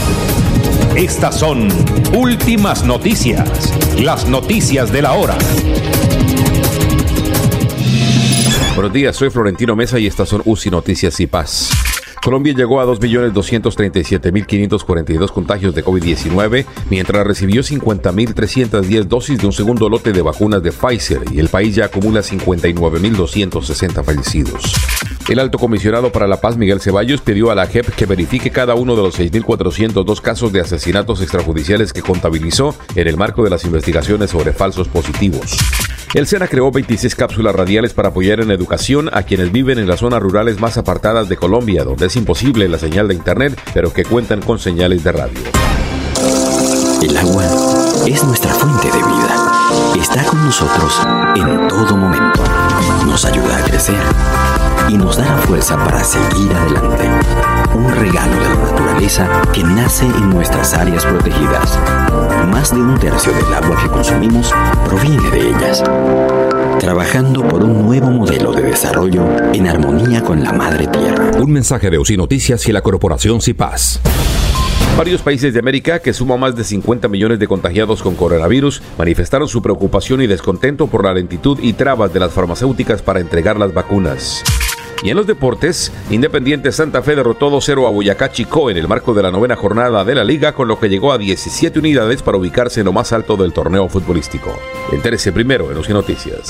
Estas son últimas noticias, las noticias de la hora. Buenos días, soy Florentino Mesa y estas son UCI Noticias y Paz. Colombia llegó a 2.237.542 contagios de COVID-19, mientras recibió 50.310 dosis de un segundo lote de vacunas de Pfizer y el país ya acumula 59.260 fallecidos. El alto comisionado para la paz, Miguel Ceballos, pidió a la JEP que verifique cada uno de los 6.402 casos de asesinatos extrajudiciales que contabilizó en el marco de las investigaciones sobre falsos positivos. El SENA creó 26 cápsulas radiales para apoyar en educación a quienes viven en las zonas rurales más apartadas de Colombia, donde es imposible la señal de Internet, pero que cuentan con señales de radio. El agua es nuestra fuente de vida. Está con nosotros en todo momento. Nos ayuda a crecer y nos da la fuerza para seguir adelante. Un regalo de la naturaleza que nace en nuestras áreas protegidas. Más de un tercio del agua que consumimos proviene de ellas. Trabajando por un nuevo modelo de desarrollo en armonía con la madre tierra. Un mensaje de UCI Noticias y la corporación CIPAS. Varios países de América, que suman más de 50 millones de contagiados con coronavirus, manifestaron su preocupación y descontento por la lentitud y trabas de las farmacéuticas para entregar las vacunas. Y en los deportes, Independiente Santa Fe derrotó 2-0 a Boyacá Chico en el marco de la novena jornada de la liga, con lo que llegó a 17 unidades para ubicarse en lo más alto del torneo futbolístico. Entérese primero en UCI Noticias.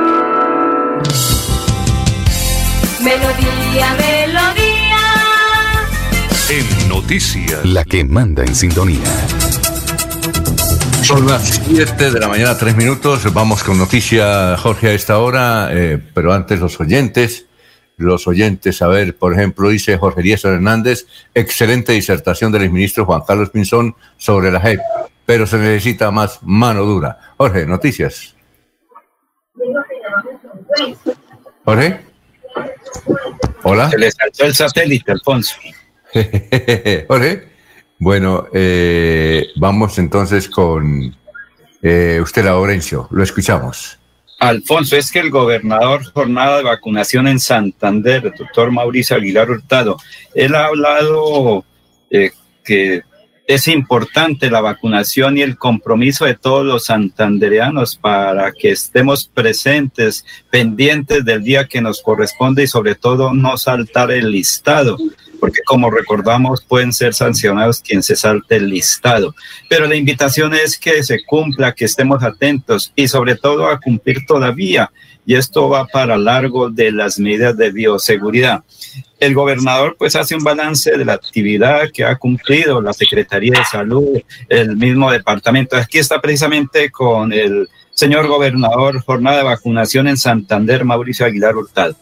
Melodía, melodía. En noticias. La que manda en sintonía. Son las 7 de la mañana, 3 minutos. Vamos con noticia, Jorge, a esta hora. eh, pero antes los oyentes. Los oyentes, a ver, por ejemplo, dice Jorge Díaz Hernández, excelente disertación del ministro Juan Carlos Pinzón sobre la JEP, pero se necesita más mano dura. Jorge, noticias. Jorge. Hola. Se le saltó el satélite, Alfonso. Jorge. Bueno, eh, vamos entonces con eh, usted, Laurencio. Lo escuchamos. Alfonso, es que el gobernador jornada de vacunación en Santander, el doctor Mauricio Aguilar Hurtado, él ha hablado eh, que es importante la vacunación y el compromiso de todos los santandereanos para que estemos presentes, pendientes del día que nos corresponde y sobre todo no saltar el listado, porque como recordamos pueden ser sancionados quien se salte el listado. Pero la invitación es que se cumpla, que estemos atentos y sobre todo a cumplir todavía. Y esto va para largo de las medidas de bioseguridad el gobernador pues hace un balance de la actividad que ha cumplido la Secretaría de Salud, el mismo departamento. Aquí está precisamente con el señor gobernador, jornada de vacunación en Santander, Mauricio Aguilar Hurtado.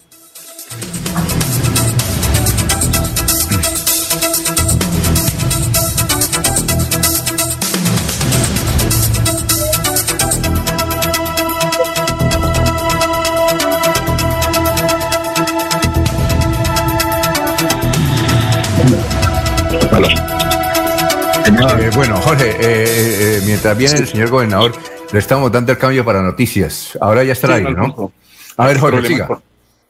Mientras viene el señor gobernador, le estamos dando el cambio para noticias. Ahora ya está Sí, ahí, ¿no? A ver, Jorge, Problemas siga. con-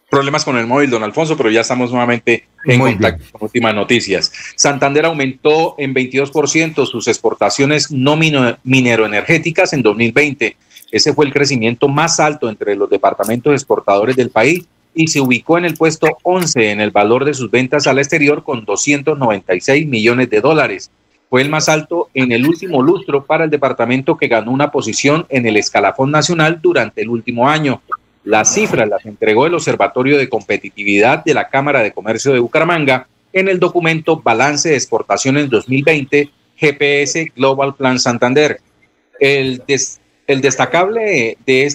Problemas con el móvil, don Alfonso, pero ya estamos nuevamente en Muy contacto con últimas noticias. Santander aumentó en 22% sus exportaciones no mineroenergéticas en 2020. Ese fue el crecimiento más alto entre los departamentos exportadores del país y se ubicó en el puesto 11 en el valor de sus ventas al exterior con 296 millones de dólares. Fue el más alto en el último lustro para el departamento que ganó una posición en el escalafón nacional durante el último año. Las cifras las entregó el Observatorio de Competitividad de la Cámara de Comercio de Bucaramanga en el documento Balance de Exportaciones 2020 GPS Global Plan Santander. El, des- el destacable de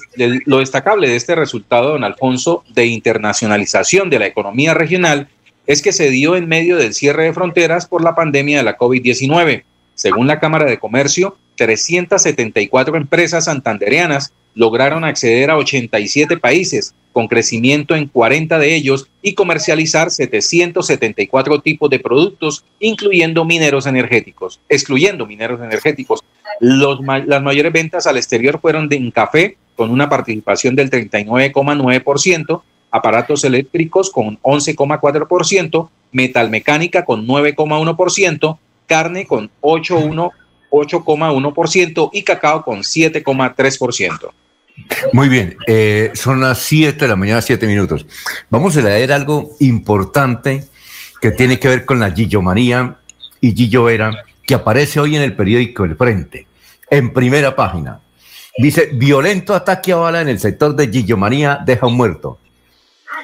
lo destacable de este resultado, don Alfonso, de internacionalización de la economía regional es que se dio en medio del cierre de fronteras por la pandemia de la COVID-19. Según la Cámara de Comercio, 374 empresas santandereanas lograron acceder a 87 países, con crecimiento en 40 de ellos y comercializar 774 tipos de productos, incluyendo mineros energéticos, excluyendo mineros energéticos. Las mayores ventas al exterior fueron de café, con una participación del 39,9%, aparatos eléctricos con 11,4%, metalmecánica con 9,1%, carne con 8,1% y cacao con 7,3%. Muy bien, eh, son las 7 de la mañana, 7 minutos. Vamos a leer algo importante que tiene que ver con la Gillomanía y Gillovera, que aparece hoy en el periódico El Frente, en primera página. Dice, violento ataque a bala en el sector de Gillomanía deja un muerto.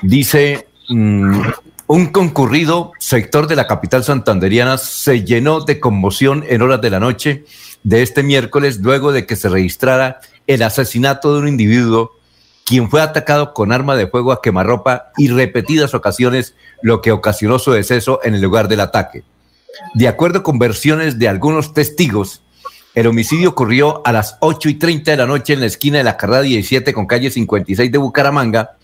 Dice, mm, un concurrido sector de la capital santanderiana se llenó de conmoción en horas de la noche de este miércoles luego de que se registrara el asesinato de un individuo quien fue atacado con arma de fuego a quemarropa y repetidas ocasiones, lo que ocasionó su deceso en el lugar del ataque. De acuerdo con versiones de algunos testigos, el homicidio ocurrió a las 8 y 30 de la noche en la esquina de la carrera 17 con calle 56 de Bucaramanga,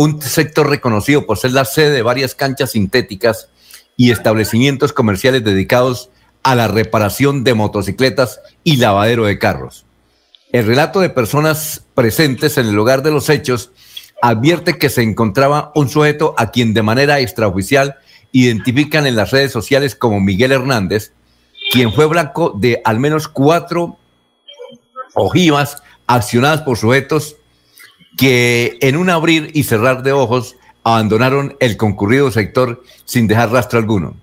un sector reconocido por ser la sede de varias canchas sintéticas y establecimientos comerciales dedicados a la reparación de motocicletas y lavadero de carros. El relato de personas presentes en el lugar de los hechos advierte que se encontraba un sujeto a quien de manera extraoficial identifican en las redes sociales como Miguel Hernández, quien fue blanco de al menos cuatro ojivas accionadas por sujetos que en un abrir y cerrar de ojos abandonaron el concurrido sector sin dejar rastro alguno.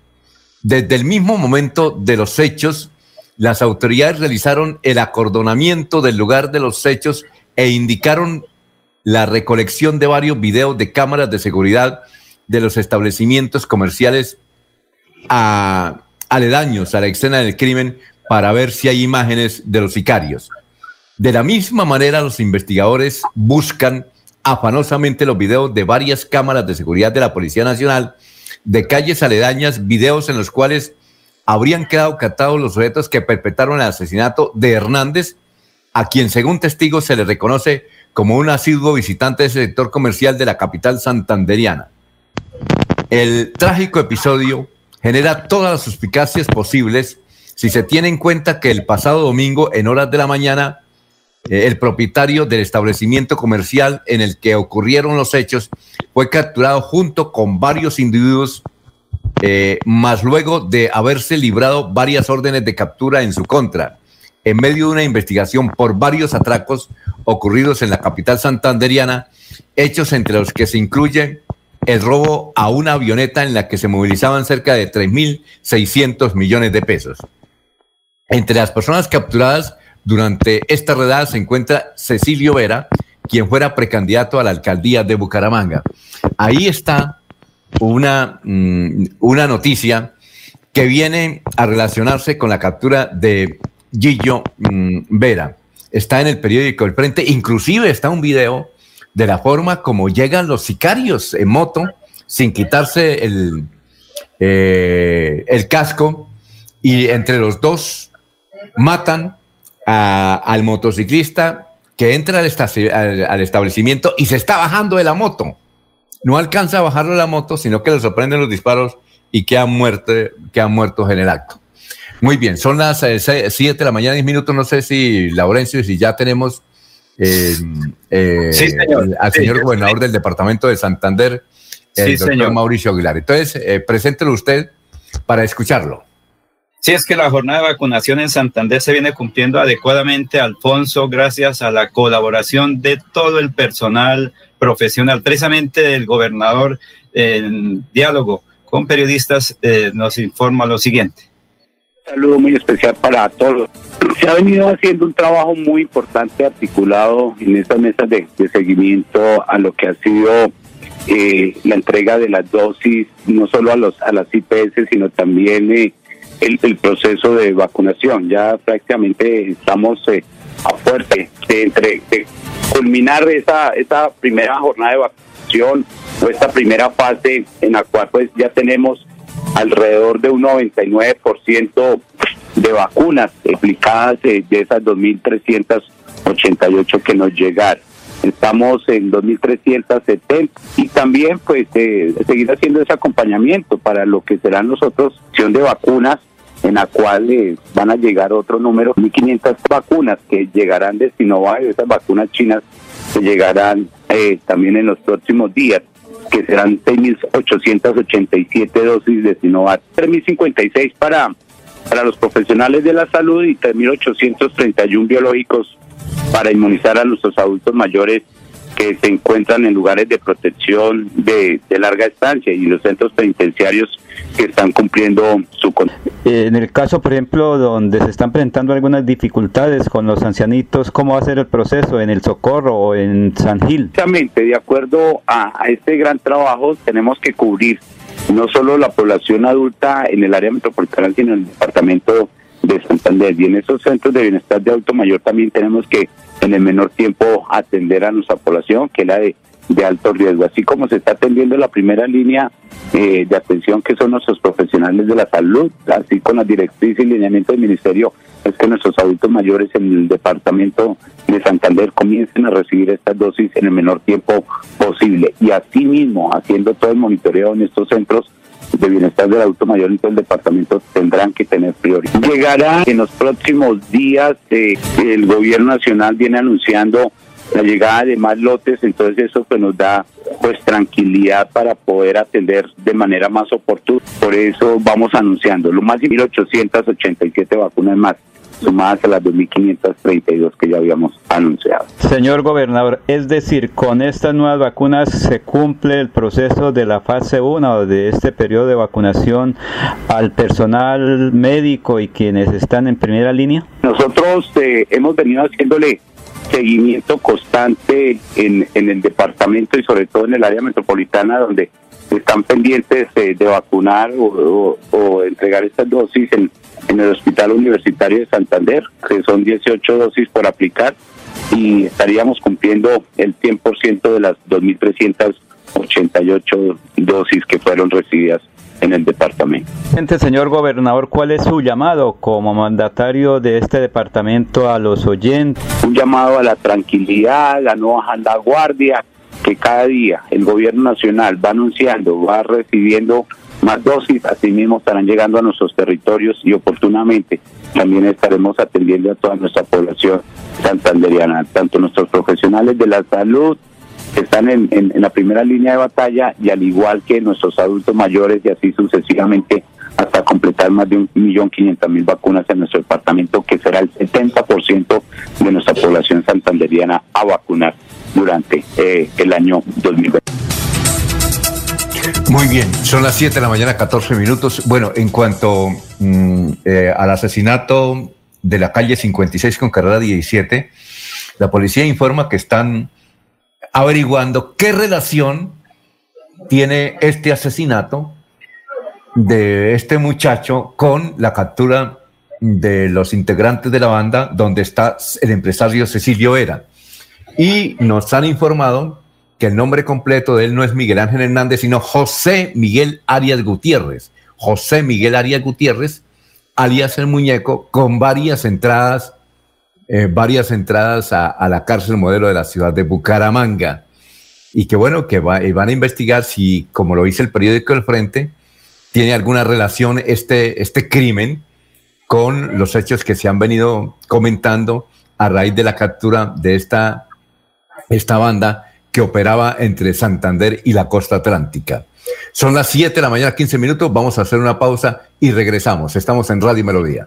Desde el mismo momento de los hechos, las autoridades realizaron el acordonamiento del lugar de los hechos e indicaron la recolección de varios videos de cámaras de seguridad de los establecimientos comerciales aledaños a la escena del crimen para ver si hay imágenes de los sicarios. De la misma manera, los investigadores buscan afanosamente los videos de varias cámaras de seguridad de la Policía Nacional, de calles aledañas, videos en los cuales habrían quedado captados los sujetos que perpetraron el asesinato de Hernández, a quien según testigos se le reconoce como un asiduo visitante de ese sector comercial de la capital santanderiana. El trágico episodio genera todas las suspicacias posibles si se tiene en cuenta que el pasado domingo, en horas de la mañana, el propietario del establecimiento comercial en el que ocurrieron los hechos fue capturado junto con varios individuos eh, más luego de haberse librado varias órdenes de captura en su contra, en medio de una investigación por varios atracos ocurridos en la capital santanderiana, hechos entre los que se incluyen el robo a una avioneta en la que se movilizaban cerca de 3.600 millones de pesos. Entre las personas capturadas durante esta redada se encuentra Cecilio Vera, quien fuera precandidato a la alcaldía de Bucaramanga. Ahí está una, mm, una noticia que viene a relacionarse con la captura de Gillo mm, Vera. Está en el periódico El Frente, inclusive está un video de la forma como llegan los sicarios en moto sin quitarse el, eh, el casco y entre los dos matan al motociclista que entra al, establecimiento y se está bajando de la moto no alcanza a bajarlo de la moto, sino que le sorprenden los disparos y queda muerto, queda muerto en el acto. Muy bien, son las 7 eh, de la mañana, 10 minutos. No sé si, Laurencio, si ya tenemos eh, eh, al señor gobernador del departamento de Santander, el doctor Mauricio Aguilar. Entonces, preséntelo usted para escucharlo. Sí, es que la jornada de vacunación en Santander se viene cumpliendo adecuadamente, Alfonso, gracias a la colaboración de todo el personal profesional, precisamente del gobernador en diálogo con periodistas, eh, nos informa lo siguiente. Un saludo muy especial para todos. Se ha venido haciendo un trabajo muy importante articulado en estas mesas de, seguimiento a lo que ha sido eh, la entrega de las dosis, no solo a, los, a las IPS, sino también eh, el, proceso de vacunación. Ya prácticamente estamos a fuerte entre, culminar esa, esa primera jornada de vacunación o esta primera fase en la cual pues ya tenemos alrededor de un 99% de vacunas aplicadas de, esas 2.300 88 que nos llegaron. Estamos en 2.370 y también pues eh, seguir haciendo ese acompañamiento para lo que serán nosotros opción de vacunas en la cual eh, van a llegar otro número, 1.500 vacunas que llegarán de Sinovac, esas vacunas chinas que llegarán eh, también en los próximos días que serán 6.887 dosis de Sinovac, 3.056 para, para los profesionales de la salud y 3.831 biológicos para inmunizar a nuestros adultos mayores que se encuentran en lugares de protección de, larga estancia y los centros penitenciarios que están cumpliendo su En el caso, por ejemplo, donde se están presentando algunas dificultades con los ancianitos, ¿cómo va a ser el proceso en el Socorro o en San Gil? Exactamente, de acuerdo a, a este gran trabajo, tenemos que cubrir no solo la población adulta en el área metropolitana, sino en el departamento de Santander. Y en esos centros de bienestar de adulto mayor también tenemos que en el menor tiempo atender a nuestra población, que es la de, de alto riesgo. Así como se está atendiendo la primera línea eh, de atención, que son nuestros profesionales de la salud, así con la directriz y lineamiento del Ministerio, es que nuestros adultos mayores en el departamento de Santander comiencen a recibir estas dosis en el menor tiempo posible. Y así mismo, haciendo todo el monitoreo en estos centros, de bienestar del adulto mayor en todo el departamento tendrán que tener prioridad. Llegará en los próximos días, eh, el gobierno nacional viene anunciando la llegada de más lotes, entonces eso pues nos da pues tranquilidad para poder atender de manera más oportuna. Por eso vamos anunciando lo más de 1.887 vacunas más sumadas a las 2.532 que ya habíamos anunciado. Señor gobernador, es decir, con estas nuevas vacunas se cumple el proceso de la fase 1 de este periodo de vacunación al personal médico y quienes están en primera línea. Nosotros eh, hemos venido haciéndole seguimiento constante en, en el departamento y sobre todo en el área metropolitana donde están pendientes eh, de vacunar o, o, entregar estas dosis en, en el Hospital Universitario de Santander, que son 18 dosis por aplicar, y estaríamos cumpliendo el 100% de las 2.388 dosis que fueron recibidas en el departamento. Señor gobernador, ¿cuál es su llamado como mandatario de este departamento a los oyentes? Un llamado a la tranquilidad, a no bajar la guardia, que cada día el gobierno nacional va anunciando, va recibiendo más dosis, así mismo estarán llegando a nuestros territorios y oportunamente también estaremos atendiendo a toda nuestra población santanderiana, tanto nuestros profesionales de la salud que están en, en, la primera línea de batalla y al igual que nuestros adultos mayores y así sucesivamente hasta completar más de un millón quinientas mil vacunas en nuestro departamento, que será el 70% de nuestra población santanderiana a vacunar durante eh, el año 2020. Muy bien, son las 7 de la mañana, 14 minutos. Bueno, en cuanto mm, eh, al asesinato de la calle 56 con carrera 17, la policía informa que están averiguando qué relación tiene este asesinato de este muchacho con la captura de los integrantes de la banda donde está el empresario Cecilio Era. Y nos han informado que el nombre completo de él no es Miguel Ángel Hernández, sino José Miguel Arias Gutiérrez. José Miguel Arias Gutiérrez, alias el muñeco, con varias entradas, eh, varias entradas a, la cárcel modelo de la ciudad de Bucaramanga. Y que bueno, que van a investigar si, como lo dice el periódico El Frente, tiene alguna relación este, este crimen con los hechos que se han venido comentando a raíz de la captura de esta, esta banda que operaba entre Santander y la costa atlántica. Son las 7 de la mañana, 15 minutos. Vamos a hacer una pausa y regresamos. Estamos en Radio Melodía.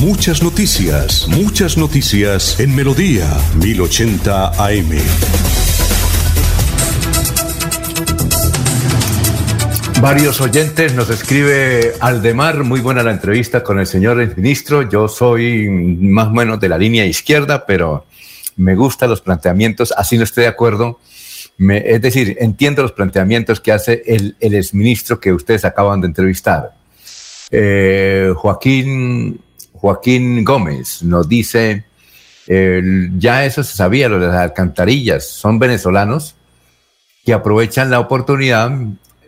Muchas noticias, muchas noticias en Melodía 1080 AM. Varios oyentes nos escribe Aldemar, muy buena la entrevista con el señor ministro. Yo soy más o menos de la línea izquierda, pero me gustan los planteamientos, así no estoy de acuerdo es decir, entiendo los planteamientos que hace el, el exministro que ustedes acaban de entrevistar. Eh, Joaquín, Joaquín Gómez nos dice, ya eso se sabía, lo de las alcantarillas, son venezolanos que aprovechan la oportunidad,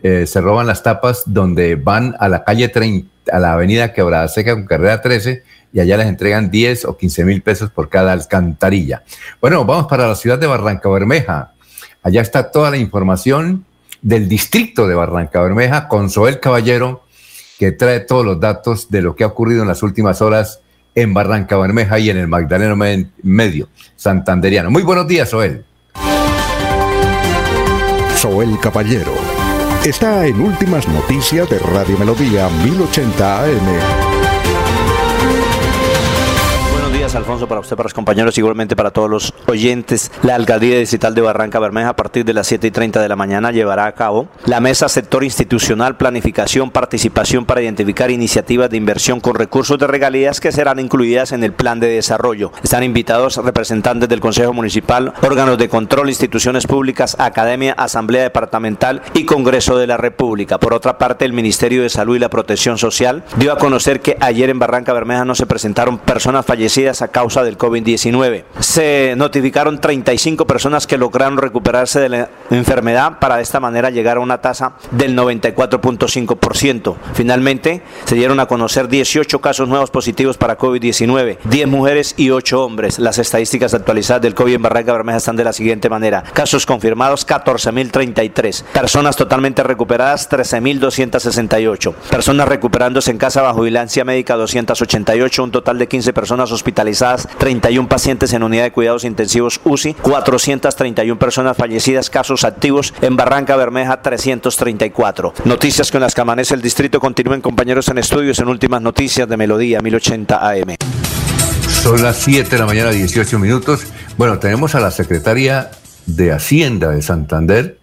eh, se roban las tapas donde van a la calle 30, a la avenida Quebrada Seca con carrera 13 y allá les entregan 10 o 15 mil pesos por cada alcantarilla. Bueno, vamos para la ciudad de Barranca Bermeja. Allá está toda la información del distrito de Barranca Bermeja con Soel Caballero, que trae todos los datos de lo que ha ocurrido en las últimas horas en Barranca Bermeja y en el Magdaleno Medio, santanderiano. Muy buenos días, Soel. Soel Caballero está en Últimas Noticias de Radio Melodía 1080 AM. Alfonso, para usted, para los compañeros, igualmente para todos los oyentes. La Alcaldía Digital de Barranca Bermeja, a partir de las 7 y 30 de la mañana, llevará a cabo la mesa sector institucional, planificación, participación para identificar iniciativas de inversión con recursos de regalías que serán incluidas en el plan de desarrollo. Están invitados representantes del Consejo Municipal, órganos de control, instituciones públicas, Academia, Asamblea Departamental y Congreso de la República. Por otra parte, el Ministerio de Salud y la Protección Social dio a conocer que ayer en Barranca Bermeja no se presentaron personas fallecidas a causa del COVID-19. Se notificaron 35 personas que lograron recuperarse de la enfermedad para de esta manera llegar a una tasa del 94.5%. Finalmente, se dieron a conocer 18 casos nuevos positivos para COVID-19, 10 mujeres y 8 hombres. Las estadísticas actualizadas del COVID en Barranca Bermeja están de la siguiente manera. Casos confirmados 14.033. Personas totalmente recuperadas 13.268. Personas recuperándose en casa bajo vigilancia médica 288. Un total de 15 personas hospitalizadas 31 pacientes en unidad de cuidados intensivos UCI, 431 personas fallecidas, casos activos en Barranca Bermeja 334. Noticias con las que amanece el distrito continúen compañeros en estudios en últimas noticias de Melodía 1080 AM. Son las 7 de la mañana, 18 minutos. Bueno, tenemos a la secretaria de Hacienda de Santander,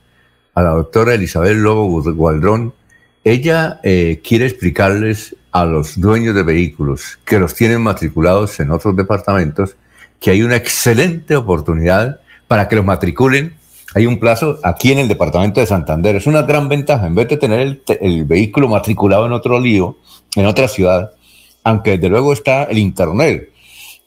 a la doctora Elizabeth Lobo Gualdrón. Ella eh, quiere explicarles a los dueños de vehículos que los tienen matriculados en otros departamentos que hay una excelente oportunidad para que los matriculen. Hay un plazo aquí en el departamento de Santander. Es una gran ventaja. En vez de tener el, vehículo matriculado en otro lío, en otra ciudad, aunque desde luego está el Internet,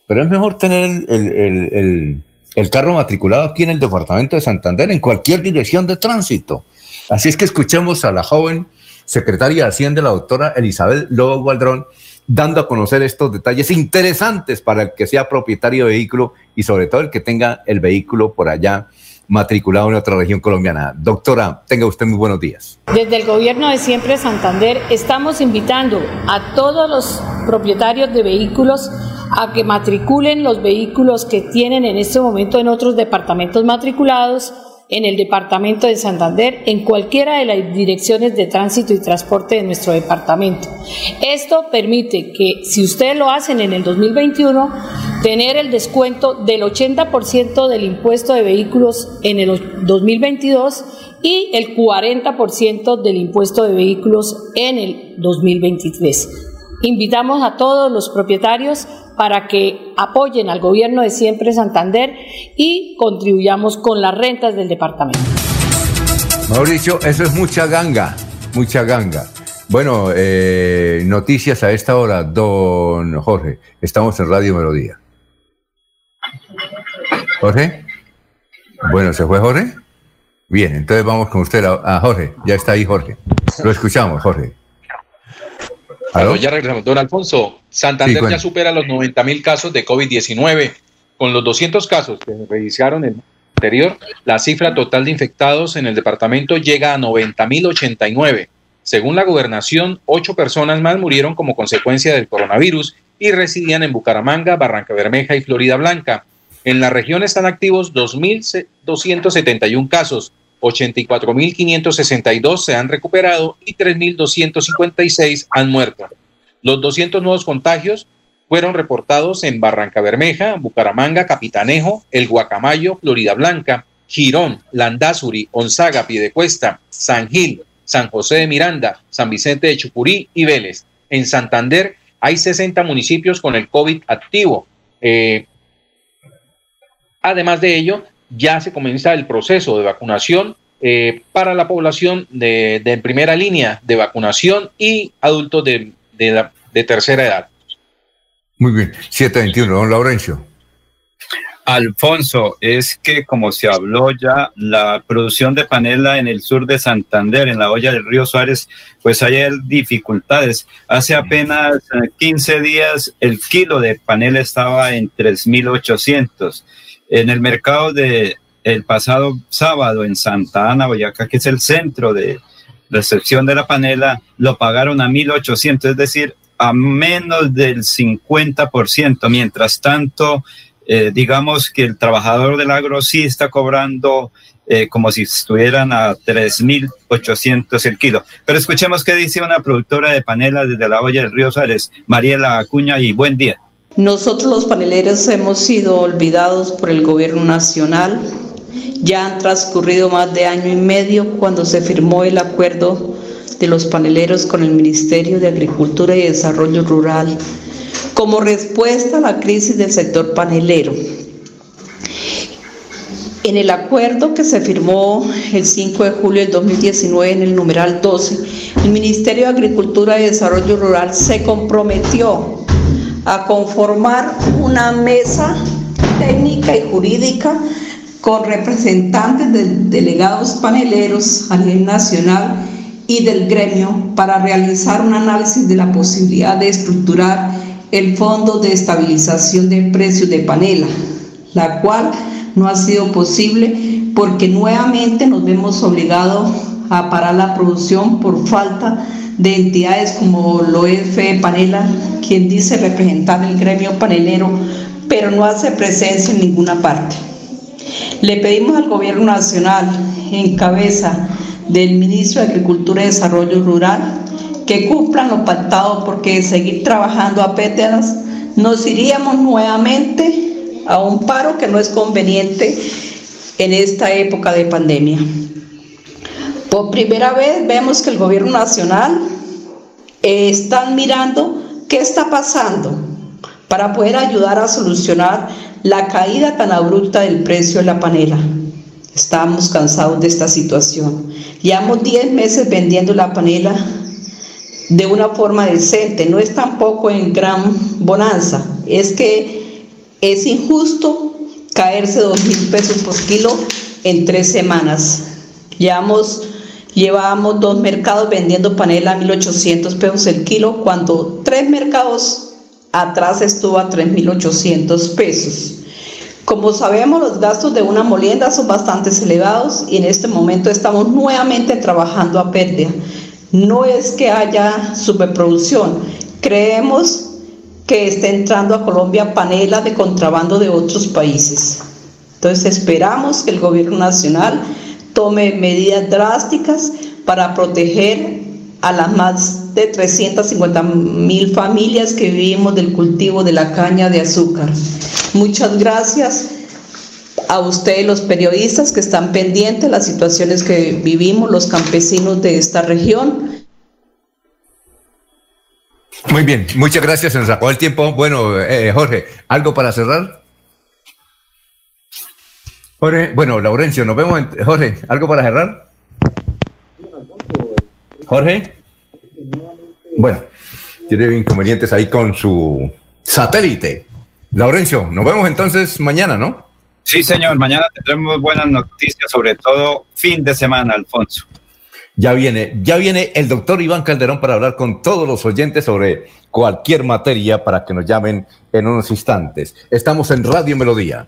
pero es mejor tener el, el carro matriculado aquí en el departamento de Santander, en cualquier dirección de tránsito. Así es que escuchemos a la joven secretaria de Hacienda, la doctora Elizabeth Lobo Gualdrón, dando a conocer estos detalles interesantes para el que sea propietario de vehículo y sobre todo el que tenga el vehículo por allá matriculado en otra región colombiana. Doctora, tenga usted muy buenos días. Desde el gobierno de Siempre Santander estamos invitando a todos los propietarios de vehículos a que matriculen los vehículos que tienen en este momento en otros departamentos matriculados en el departamento de Santander, en cualquiera de las direcciones de tránsito y transporte de nuestro departamento. Esto permite que, si ustedes lo hacen en el 2021, tener el descuento del 80% del impuesto de vehículos en el 2022 y el 40% del impuesto de vehículos en el 2023. Invitamos a todos los propietarios para que apoyen al gobierno de siempre Santander y contribuyamos con las rentas del departamento. Mauricio, eso es mucha ganga, mucha ganga. Bueno, eh, noticias a esta hora, don Jorge. Estamos en Radio Melodía. Jorge. Bueno, ¿se fue Jorge? Bien, entonces vamos con usted a Jorge. Ya está ahí Jorge. Lo escuchamos, Jorge ya regresamos. Don Alfonso, Santander ya supera los 90 mil casos de COVID-19. Con los 200 casos que se registraron el anterior, la cifra total de infectados en el departamento llega a 90 mil 89. Según la gobernación, ocho personas más murieron como consecuencia del coronavirus y residían en Bucaramanga, Barranca Bermeja y Florida Blanca. En la región están activos 2.271 casos, 84.562 se han recuperado y 3.256 han muerto. Los 200 nuevos contagios fueron reportados en Barranca Bermeja, Bucaramanga, Capitanejo, El Guacamayo, Florida Blanca, Girón, Landazuri, Onzaga, Piedecuesta, San Gil, San José de Miranda, San Vicente de Chucurí y Vélez. En Santander hay 60 municipios con el COVID activo. Eh, además de ello, ya se comienza el proceso de vacunación eh, para la población de, de, primera línea de vacunación y adultos de, de, de tercera edad. Muy bien, 721, don Laurencio. Alfonso, es que como se habló ya, la producción de panela en el sur de Santander, en la olla del río Suárez, pues hay dificultades. Hace apenas 15 días el kilo de panela estaba en 3.800. En el mercado de el pasado sábado en Santa Ana, Boyacá, que es el centro de recepción de la panela, lo pagaron a 1.800, es decir, a menos del 50%. Mientras tanto, eh, digamos que el trabajador del agro sí está cobrando eh, como si estuvieran a 3.800 el kilo. Pero escuchemos qué dice una productora de panela desde la olla del río Suárez, Mariela Acuña, y buen día. Nosotros los paneleros hemos sido olvidados por el gobierno nacional. Ya han transcurrido más de año y medio cuando se firmó el acuerdo de los paneleros con el Ministerio de Agricultura y Desarrollo Rural como respuesta a la crisis del sector panelero. En el acuerdo que se firmó el 5 de julio del 2019 en el numeral 12, el Ministerio de Agricultura y Desarrollo Rural se comprometió a conformar una mesa técnica y jurídica con representantes de delegados paneleros a nivel nacional y del gremio para realizar un análisis de la posibilidad de estructurar el Fondo de Estabilización de Precios de Panela, la cual no ha sido posible porque nuevamente nos vemos obligados a parar la producción por falta de entidades como lo es Panela, quien dice representar el gremio panelero, pero no hace presencia en ninguna parte. Le pedimos al Gobierno Nacional, en cabeza del Ministro de Agricultura y Desarrollo Rural, que cumplan lo pactado, porque seguir trabajando a pétalas nos iríamos nuevamente a un paro que no es conveniente en esta época de pandemia. Por primera vez vemos que el gobierno nacional eh, está mirando qué está pasando para poder ayudar a solucionar la caída tan abrupta del precio de la panela. Estamos cansados de esta situación. Llevamos 10 meses vendiendo la panela de una forma decente, no es tampoco en gran bonanza, es que es injusto caerse dos mil pesos por kilo en tres semanas. Llevamos, llevamos dos mercados vendiendo panela a 1.800 pesos el kilo, cuando tres mercados atrás estuvo a 3.800 pesos. Como sabemos, los gastos de una molienda son bastante elevados y en este momento estamos nuevamente trabajando a pérdida. No es que haya superproducción, creemos que está entrando a Colombia panela de contrabando de otros países. Entonces esperamos que el gobierno nacional tome medidas drásticas para proteger a las más de 350 mil familias que vivimos del cultivo de la caña de azúcar. Muchas gracias a ustedes los periodistas que están pendientes de las situaciones que vivimos los campesinos de esta región. Muy bien, muchas gracias, se nos el tiempo. Bueno, eh, Jorge, ¿algo para cerrar? Jorge, bueno, Laurencio, nos vemos. En, Jorge, ¿algo para cerrar? Jorge. Bueno, tiene inconvenientes ahí con su satélite. Laurencio, nos vemos entonces mañana, ¿no? Sí, señor. Mañana tendremos buenas noticias, sobre todo fin de semana, Alfonso. Ya viene, ya viene el doctor Iván Calderón para hablar con todos los oyentes sobre cualquier materia para que nos llamen en unos instantes. Estamos en Radio Melodía.